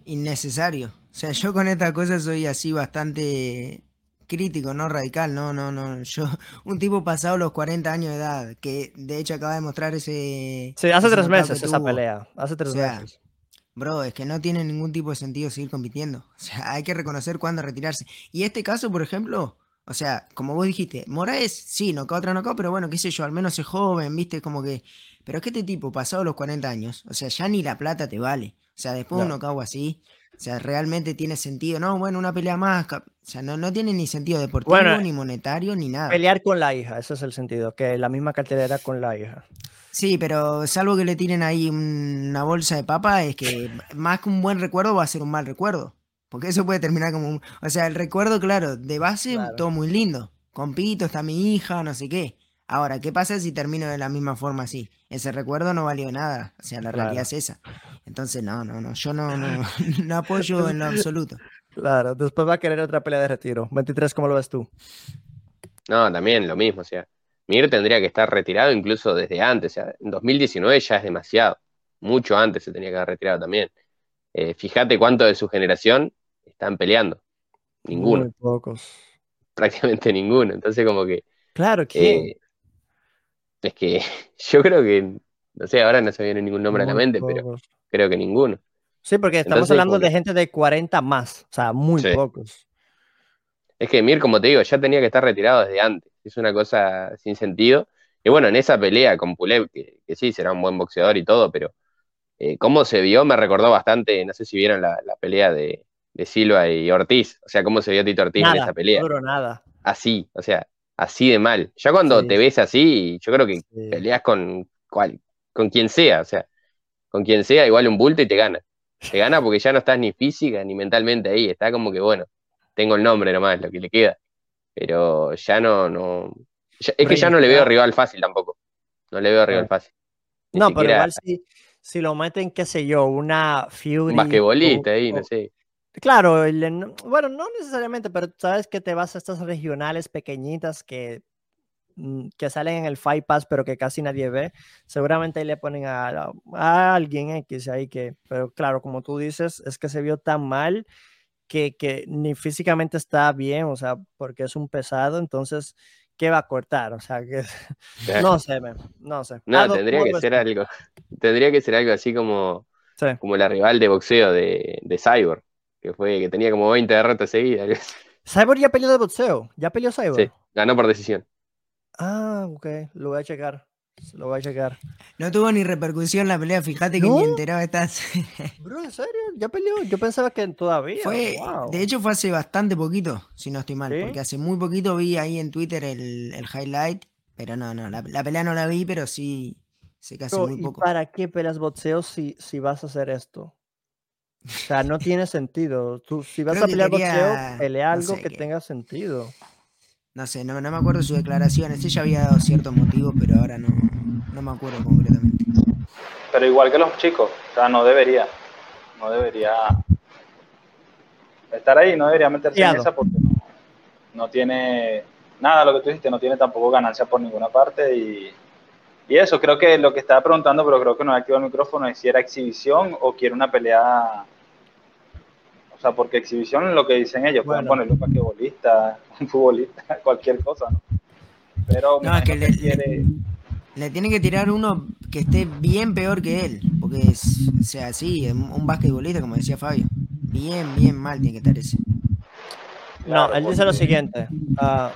Innecesario. O sea, yo con esta cosa soy así bastante crítico, no radical, no, no, no. Yo, un tipo pasado los 40 años de edad, que de hecho acaba de mostrar ese.
Sí, hace tres meses esa pelea. Hace tres meses.
Bro, es que no tiene ningún tipo de sentido seguir compitiendo. O sea, hay que reconocer cuándo retirarse. Y este caso, por ejemplo, o sea, como vos dijiste, Moraes, sí, no otra no pero bueno, qué sé yo, al menos es joven, viste, como que. Pero es que este tipo, pasado los 40 años, o sea, ya ni la plata te vale. O sea, después no. un knockout así, o sea, realmente tiene sentido. No, bueno, una pelea más. O sea, no, no tiene ni sentido deportivo, ni monetario, ni nada.
Pelear con la hija, ese es el sentido, que la misma cartelera con la hija.
Sí, pero salvo que le tiren ahí una bolsa de papa, es que más que un buen recuerdo va a ser un mal recuerdo. Porque eso puede terminar como un... O sea, el recuerdo, claro, de base, todo muy lindo. Con Pito, está mi hija, no sé qué. Ahora, ¿qué pasa si termino de la misma forma así? Ese recuerdo no valió nada. O sea, la realidad es esa. Entonces, no, no, no. Yo no, no, no apoyo en lo absoluto.
Claro, después va a querer otra pelea de retiro. 23, ¿cómo lo ves tú?
No, también lo mismo. O sea, Mir tendría que estar retirado incluso desde antes. O sea, en 2019 ya es demasiado. Mucho antes se tenía que haber retirado también. Eh, fíjate cuánto de su generación están peleando. Ninguno. Muy
pocos.
Prácticamente ninguno. Entonces, como que.
Claro, que.
Eh, es que yo creo que. No sé, ahora no se viene ningún nombre a la mente, pero creo que ninguno.
Sí, porque estamos hablando de gente de 40 más. O sea, muy pocos.
Es que Mir, como te digo, ya tenía que estar retirado desde antes es una cosa sin sentido. Y bueno, en esa pelea con Pulev, que, sí, será un buen boxeador y todo, pero eh, cómo se vio me recordó bastante, no sé si vieron la, pelea de, Silva y Ortiz, o sea, cómo se vio Tito Ortiz en esa pelea.
nada.
Así, o sea, así de mal. Ya cuando te ves así, yo creo que peleas con, cual, con quien sea, o sea, con quien sea, igual un bulto y te gana. Te gana porque ya no estás ni física ni mentalmente ahí. Está como que, bueno, tengo el nombre nomás, lo que le queda. Pero ya no, no. es que ya no le veo rival fácil tampoco. No le veo rival fácil.
no, pero igual si, si, lo meten, qué sé yo, una Fury.
Un basquetbolista ahí, no sé.
Claro, bueno, no necesariamente, pero sabes que te vas a estas regionales pequeñitas que, mm, que salen en el Fight Pass, pero que casi nadie ve. Seguramente ahí le ponen a, a alguien X ahí que, pero claro, como tú dices, es que se vio tan mal que, que ni físicamente está bien, o sea, porque es un pesado, entonces ¿qué va a cortar? O sea, que no sé, no sé.
No, tendría que ser algo. Tendría que ser algo así como, como la rival de boxeo de, de Cyborg que fue que tenía como 20 derrotas seguidas.
Cyborg ya peleó de boxeo, ya peleó Cyborg. Sí,
ganó por decisión.
Ah, ok, lo voy a checar. Lo voy a checar.
No tuvo ni repercusión la pelea, fíjate que ni enterado estás.
Bro, ¿en serio? ¿Ya peleó? Yo pensaba que todavía.
Fue, De hecho, fue hace bastante poquito, si no estoy mal. Porque hace muy poquito vi ahí en Twitter el, el highlight. Pero no, no, la, pelea no la vi, pero sí se casi muy poco.
¿Y para qué peleas boxeo si, si vas a hacer esto? O sea, no tiene sentido. Tú, si vas a pelear boxeo, pelea algo que, tenga sentido.
No sé, no, no me acuerdo sus declaraciones. Ella había dado ciertos motivos, pero ahora no, no me acuerdo concretamente.
Pero igual que los chicos, o sea, no debería. No debería estar ahí, no debería meterse en esa porque no, no tiene nada, lo que tú dijiste, no tiene tampoco ganancia por ninguna parte y y eso, creo que lo que estaba preguntando, pero creo que no he activado el micrófono, es si era exhibición o quiere una pelea. O sea, porque exhibición es lo que dicen ellos, pueden ponerle un basquetbolista, un futbolista, cualquier cosa, ¿no? Pero
no, es que, le, quiere... le, tiene que tirar uno que esté bien peor que él, porque es, o sea, sí, un basquetbolista, como decía Fabio, bien, bien mal tiene que estar ese.
no, él dice lo siguiente. Uh,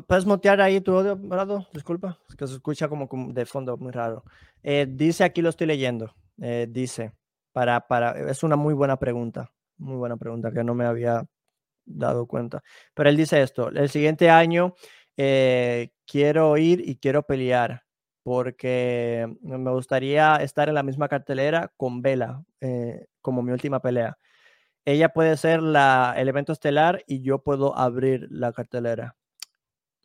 ¿Puedes mutear ahí tu audio, Brado? Disculpa, es que se escucha como de fondo muy raro. Eh, dice, aquí lo estoy leyendo, eh, dice, para, para, es una muy buena pregunta, muy buena pregunta que no me había dado cuenta. Pero él dice esto, el siguiente año eh, quiero ir y quiero pelear porque me gustaría estar en la misma cartelera con Vela como mi última pelea. Ella puede ser la, el evento estelar y yo puedo abrir la cartelera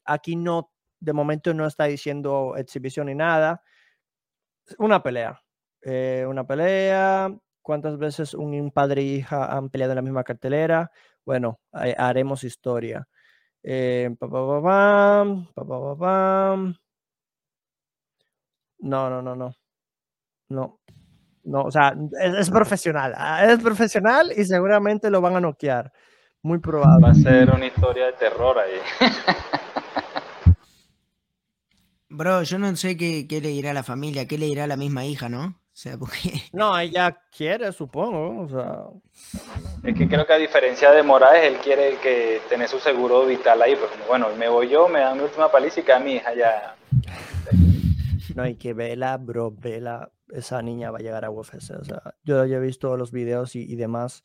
aquí no, de momento no está diciendo exhibición ni nada. Una pelea. Eh, una pelea. ¿Cuántas veces un padre e hija han peleado en la misma cartelera? Bueno, haremos historia. Eh, no, no, no, no. No. No, o sea, es, es, profesional. Ah, es profesional y seguramente lo van a noquear. Muy probable.
Va a ser una historia de terror ahí.
Bro, yo no sé qué, le dirá a la familia, qué le dirá a la misma hija, ¿no? O sea, porque...
No, ella quiere, supongo. O sea...
Es que creo que a diferencia de Moraes, él quiere que tener su seguro vital ahí. Pues bueno, me voy yo, me dan mi última paliza y queda mi hija ya.
No, hay que vela, bro, vela, esa niña va a llegar a UFC. O sea, yo ya he visto los videos y, y demás.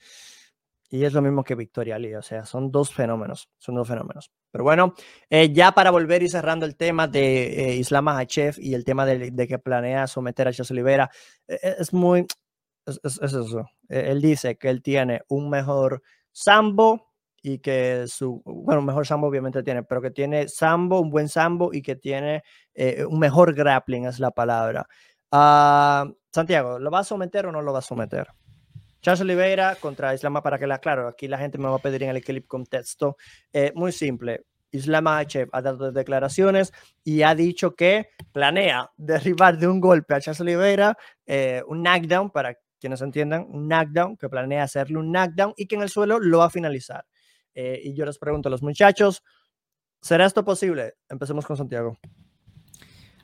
Y es lo mismo que Victoria Lee, o sea, son dos fenómenos, son dos fenómenos. Pero bueno, eh, ya para volver y cerrando el tema de eh, Islam Makhachev y el tema de, que planea someter a Chas Olivera, eh, es muy, es, eso. él dice que él tiene un mejor sambo y que su, bueno, mejor sambo obviamente tiene, pero que tiene sambo, un buen sambo y que tiene un mejor grappling, es la palabra. Uh, Santiago, ¿lo va a someter o no lo va a someter? Charles Oliveira contra Islama, para que la claro, aquí la gente me va a pedir en el clip contexto. Eh, muy simple. Islam H ha dado declaraciones y ha dicho que planea derribar de un golpe a Charles Oliveira, eh, un knockdown, para quienes entiendan, un knockdown, que planea hacerle un knockdown y que en el suelo lo va a finalizar. Eh, y yo les pregunto a los muchachos, ¿será esto posible? Empecemos con Santiago.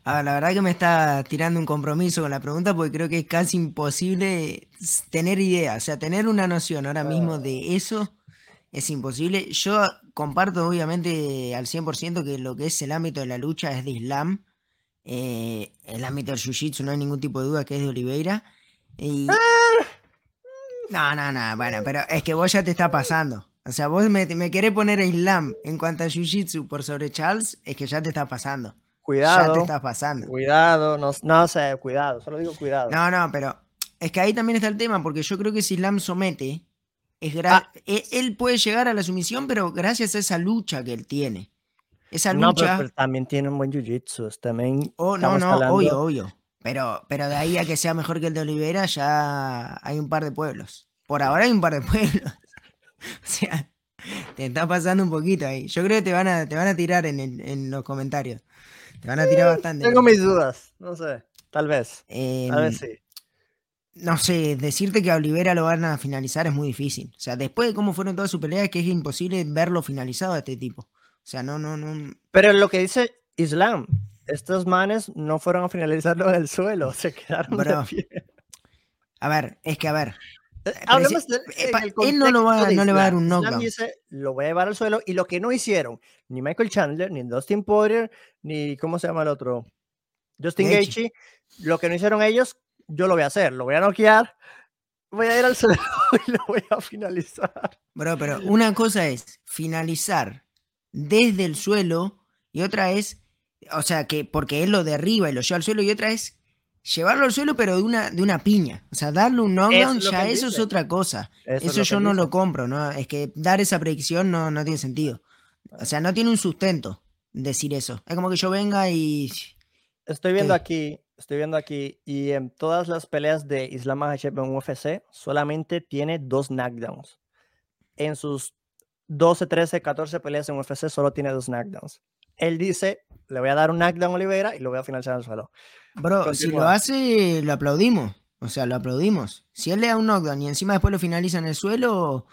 Ah, la verdad que me está tirando un compromiso con la pregunta porque creo que es casi imposible tener idea, o sea, tener una noción ahora mismo de eso es imposible. Yo comparto obviamente al 100% que lo que es el ámbito de la lucha es de Islam, eh, el ámbito del Jiu-Jitsu no hay ningún tipo de duda que es de Oliveira. Y... Ah. No, no, no, bueno, pero es que vos ya te está pasando. O sea, vos me, me querés poner a Islam en cuanto a Jiu-Jitsu por sobre Charles, es que ya te está pasando.
Cuidado.
Ya te está pasando.
Cuidado, no, no sé, cuidado, solo digo cuidado.
No, no, pero Es que ahí también está el tema, porque yo creo que si Islam somete, es ah. e, él puede llegar a la sumisión, pero gracias a esa lucha que él tiene. Esa lucha.
pero, también tiene un buen jiu-jitsu. También.
Oh, no, no, obvio, obvio. Pero, pero de ahí a que sea mejor que el de Olivera, ya hay un par de pueblos. Por ahora hay un par de pueblos. o sea, te está pasando un poquito ahí. Yo creo que te van a, te van a tirar en, en los comentarios. Te van a tirar eh, bastante.
Tengo mis dudas. No sé. Tal vez. Tal vez em, sí.
No sé, decirte que a Olivera lo van a finalizar es muy difícil. O sea, después de cómo fueron todas sus peleas, es que es imposible verlo finalizado a este tipo. O sea, no, no, no.
Pero lo que dice Islam, estos manes no fueron a finalizarlo en el suelo, se quedaron de pie.
A ver, es que a ver.
Eh, eh,
él no, lo va, no le va a dar un knockdown.
Dice, lo voy a llevar al suelo y lo que no hicieron, ni Michael Chandler, ni Dustin Poirier, ni ¿cómo se llama el otro? Justin Gaethje, lo que no hicieron ellos, yo lo voy a hacer, lo voy a noquear, voy a ir al suelo y lo voy a finalizar.
Bro, pero una cosa es finalizar desde el suelo y otra es, o sea, que porque él lo derriba y lo lleva al suelo y otra es llevarlo al suelo pero de una, de una piña. O sea, darle un knockdown, ya eso es otra cosa. Eso, yo no lo compro, ¿no? Es que dar esa predicción no, no tiene sentido. O sea, no tiene un sustento decir eso. Es como que yo venga y...
Estoy viendo aquí, estoy viendo aquí, y en todas las peleas de Islam Makhachev en UFC, solamente tiene dos knockdowns. En sus 12, 13, 14 peleas en UFC solo tiene dos knockdowns. Él dice, le voy a dar un knockdown a Oliveira y lo voy a finalizar el suelo.
Bro, si lo hace, lo aplaudimos. O sea, lo aplaudimos. Si él le da un knockdown y encima después lo finaliza en el suelo,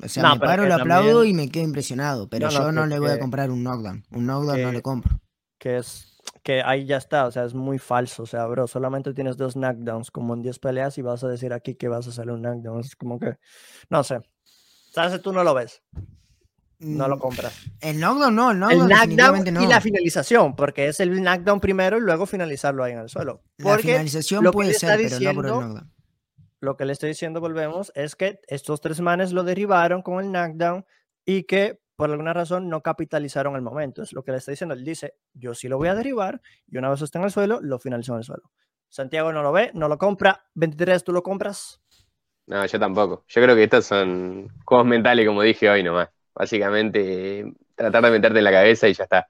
o sea, me paro, lo aplaudo y me quedo impresionado. Pero yo no le voy a comprar un knockdown. Un knockdown no le compro.
Que es que ahí ya está, o sea, es muy falso. O sea, bro, solamente tienes dos knockdowns como en 10 peleas y vas a decir aquí que vas a hacer un knockdown. Es como que, no sé. ¿Sabes? Tú no lo ves. No lo mm, compras.
El knockdown no, el knockdown,
no. y la finalización, porque es el knockdown primero y luego finalizarlo ahí en el suelo.
la finalización puede ser, pero no por el knockdown.
Lo que le estoy diciendo, volvemos, es que estos tres manes lo derribaron con el knockdown y que por alguna razón no capitalizaron el momento. Es lo que le estoy diciendo. Él dice, yo sí lo voy a derribar y una vez esté en el suelo, lo finalizo en el suelo. Santiago no lo ve, no lo compra. 23, ¿tú lo compras?
No, yo tampoco. Yo creo que estos son juegos mentales, como dije hoy nomás. Básicamente, tratar de meterte en la cabeza y ya está.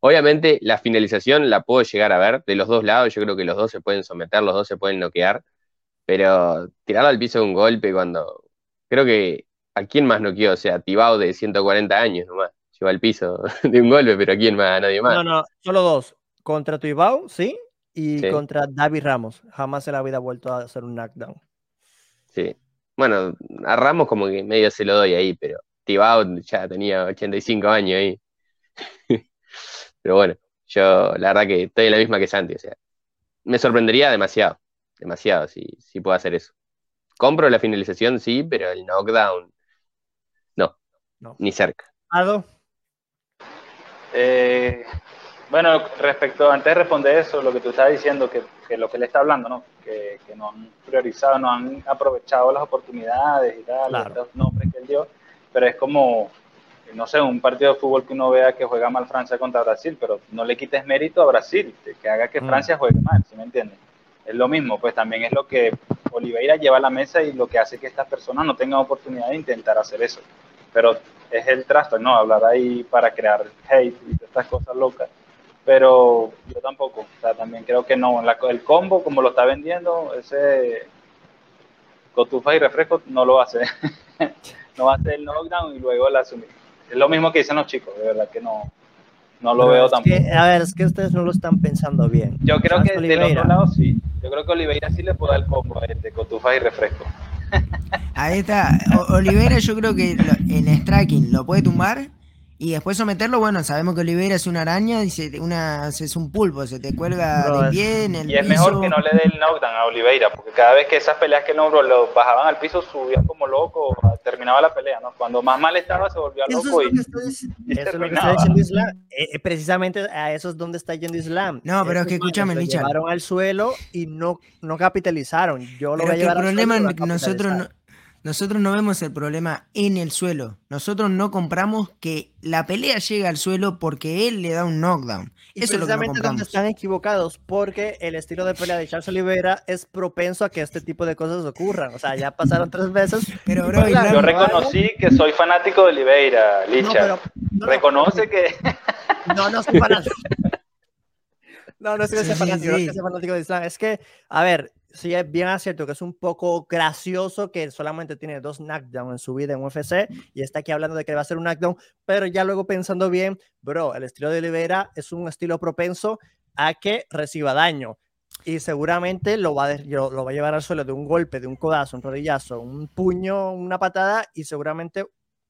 Obviamente, la finalización la puedo llegar a ver de los dos lados. Yo creo que los dos se pueden someter, los dos se pueden noquear. Pero tirarlo al piso de un golpe cuando. Creo que. ¿A quién más noqueó? O sea, Tibao de 140 años nomás. Lleva al piso de un golpe, pero ¿a quién más? A nadie más.
No, no, solo dos. Contra Tibao, sí. Y contra David Ramos. Jamás en la vida ha vuelto a hacer un knockdown.
Sí. Bueno, a Ramos como que medio se lo doy ahí, pero Tibao ya tenía 85 años ahí. pero bueno, yo la verdad que estoy en la misma que Santi, o sea, me sorprendería demasiado, demasiado si, si puedo hacer eso. Compro la finalización, sí, pero el knockdown, no, no. ni cerca.
¿Algo?
Eh, bueno, respecto, antes de responder eso, lo que tú estabas diciendo, que, que lo que él está hablando, ¿no? Que, que, no han priorizado, no han aprovechado las oportunidades y tal, los nombres que él dio, pero es como, no sé, un partido de fútbol que uno vea que juega mal Francia contra Brasil, pero no le quites mérito a Brasil, que haga que mm. Francia juegue mal, ¿sí me entiendes? Es lo mismo, pues también es lo que Oliveira lleva a la mesa y lo que hace que estas personas no tengan oportunidad de intentar hacer eso. Pero es el trasto, ¿no? Hablar ahí para crear hate y estas cosas locas pero yo tampoco. O sea, también creo que no. el combo, como lo está vendiendo, ese cotufa y refresco no lo hace. no va a hacer el knockdown y luego la asumir. Es lo mismo que dicen los chicos, de verdad que no, no lo veo tampoco.
a ver, es que ustedes no lo están pensando bien.
Yo creo que del otro lado sí. Yo creo que Oliveira sí le puede dar el combo a este, cotufa y refresco.
Ahí está. Oliveira yo creo que en striking lo puede tumbar y después someterlo, bueno, sabemos que Oliveira es una araña, y se, una, es un pulpo, se te cuelga de pie en el
Y es mejor que no le dé el knockdown a Oliveira, porque cada vez que esas peleas que no lo bajaban al piso, subía como loco, terminaba la pelea, ¿no? Cuando más mal estaba, se volvía loco y,
Eso es lo que está diciendo Islam. Eh, eh, precisamente a eso es donde está yendo Islam.
No, pero es que escúchame, Licha.
llevaron al suelo y no, no capitalizaron. Yo lo voy a llevar
el problema es que nosotros no nosotros no vemos el problema en el suelo. Nosotros no compramos que la pelea llegue al suelo porque él le da un knockdown. Eso es lo que no compramos.
están equivocados porque el estilo de pelea de Charles Oliveira es propenso a que este tipo de cosas ocurran. O sea, ya pasaron tres veces.
Pero, bro, yo reconocí que soy fanático de Oliveira, Licha. Reconoce que.
No, no soy fanático. No, no es que sea fanático, es que sea fanático de Islam. Es que, a ver, sí es bien cierto que es un poco gracioso que solamente tiene dos knockdowns en su vida en UFC y está aquí hablando de que va a ser un knockdown, pero ya luego pensando bien, bro, el estilo de Oliveira es un estilo propenso a que reciba daño y seguramente lo va, a, llevar al suelo de un golpe, de un codazo, un rodillazo, un puño, una patada y seguramente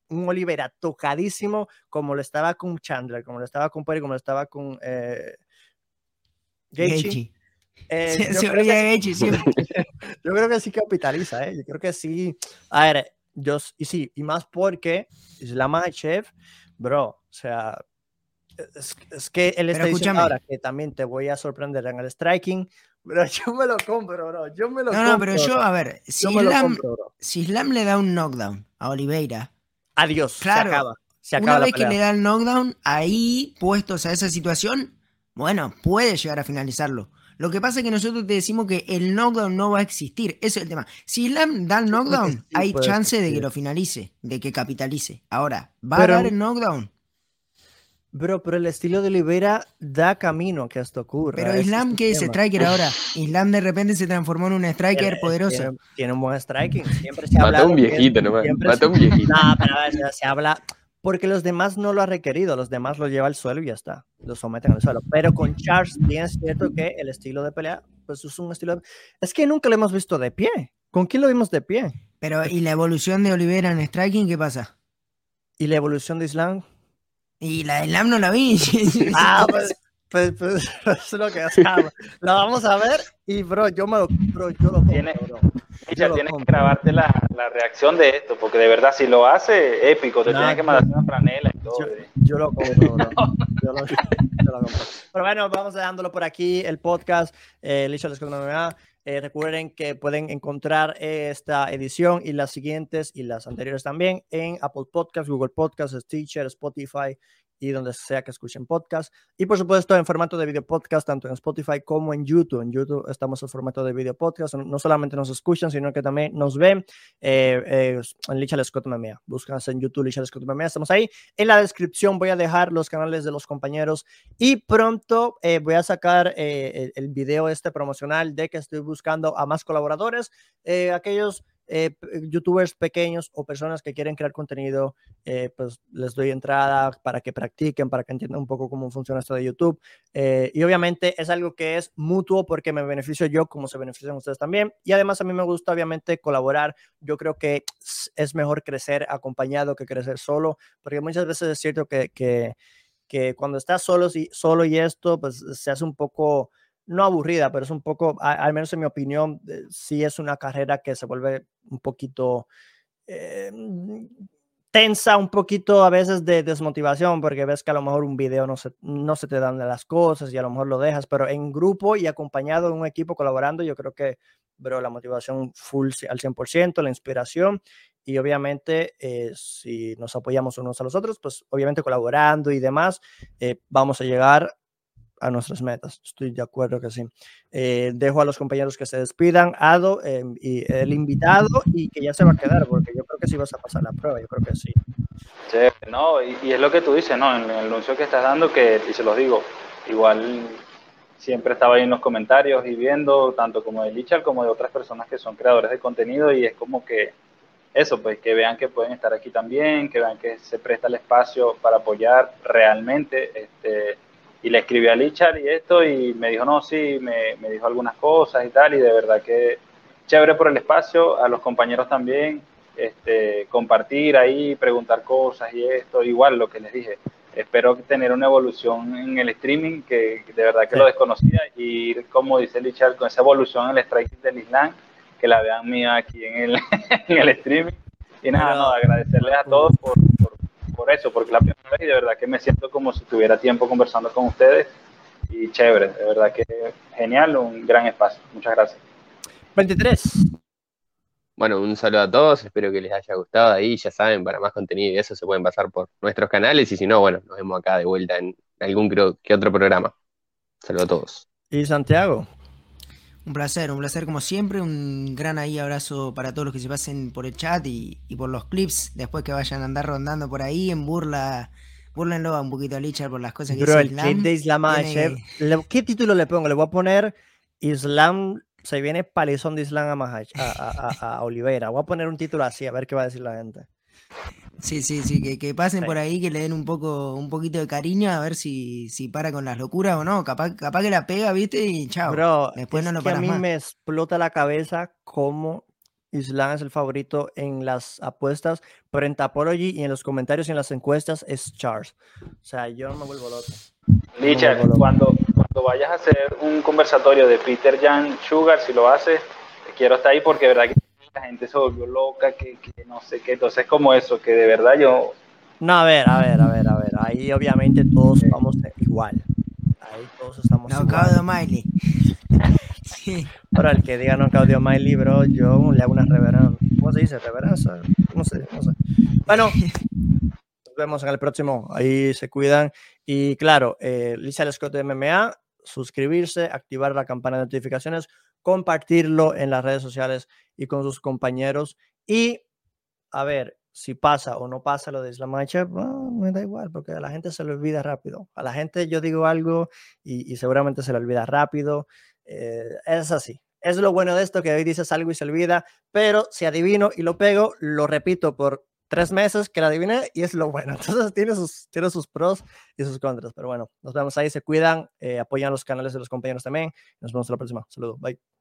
un Oliveira tocadísimo como lo estaba con Chandler, como lo estaba con Perry, como lo estaba con eh,
eh, yo,
creo que, sí capitaliza, ¿eh? Yo creo que sí. A ver, yo, y sí, y más porque Islam Chef, bro, o sea, es, que él está diciendo ahora que también te voy a sorprender en el striking, pero yo me lo compro, bro. Yo me lo
no, No, pero yo, a ver, si Islam, si Islam le da un knockdown a Oliveira,
adiós,
claro, se acaba. Se acaba una vez que le da el knockdown, ahí puestos a esa situación, bueno, puede llegar a finalizarlo. Lo que pasa es que nosotros te decimos que el knockdown no va a existir. Ese es el tema. Si Islam da el knockdown, hay chance de que lo finalice, de que capitalice. Ahora, ¿va a dar el knockdown?
Bro, pero el estilo de Oliveira da camino a que esto ocurra.
Pero Islam, ¿qué es striker ahora? Islam de repente se transformó en un striker poderoso.
Tiene, un buen striking. Siempre se
habla. Mata un viejito nomás. Mata un viejito.
No, pero a ver, se habla porque los demás no lo ha requerido, los demás lo lleva al suelo y ya está, lo someten al suelo. Pero con Charles, bien es cierto que el estilo de pelea, pues es un estilo. Es que nunca lo hemos visto de pie. ¿Con quién lo vimos de pie?
Pero, ¿y la evolución de Olivera en striking qué pasa?
¿Y la evolución de Islam?
Y la de Islam no la vi.
ah, pues, pues, pues es lo que hacemos. La vamos a ver y, bro, yo me lo, bro, yo lo
compro, bro ya tienes que grabarte la, la, reacción de esto, porque de verdad, si lo hace, épico, te tienes que mandar una franela y todo.
Yo, lo compro, yo, lo, compro. Pero bueno, vamos dejándolo por aquí, el podcast, eh, Licho eh, recuerden que pueden encontrar esta edición y las siguientes y las anteriores también en Apple Podcasts, Google Podcasts, Stitcher, Spotify y donde sea que escuchen podcast. Y por supuesto en formato de video podcast, tanto en Spotify como en YouTube. En YouTube estamos en formato de video podcast. No solamente nos escuchan, sino que también nos ven eh, eh, en Lichal Scott Memea. Búscanos en YouTube Lichal Scott Memea. Estamos ahí. En la descripción voy a dejar los canales de los compañeros y pronto eh, voy a sacar el, el, video este promocional de que estoy buscando a más colaboradores. aquellos eh, youtubers pequeños o personas que quieren crear contenido, eh, pues les doy entrada para que practiquen, para que entiendan un poco cómo funciona esto de YouTube. Eh, y obviamente es algo que es mutuo porque me beneficio yo como se benefician ustedes también. Y además a mí me gusta obviamente colaborar. Yo creo que es mejor crecer acompañado que crecer solo, porque muchas veces es cierto que, que, cuando estás solo, y, solo y esto, pues se hace un poco no aburrida, pero es un poco, al menos en mi opinión, eh, sí es una carrera que se vuelve un poquito eh, tensa, un poquito a veces de desmotivación, porque ves que a lo mejor un video no se, no se te dan las cosas y a lo mejor lo dejas, pero en grupo y acompañado de un equipo colaborando, yo creo que, bro, la motivación full al 100%, la inspiración y obviamente eh, si nos apoyamos unos a los otros, pues obviamente colaborando y demás, vamos a llegar a nuestras metas. Estoy de acuerdo que sí. Eh, dejo a los compañeros que se despidan, Ado em, y el invitado, y que ya se va a quedar, porque yo creo que sí vas a pasar la prueba, yo creo que sí.
Sí, no, y, es lo que tú dices, ¿no? En, el anuncio que estás dando, que, y se los digo, igual siempre estaba ahí en los comentarios y viendo, tanto como de Lichar como de otras personas que son creadores de contenido, y es como que eso, pues que vean que pueden estar aquí también, que vean que se presta el espacio para apoyar realmente este, y le escribí a Lichar y esto y me dijo, no, sí, me, me, dijo algunas cosas y tal, y de verdad que chévere por el espacio, a los compañeros también, este, compartir ahí, preguntar cosas y esto, igual lo que les dije, espero tener una evolución en el streaming, que de verdad que lo desconocía, y ir, como dice Lichar, con esa evolución en el strike del Islam, que la vean mía aquí en el, en el streaming. Y nada, no, agradecerles a todos por, por eso, porque la primera vez y de verdad que me siento como si tuviera tiempo conversando con ustedes y chévere, de verdad que genial, un gran espacio. Muchas gracias.
23.
bueno, un saludo a todos, espero que les haya gustado ahí, ya saben, para más contenido y eso se pueden pasar por nuestros canales y si no, bueno, nos vemos acá de vuelta en algún que otro programa. Saludos a todos.
¿Y Santiago?
Un placer, un placer como siempre, un gran ahí abrazo para todos los que se pasen por el chat y, por los clips, después que vayan a andar rondando por ahí en burla, burlenlo un poquito a Lichar por las cosas que
dice el clip de Islam ¿qué título le pongo? Le voy a poner Islam se viene palizón de Islam a, a, a, Oliveira. Voy a poner un título así, a ver qué va a decir la gente.
Sí, sí, sí, que, que pasen por ahí, que le den un poco, un poquito de cariño, a ver si, si para con las locuras o no. Capaz, capaz que la pega, viste, y chao.
Bro, Después no lo que a mí me explota la cabeza cómo Islam es el favorito en las apuestas, pero en Tapology y en los comentarios y en las encuestas es Charles. O sea, yo no me vuelvo loco.
Richard, cuando, cuando vayas a hacer un conversatorio de Peter Jan Sugar, si lo haces, quiero estar ahí porque de verdad que la gente se volvió loca, que, no sé qué. Entonces, como eso, que de verdad yo.
No, a ver, a ver, a ver, a ver. Ahí obviamente todos vamos igual. Ahí todos estamos
no, igual. Miley.
sí. Para el que diga no Claudio Miley, bro, yo le hago una reverencia. ¿Cómo se dice? Reverencia. No sé, no sé. Bueno, nos vemos en el próximo. Ahí se cuidan. Y claro, eh, Lisa Scott de MMA, suscribirse, activar la campana de notificaciones, compartirlo en las redes sociales y con sus compañeros. Y a ver, si pasa o no pasa lo de Islam me da igual, porque a la gente se le olvida rápido. A la gente yo digo algo y, seguramente se le olvida rápido. Eh, es así. Es lo bueno de esto que hoy dices algo y se olvida, pero si adivino y lo pego, lo repito por tres meses que la adiviné y es lo bueno. Entonces tiene sus, tiene sus pros y sus contras. Pero bueno, nos vemos ahí, se cuidan, eh, apoyan los canales de los compañeros también. Nos vemos la próxima. Saludos, bye.